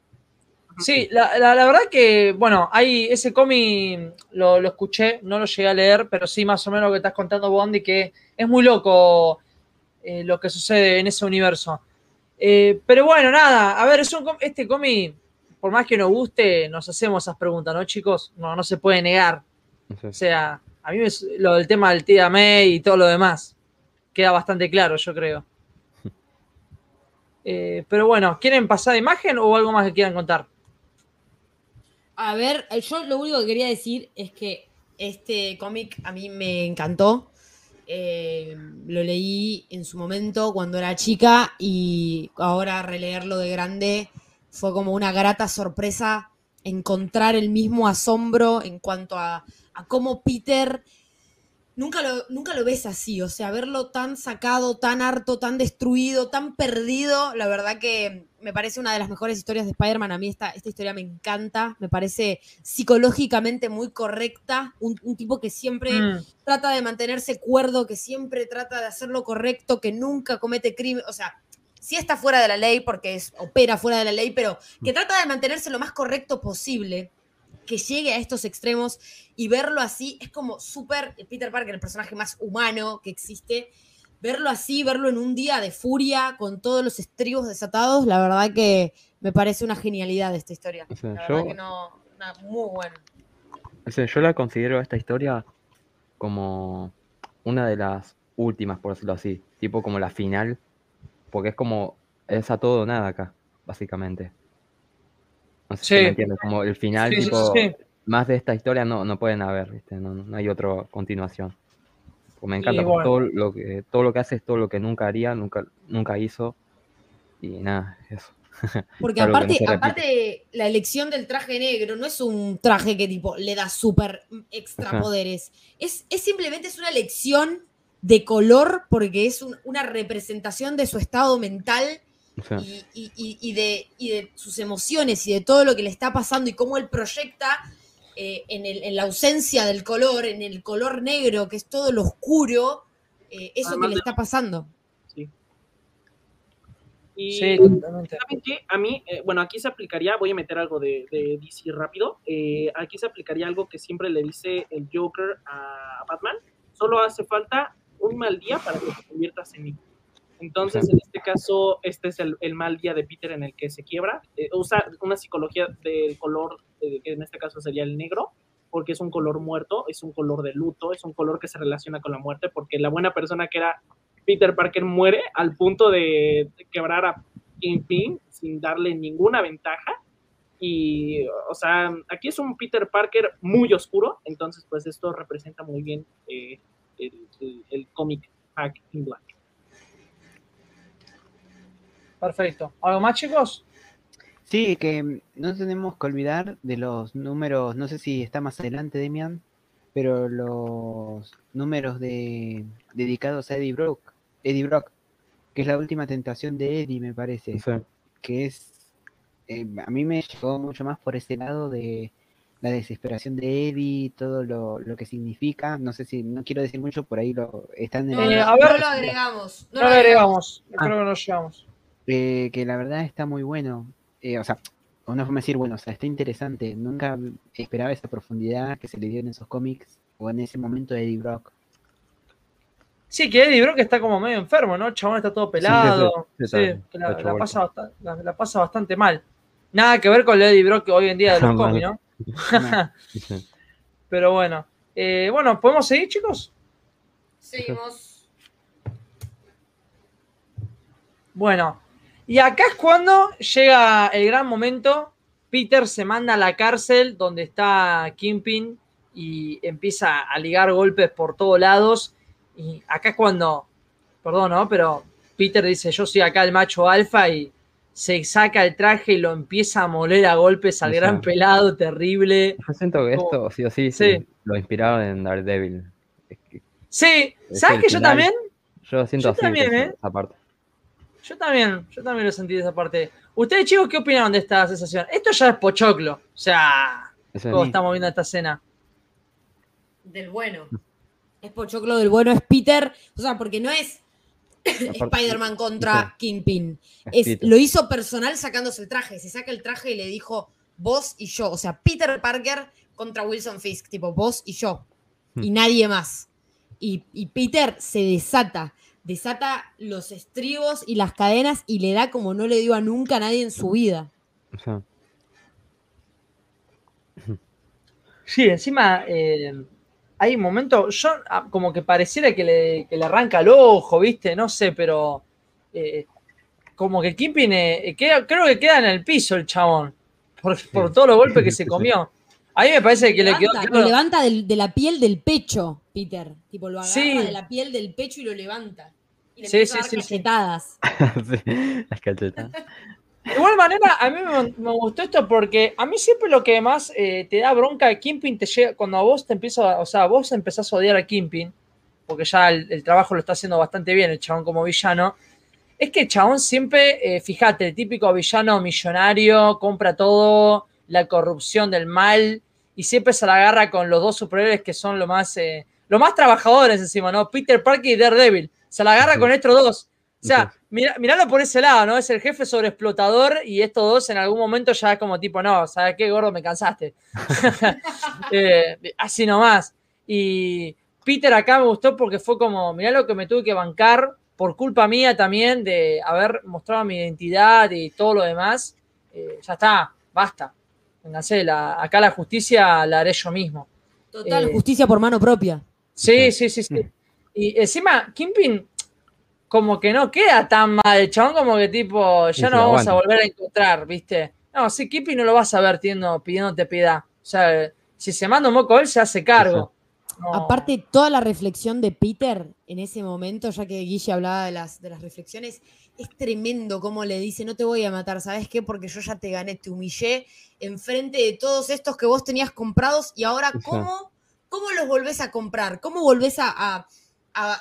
Sí, la, la, verdad que, bueno, hay ese cómic, lo, lo, escuché, no lo llegué a leer, pero sí más o menos lo que estás contando, Bondi, que es muy loco eh, lo que sucede en ese universo. Eh, pero bueno, nada, a ver, es un, este cómic, por más que nos guste, nos hacemos esas preguntas, ¿no, chicos? No, no se puede negar. O sea, a mí lo del tema del tía May y todo lo demás queda bastante claro, yo creo. Eh, pero bueno, ¿quieren pasar imagen o algo más que quieran contar? A ver, yo lo único que quería decir es que este cómic a mí me encantó. Eh, lo leí en su momento cuando era chica y ahora releerlo de grande fue como una grata sorpresa encontrar el mismo asombro en cuanto a a cómo Peter nunca lo, nunca lo ves así, o sea, verlo tan sacado, tan harto, tan destruido, tan perdido, la verdad que me parece una de las mejores historias de Spider-Man. A mí esta, esta historia me encanta, me parece psicológicamente muy correcta, un, tipo que siempre mm. trata de mantenerse cuerdo, que siempre trata de hacer lo correcto, que nunca comete crimen, o sea, sí está fuera de la ley porque es, opera fuera de la ley, pero que trata de mantenerse lo más correcto posible que llegue a estos extremos y verlo así es como súper Peter Parker, el personaje más humano que existe. Verlo así, verlo en un día de furia con todos los estribos desatados, la verdad que me parece una genialidad esta historia. la verdad que no, muy bueno. yo la considero esta historia como una de las últimas, por decirlo así, tipo como la final, porque es como es a todo o nada acá, básicamente. No sé si me entiendes, como el final, tipo, más de esta historia no, no pueden haber, ¿viste? No, no hay otra continuación. Pues me encanta, todo, lo que, todo lo que hace es todo lo que nunca haría, nunca, nunca hizo, y nada, eso. Porque aparte, aparte, la elección del traje negro no es un traje que tipo le da súper extra poderes. Es, es, simplemente es una elección de color porque es una representación de su estado mental y, de, sus emociones y de todo lo que le está pasando y cómo él proyecta eh, en, la ausencia del color, en el color negro, que es todo lo oscuro, eh, eso que le está pasando. Sí. Y, totalmente. ¿Saben qué? A mí, eh, bueno, aquí se aplicaría, voy a meter algo de, DC rápido, aquí se aplicaría algo que siempre le dice el Joker a Batman, solo hace falta un mal día para que te conviertas en mí. Entonces, en este caso, este es el, mal día de Peter en el que se quiebra. Eh, usa una psicología del color, eh, que en este caso sería el negro, porque es un color muerto, es un color de luto, es un color que se relaciona con la muerte, porque la buena persona que era Peter Parker muere al punto de quebrar a Kingpin sin darle ninguna ventaja. Y, o sea, aquí es un Peter Parker muy oscuro, entonces pues esto representa muy bien eh, el, el, cómic Back in Black. Perfecto. ¿Algo más, chicos? Sí, que no tenemos que olvidar de los números, no sé si está más adelante, Demian, pero los números de dedicados a Eddie Brock, Eddie Brock, que es la última tentación de Eddie, me parece, que es eh, a mí me llegó mucho más por ese lado de la desesperación de Eddie, todo lo, que significa. No sé si, no quiero decir mucho, por ahí lo están en el... a ver, lo agregamos. No, lo agregamos, creo que no llegamos. Eh, que la verdad está muy bueno. Eh, o sea, una forma de decir, bueno, o sea, está interesante. Nunca esperaba esa profundidad que se le dio en esos cómics o en ese momento de Eddie Brock. Sí, que Eddie Brock está como medio enfermo, ¿no? El chabón está todo pelado. Sí, la, pasa la, pasa bastante mal. Nada que ver con Lady Brock hoy en día de los cómics, ¿no? Pero bueno. Eh, bueno, ¿podemos seguir, chicos? Seguimos. Bueno, y acá es cuando llega el gran momento. Peter se manda a la cárcel donde está Kingpin y empieza a ligar golpes por todos lados. Y acá es cuando, perdón, ¿no? Pero Peter dice, yo soy acá el macho alfa y se saca el traje y lo empieza a moler a golpes al gran pelado terrible. Yo siento que esto, sí o sí, sí. lo inspiraron en Daredevil. sí, ¿sabes que yo también? Yo siento así también, ¿eh? esa parte. Yo también, yo también lo sentí de esa parte. ¿Ustedes, chicos, qué opinaron de esta sensación? Esto ya es pochoclo. O sea, ¿cómo estamos viendo esta escena? Del bueno. Es pochoclo del bueno, es Peter. O sea, porque no es Spider-Man contra Kingpin. Es, lo hizo personal sacándose el traje. Se saca el traje y le dijo vos y yo. O sea, Peter Parker contra Wilson Fisk. Tipo, vos y yo. Hmm. Y nadie más. Y, Peter se desata. Desata los estribos y las cadenas y le da como no le dio a nunca a nadie en su vida. Sí, encima eh, hay un momento, yo ah, como que pareciera que le, que le arranca el ojo, ¿viste? No sé, pero eh, como que Kimpin eh, creo que queda en el piso el chabón, por, por todos los golpes que se comió. A mí me parece que le quedó. Lo levanta de la piel del pecho, Peter. Tipo, lo agarra de la piel del pecho y lo levanta. Y le sí, sí, sí, cachetadas. las cachetadas. De igual manera, a mí me, gustó esto porque a mí siempre lo que más eh, te da bronca de Kimpin te llega cuando a vos te empieza, o sea, vos empezás a odiar a Kimpin, porque ya el, trabajo lo está haciendo bastante bien el chabón como villano, es que el chabón siempre, eh, fíjate, el típico villano millonario, compra todo, la corrupción del mal, y siempre se la agarra con los dos superhéroes que son lo más, eh, lo más trabajadores encima, ¿no? Peter Parker y Daredevil. Se la agarra con estos dos. O sea, mira, miralo por ese lado, ¿no? Es el jefe sobreexplotador y estos dos en algún momento ya es como tipo, no, ¿sabes qué, gordo? Me cansaste. Eh, así nomás. Y Peter acá me gustó porque fue como, mirá lo que me tuve que bancar por culpa mía también de haber mostrado mi identidad y todo lo demás. Eh, ya está, basta. Vénganse, acá la justicia la haré yo mismo. Total, eh, justicia por mano propia. Sí, sí, sí, sí. Y encima, Kimpin como que no queda tan mal. El chabón como que tipo, ya no vamos a volver a encontrar, ¿viste? No, sí, Kipi no lo vas a ver pidiéndote piedad. O sea, si se manda un moco él, se hace cargo. Aparte, toda la reflexión de Peter en ese momento, ya que Guille hablaba de las, de las reflexiones, es tremendo como le dice, no te voy a matar, ¿sabes qué? Porque yo ya te gané, te humillé enfrente de todos estos que vos tenías comprados y ahora, ¿cómo, cómo los volvés a comprar? ¿Cómo volvés a a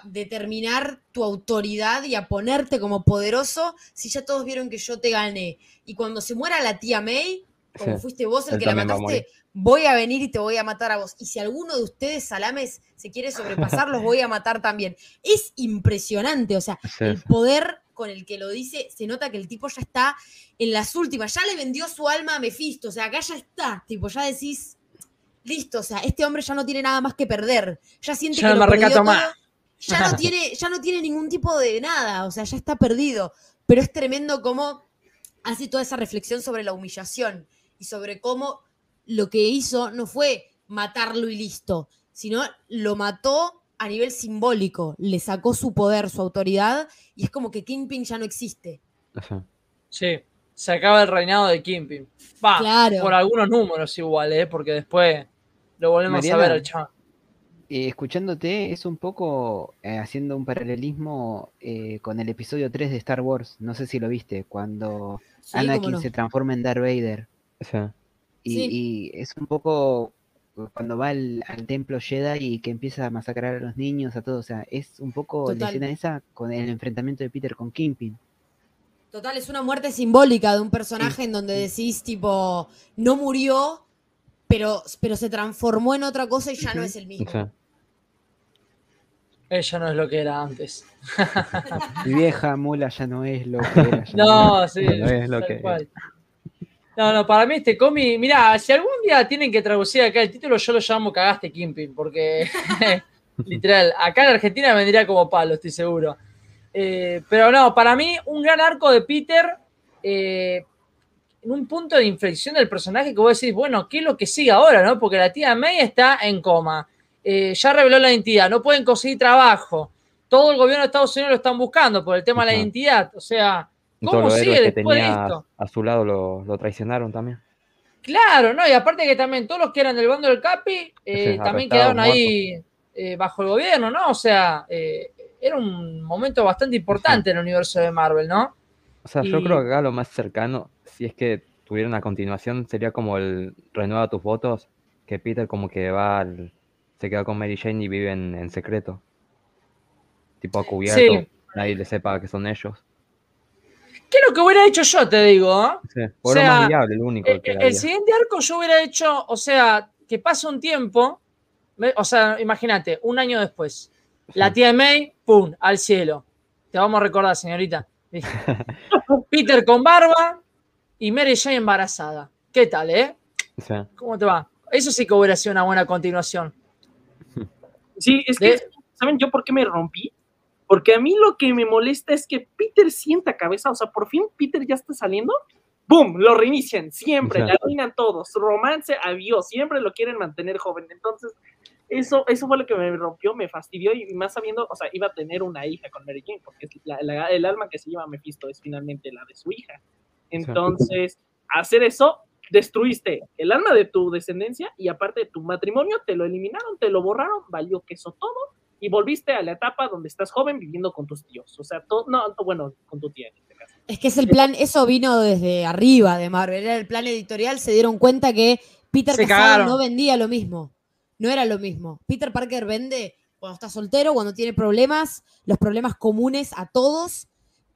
determinar tu autoridad y a ponerte como poderoso si ya todos vieron que yo te gané. Y cuando se muera la tía May, como fuiste vos el que la mataste, voy a venir y te voy a matar a vos. Y si alguno de ustedes, salames, se quiere sobrepasar, los voy a matar también. Es impresionante, o sea, el poder con el que lo dice, se nota que el tipo ya está en las últimas, ya le vendió su alma a Mephisto, o sea, acá ya está, tipo, ya decís, listo, o sea, este hombre ya no tiene nada más que perder, ya siente que lo perdió todo, ya no tiene, ya no tiene ningún tipo de nada, o sea, ya está perdido. Pero es tremendo cómo hace toda esa reflexión sobre la humillación y sobre cómo lo que hizo no fue matarlo y listo, sino lo mató a nivel simbólico, le sacó su poder, su autoridad, y es como que Kingpin ya no existe. Sí, se acaba el reinado de Kimping. Va, por algunos números igual, ¿eh? porque después lo volvemos a ver al chaval. Eh, escuchándote, es un poco eh, haciendo un paralelismo eh, con el episodio 3 de Star Wars. No sé si lo viste, cuando Anakin se transforma en Darth Vader. Y, es un poco cuando va al, templo Jedi y que empieza a masacrar a los niños, a todos. O sea, es un poco la escena esa con el enfrentamiento de Peter con Kimping. Total, es una muerte simbólica de un personaje en donde decís, tipo, no murió, pero, pero se transformó en otra cosa y ya no es el mismo. Ella no es lo que era antes. Mi vieja mula ya no es lo que era. No, sí, no es lo que No, no, para mí este cómic, mira, si algún día tienen que traducir acá el título, yo lo llamo Cagaste Kimping, porque literal, acá en Argentina vendría como palo, estoy seguro. Eh, pero no, para mí, un gran arco de Peter, eh, en un punto de inflexión del personaje que vos decís, bueno, ¿qué es lo que sigue ahora, no? Porque la tía May está en coma. Eh, ya reveló la identidad, no pueden conseguir trabajo. Todo el gobierno de Estados Unidos lo están buscando por el tema de la identidad. O sea, ¿cómo sigue después de esto? A su lado lo, traicionaron también. Claro, no, y aparte que también todos los que eran del bando del Capi eh, también quedaron ahí eh, bajo el gobierno, ¿no? O sea, era un momento bastante importante en el universo de Marvel, ¿no? O sea, yo creo que acá lo más cercano, si es que tuvieran a continuación, sería como el renueva tus votos, que Peter como que va al, se queda con Mary Jane y viven en secreto. Tipo a cubierto, nadie le sepa que son ellos. ¿Qué es lo que hubiera hecho yo, te digo? ¿eh? Sí, o sea, más viable, el único. El, el siguiente arco yo hubiera hecho, o sea, que pase un tiempo, o sea, imagínate, un año después, la tía May, ¡pum!, al cielo. Te vamos a recordar, señorita. Peter con barba y Mary Jane embarazada. ¿Qué tal, eh? ¿Cómo te va? Eso sí que hubiera sido una buena continuación. Sí, es que, ¿saben yo por qué me rompí? Porque a mí lo que me molesta es que Peter sienta cabeza, o sea, por fin Peter ya está saliendo, ¡boom! Lo reinician, siempre, le arruinan todos, romance, adiós, siempre lo quieren mantener joven. Entonces, eso, eso fue lo que me rompió, me fastidió y más sabiendo, o sea, iba a tener una hija con Mary Jane, porque el alma que se lleva Mephisto es finalmente la de su hija. Entonces, hacer eso destruiste el alma de tu descendencia y aparte de tu matrimonio, te lo eliminaron, te lo borraron, valió queso todo y volviste a la etapa donde estás joven viviendo con tus tíos. O sea, todo, no, bueno, con tu tía en este caso. Es que es el plan, eso vino desde arriba de Marvel, era el plan editorial, se dieron cuenta que Peter Casado no vendía lo mismo, no era lo mismo. Peter Parker vende cuando está soltero, cuando tiene problemas, los problemas comunes a todos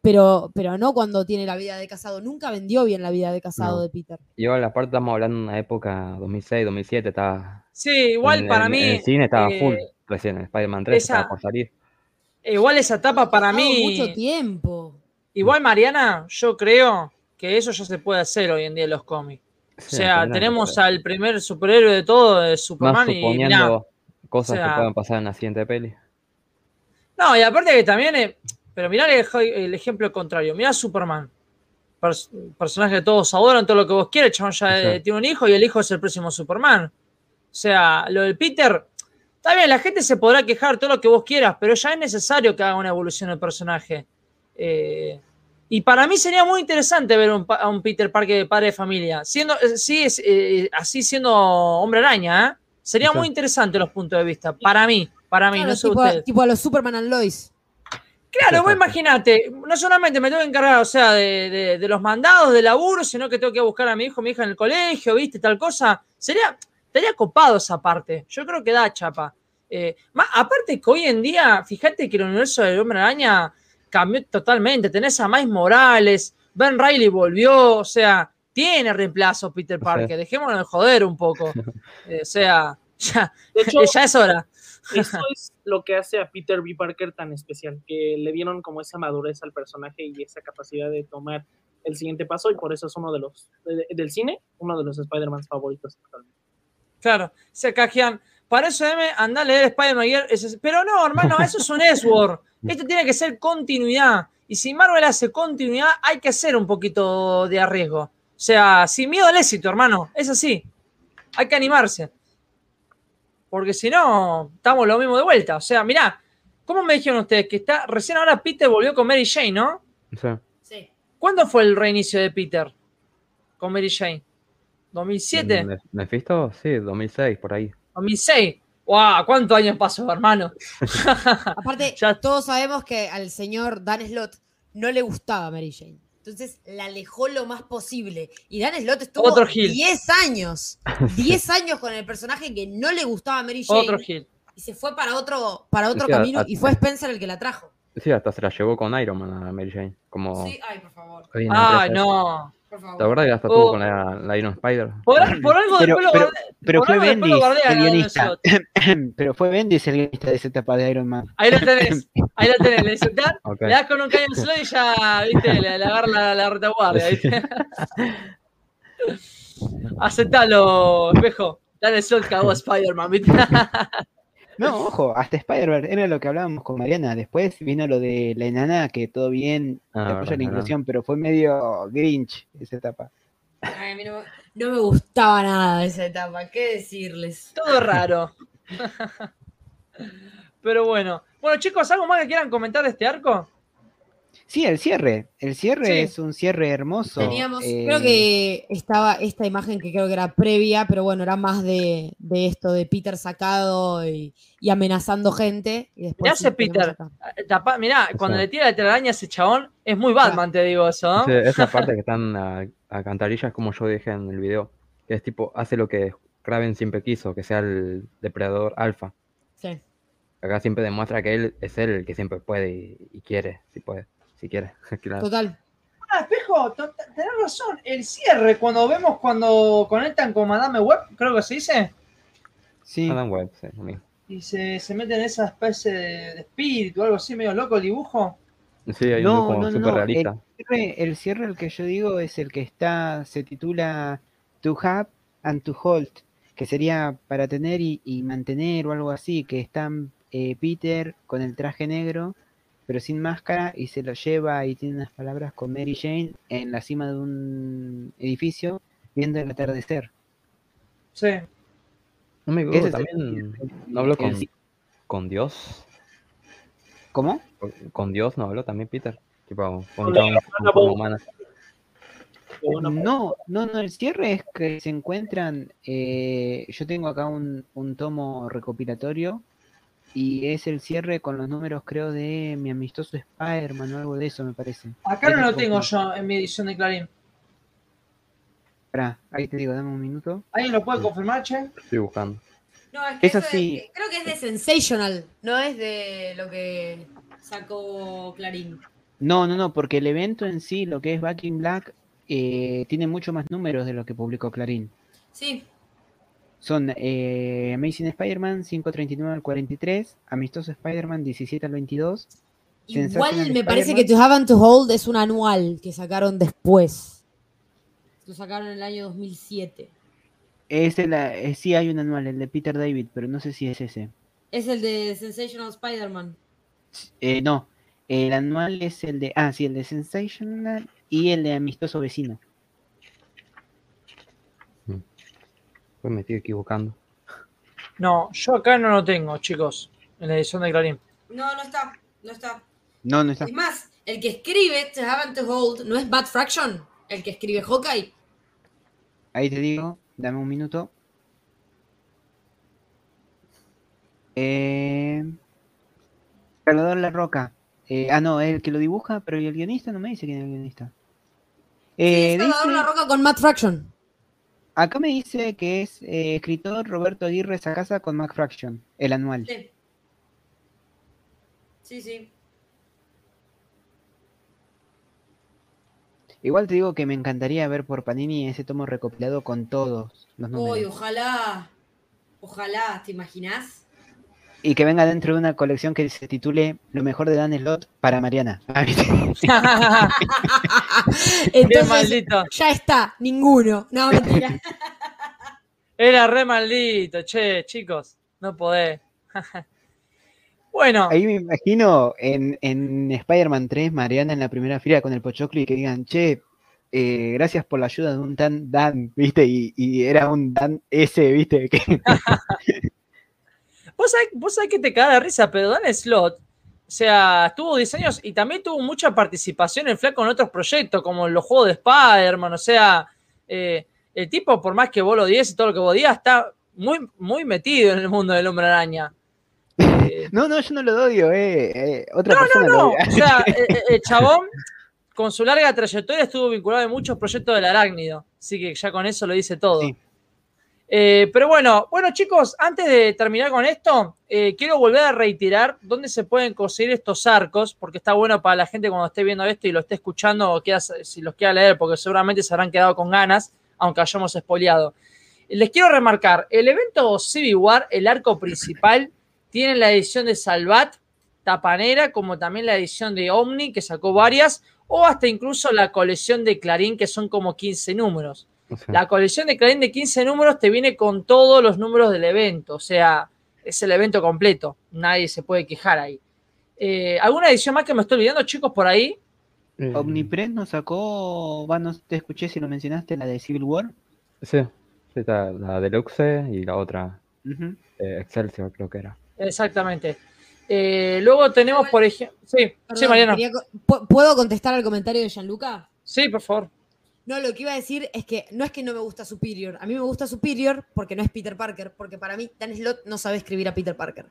pero, pero no cuando tiene la vida de casado. Nunca vendió bien la vida de casado de Peter. Y ahora, aparte, estamos hablando de una época 2006, 2007, estaba. Sí, igual para mí. el cine estaba full eh, recién, Spider-Man 3 estaba por salir. Igual esa etapa para mí. mucho tiempo. Igual, Mariana, yo creo que eso ya se puede hacer hoy en día en los cómics. o sea, tenemos al primer superhéroe de todo, de Superman, y cosas que puedan pasar en la siguiente peli. No, y aparte que también eh, pero mirá el, ejemplo contrario. Mirá Superman. personaje de todos adoran, todo lo que vos quieras. Chabón ya eh, tiene un hijo y el hijo es el próximo Superman. O sea, lo del Peter. Está bien, la gente se podrá quejar todo lo que vos quieras, pero ya es necesario que haga una evolución del personaje. Eh, y para mí sería muy interesante ver a un Peter Parker de padre de familia. Siendo, eh, sí, así siendo hombre araña, Sería muy interesante los puntos de vista. Para mí, para mí, no sé tipo, tipo a los Superman and Lois. Claro, vos imagínate, no solamente me tengo que encargar, o sea, de, los mandados de laburo, sino que tengo que buscar a mi hijo, mi hija en el colegio, viste, tal cosa. Sería, estaría copado esa parte. Yo creo que da chapa. Eh, aparte que hoy en día, fíjate que el universo del Hombre Araña cambió totalmente. Tenés a Mais Morales, Ben Riley volvió, o sea, tiene reemplazo Peter Parker. Dejémonos de joder un poco. Eh, o sea, ya, ya es hora. Eso es lo que hace a Peter B. Parker tan especial, que le dieron como esa madurez al personaje y esa capacidad de tomar el siguiente paso y por eso es uno de los, del cine, uno de los Spider-Man favoritos Claro, se cajean. Para eso, M, anda a leer Spider-Man. Pero no, hermano, eso es un S-Word. Esto tiene que ser continuidad. Y si Marvel hace continuidad, hay que hacer un poquito de arriesgo. O sea, sin miedo al éxito, hermano. Es así. Hay que animarse porque si no, estamos lo mismo de vuelta. O sea, mirá, ¿cómo me dijeron ustedes? Que está, recién ahora Peter volvió con Mary Jane, ¿no? Sí. sí. ¿Cuándo fue el reinicio de Peter con Mary Jane? ¿2007? ¿Mephisto? Sí, 2006, por ahí. 2006. ¡Wow! ¿Cuántos años pasó, hermano? Aparte, todos sabemos que al señor Dan Slott no le gustaba Mary Jane. Entonces la alejó lo más posible. Y Dan Slott estuvo 10 años. 10 años con el personaje que no le gustaba a Mary Jane. Otro. Y se fue para otro, para otro camino y fue Spencer el que la trajo. Sí, hasta se la llevó con Iron Man a Mary Jane. Como... Sí, ay, por favor. Ay, no. La verdad que hasta oh. con la, Iron Spider. Por, algo pero, pero, pero fue Bendis el guionista. pero fue Bendis el guionista de esa etapa de Iron Man. Ahí lo tenés, ahí lo tenés. Le insultás, okay. le das con un cañón solo y ya, viste, le, le agarra la, la retaguardia, ¿viste? Aceptalo, espejo. Dale slot cagó a Spider-Man, ¿viste? No, ojo, hasta Spider-Man era lo que hablábamos con Mariana. Después vino lo de la enana, que todo bien, ah, la inclusión, pero fue medio Grinch esa etapa. a mí no, no, me gustaba nada esa etapa, ¿qué decirles? Todo raro. pero bueno. Bueno, chicos, ¿algo más que quieran comentar de este arco? Sí, el cierre. El cierre es un cierre hermoso. Teníamos, eh, creo que estaba esta imagen que creo que era previa, pero bueno, era más de, esto de Peter sacado y, amenazando gente. Y después hace Peter? mirá, cuando le tira la telaraña a ese chabón, es muy Batman, te digo eso. esa parte que están a, a, cantarillas, como yo dije en el video, que es tipo, hace lo que Kraven siempre quiso, que sea el depredador alfa. Sí. Acá siempre demuestra que él es él el que siempre puede y, y quiere, si puede si quieres. Total. Ah, espejo, tenés razón. El cierre, cuando vemos cuando conectan con Madame Web, creo que se dice. Sí. Madame Web, sí. Y se, se mete en esa especie de, espíritu, algo así medio loco el dibujo. Sí, hay no, un no, realista. El cierre, el cierre, el que yo digo, es el que está, se titula To Have and To Hold, que sería para tener y, mantener o algo así, que están eh, Peter con el traje negro pero sin máscara y se lo lleva y tiene unas palabras con Mary Jane en la cima de un edificio viendo el atardecer. Sí. No me acuerdo también. ¿No habló con, con Dios? ¿Cómo? Con Dios no habló también Peter. Tipo, con, No, no, no, el cierre es que se encuentran, eh, yo tengo acá un, un tomo recopilatorio y es el cierre con los números, creo, de mi amistoso Spider-Man o algo de eso, me parece. Acá no lo tengo yo en mi edición de Clarín. Espera, ahí te digo, dame un minuto. ¿Alguien lo puede confirmar, Che? Estoy buscando. No, es que es así. creo que es de Sensational, no es de lo que sacó Clarín. No, no, no, porque el evento en sí, lo que es Back in Black, eh, tiene mucho más números de lo que publicó Clarín. Sí, son eh, Amazing Spider-Man 539 al 43, Amistoso Spider-Man 17 al 22. Igual me parece que To Have to Hold es un anual que sacaron después. Lo sacaron en el año 2007. Es el, eh, sí hay un anual, el de Peter David, pero no sé si es ese. Es el de Sensational Spider-Man. Eh, no, el anual es el de... Ah, sí, el de Sensational y el de Amistoso Vecino. Pues me estoy equivocando. No, yo acá no lo tengo, chicos, en la edición de Clarín. No, no está, no está. No, no está. Es más, el que escribe To Have to Hold no es Bad Fraction, el que escribe Hawkeye. Ahí te digo, dame un minuto. Eh, Salvador La Roca. Eh, ah, no, el que lo dibuja, pero el guionista no me dice quién es el guionista. Eh, sí, Salvador La Roca con Matt Fraction. Acá me dice que es eh, escritor Roberto Aguirre Sacasa con Mac Fraction, el anual. Sí. Sí, sí. Igual te digo que me encantaría ver por Panini ese tomo recopilado con todos los números. Uy, ojalá. Ojalá, ¿te imaginas? Y que venga dentro de una colección que se titule Lo mejor de Dan Slot para Mariana. Entonces, ya está, ninguno. No, mentira. Era re maldito, che, chicos. No podés. bueno. Ahí me imagino en, en Spider-Man 3, Mariana en la primera fila con el Pochoclo y que digan, che, eh, gracias por la ayuda de un Dan Dan, ¿viste? Y, y era un Dan S, ¿viste? Vos sabés, que te caga de risa, pero Dan Slot O sea, tuvo diseños y también tuvo mucha participación en Flaco en otros proyectos, como los juegos de Spider-Man. O sea, eh, el tipo, por más que vos lo digas y todo lo que vos digas, está muy, muy metido en el mundo del hombre araña. Eh, no, no, yo no lo odio, eh. eh otra no, persona no, no. o sea, el, chabón, con su larga trayectoria, estuvo vinculado en muchos proyectos del arácnido. Así que ya con eso lo dice todo. Sí. Eh, pero bueno, bueno chicos, antes de terminar con esto, eh, quiero volver a reiterar dónde se pueden conseguir estos arcos, porque está bueno para la gente cuando esté viendo esto y lo esté escuchando o si los quiera leer, porque seguramente se habrán quedado con ganas, aunque hayamos espoleado. Les quiero remarcar, el evento Civil War, el arco principal, tiene la edición de Salvat, Tapanera, como también la edición de Omni, que sacó varias, o hasta incluso la colección de Clarín, que son como 15 números. La colección de Clarín de 15 números te viene con todos los números del evento, o sea, es el evento completo, nadie se puede quejar ahí. Eh, ¿Alguna edición más que me estoy olvidando, chicos, por ahí? Eh, Omnipress nos sacó, bueno, te escuché si lo mencionaste, la de Civil War. Sí, está la Deluxe y la otra, eh, Excelsior creo que era. Exactamente. luego tenemos, por ejemplo, sí, sí, Mariano. ¿Puedo contestar al comentario de Gianluca? Sí, por favor. No, lo que iba a decir es que no es que no me gusta Superior. A mí me gusta Superior porque no es Peter Parker, porque para mí Dan Slott no sabe escribir a Peter Parker.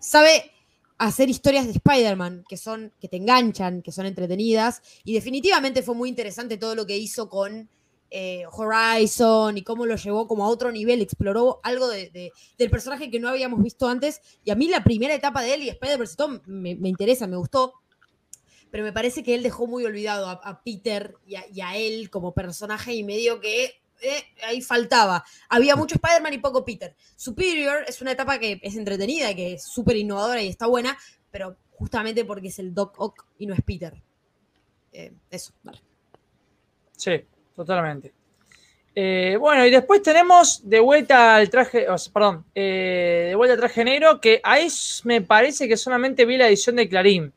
Sabe hacer historias de Spider-Man que son que te enganchan, que son entretenidas y definitivamente fue muy interesante todo lo que hizo con eh, Horizon y cómo lo llevó como a otro nivel, exploró algo del personaje que no habíamos visto antes y a mí la primera etapa de él y Spider-Verse me, me interesa, me gustó pero me parece que él dejó muy olvidado a, Peter y a, él como personaje y medio que eh, ahí faltaba. Había mucho Spider-Man y poco Peter. Superior es una etapa que es entretenida, que es súper innovadora y está buena, pero justamente porque es el Doc Ock y no es Peter. Eh, eso, vale. Sí, totalmente. Eh, bueno, y después tenemos de vuelta al traje, perdón, de vuelta al traje negro, que ahí me parece que solamente vi la edición de Clarín.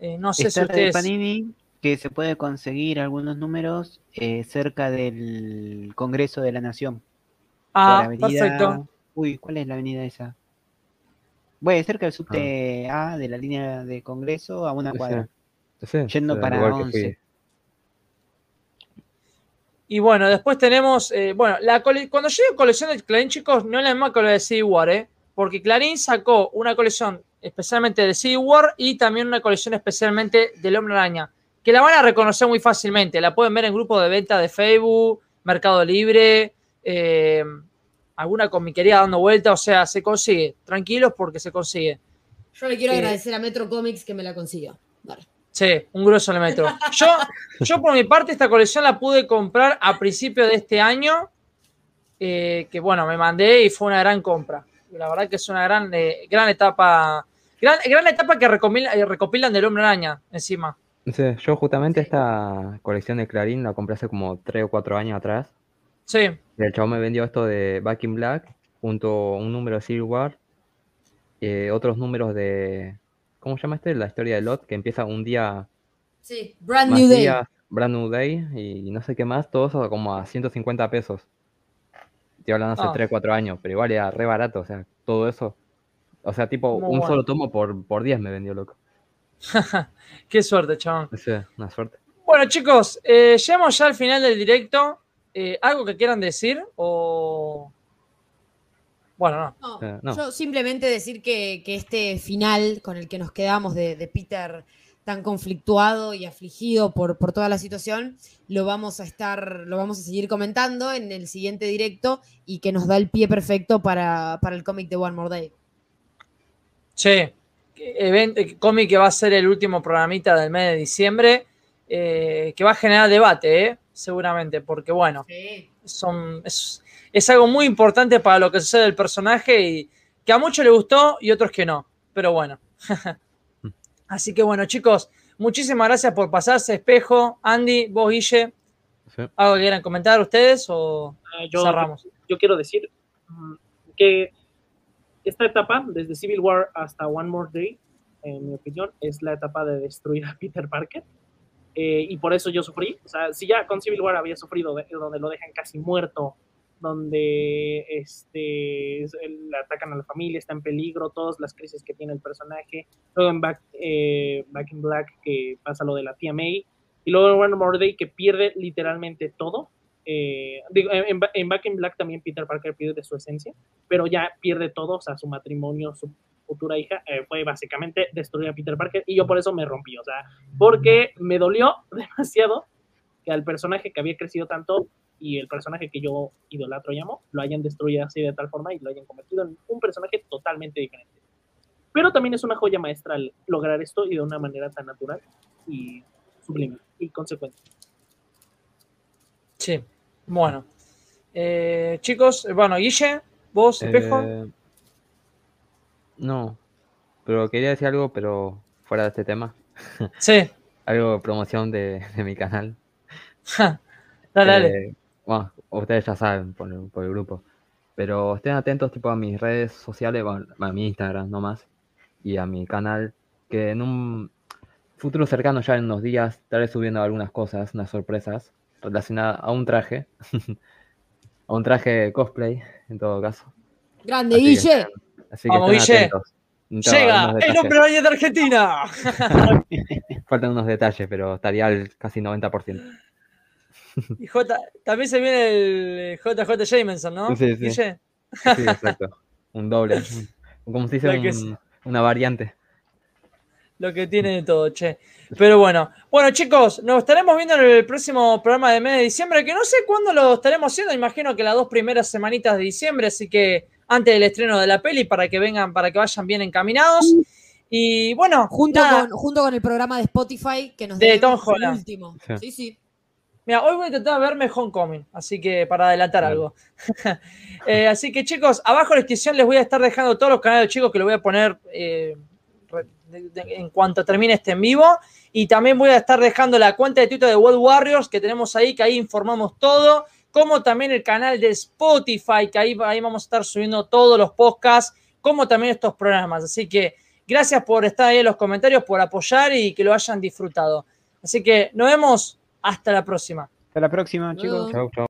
Eh, no sé si ustedes... Panini que se puede conseguir algunos números eh, cerca del Congreso de la Nación. Ah, perfecto. Uy, ¿cuál es la avenida esa? Bueno, cerca del subte ah. A de la línea de Congreso a una cuadra. yendo para 11. Y bueno, después tenemos, eh, bueno, la cuando llegue colección de Clarín, chicos, no es la misma que la de Civil War, ¿eh? Porque Clarín sacó una colección especialmente de Civil War y también una colección especialmente del Hombre Araña, que la van a reconocer muy fácilmente. La pueden ver en grupos de venta de Facebook, Mercado Libre, eh, alguna comiquería dando vuelta, o sea, se consigue. Tranquilos porque se consigue. Yo le quiero eh, agradecer a Metro Comics que me la consiguió. Sí, un grueso el Metro. Yo, yo, por mi parte, esta colección la pude comprar a principio de este año, eh, que bueno, me mandé y fue una gran compra. La verdad que es una gran, gran etapa Gran, etapa que eh, recopilan, del Hombre Araña encima. Sí, yo justamente esta colección de Clarín la compré hace como 3 o 4 años atrás. Sí. el chavo me vendió esto de Back in Black, junto a un número de Civil War, eh, otros números de. ¿Cómo se llama este? La historia de Lot, que empieza un día. Sí, Brand New Day. brand New Day y no sé qué más, todo eso como a 150 pesos. Estoy hablando hace 3 o 4 años, pero igual era re barato, o sea, todo eso o sea, tipo, un solo tomo por, por 10 me vendió loco. Qué suerte, chabón. Sí, una suerte. Bueno, chicos, eh, llegamos ya al final del directo. Eh, ¿Algo que quieran decir? O. Bueno, no. Eh, yo simplemente decir que, este final con el que nos quedamos de, Peter tan conflictuado y afligido por, por, toda la situación, lo vamos a estar, lo vamos a seguir comentando en el siguiente directo y que nos da el pie perfecto para, para el cómic de One More Day. Sí, cómic que va a ser el último programita del mes de diciembre, eh, que va a generar debate, eh, seguramente, porque bueno, son, es, algo muy importante para lo que sucede el personaje y que a muchos le gustó y otros que no, pero bueno. Así que bueno, chicos, muchísimas gracias por pasarse, Espejo, Andy, vos, Guille. ¿Algo que quieran comentar ustedes o ah, cerramos? yo quiero decir mm, que esta etapa, desde Civil War hasta One More Day, en mi opinión, es la etapa de destruir a Peter Parker. Eh, y por eso yo sufrí. O sea, si ya con Civil War había sufrido, donde lo dejan casi muerto donde este, le atacan a la familia, está en peligro, todas las crisis que tiene el personaje. Luego en Back, eh, Back in Black, que pasa lo de la tía May. Y luego en One More Day, que pierde literalmente todo. Eh, digo, en, Back in Black también Peter Parker pierde su esencia, pero ya pierde todo, o sea, su matrimonio, su futura hija, eh, fue básicamente destruir a Peter Parker. Y yo por eso me rompí, o sea, porque me dolió demasiado que al personaje que había crecido tanto y el personaje que yo idolatro y amo lo hayan destruido así de tal forma y lo hayan convertido en un personaje totalmente diferente. Pero también es una joya maestra lograr esto y de una manera tan natural y sublime y consecuente. Sí, bueno. Eh, chicos, bueno, Guille, vos, espejo. Eh, no, pero quería decir algo, pero fuera de este tema. Sí. algo de promoción de, mi canal. dale, dale. Eh, bueno, ustedes ya saben por el, grupo, pero estén atentos tipo a mis redes sociales, a mi Instagram nomás, y a mi canal, que en un futuro cercano, ya en unos días, estaré subiendo algunas cosas, unas sorpresas relacionadas a un traje, a un traje cosplay, en todo caso. Grande, Guille. así que Vamos, Guille. Atentos. Llega el hombre de Argentina. Faltan unos detalles, pero estaría al casi 90%. Y J, también se viene el JJ Jameson, ¿no? Sí, sí. Sí, exacto. Un doble. Como se dice, una variante. Lo que tiene de todo, che. Pero bueno, bueno chicos, nos estaremos viendo en el próximo programa de mes de diciembre, que no sé cuándo lo estaremos haciendo, imagino que las dos primeras semanitas de diciembre, así que antes del estreno de la peli, para que vengan, para que vayan bien encaminados. Y bueno, junto, con, junto con el programa de Spotify que nos de Tom Holland. el último. sí. sí. Mira, hoy voy a intentar verme Homecoming, así que para adelantar algo. Eh, así que chicos, abajo en la descripción les voy a estar dejando todos los canales chicos que lo voy a poner eh, en cuanto termine este en vivo. Y también voy a estar dejando la cuenta de Twitter de World Warriors que tenemos ahí, que ahí informamos todo. Como también el canal de Spotify, que ahí, ahí vamos a estar subiendo todos los podcasts, como también estos programas. Así que gracias por estar ahí en los comentarios, por apoyar y que lo hayan disfrutado. Así que nos vemos hasta la próxima. Hasta la próxima, chicos. Chau, chau.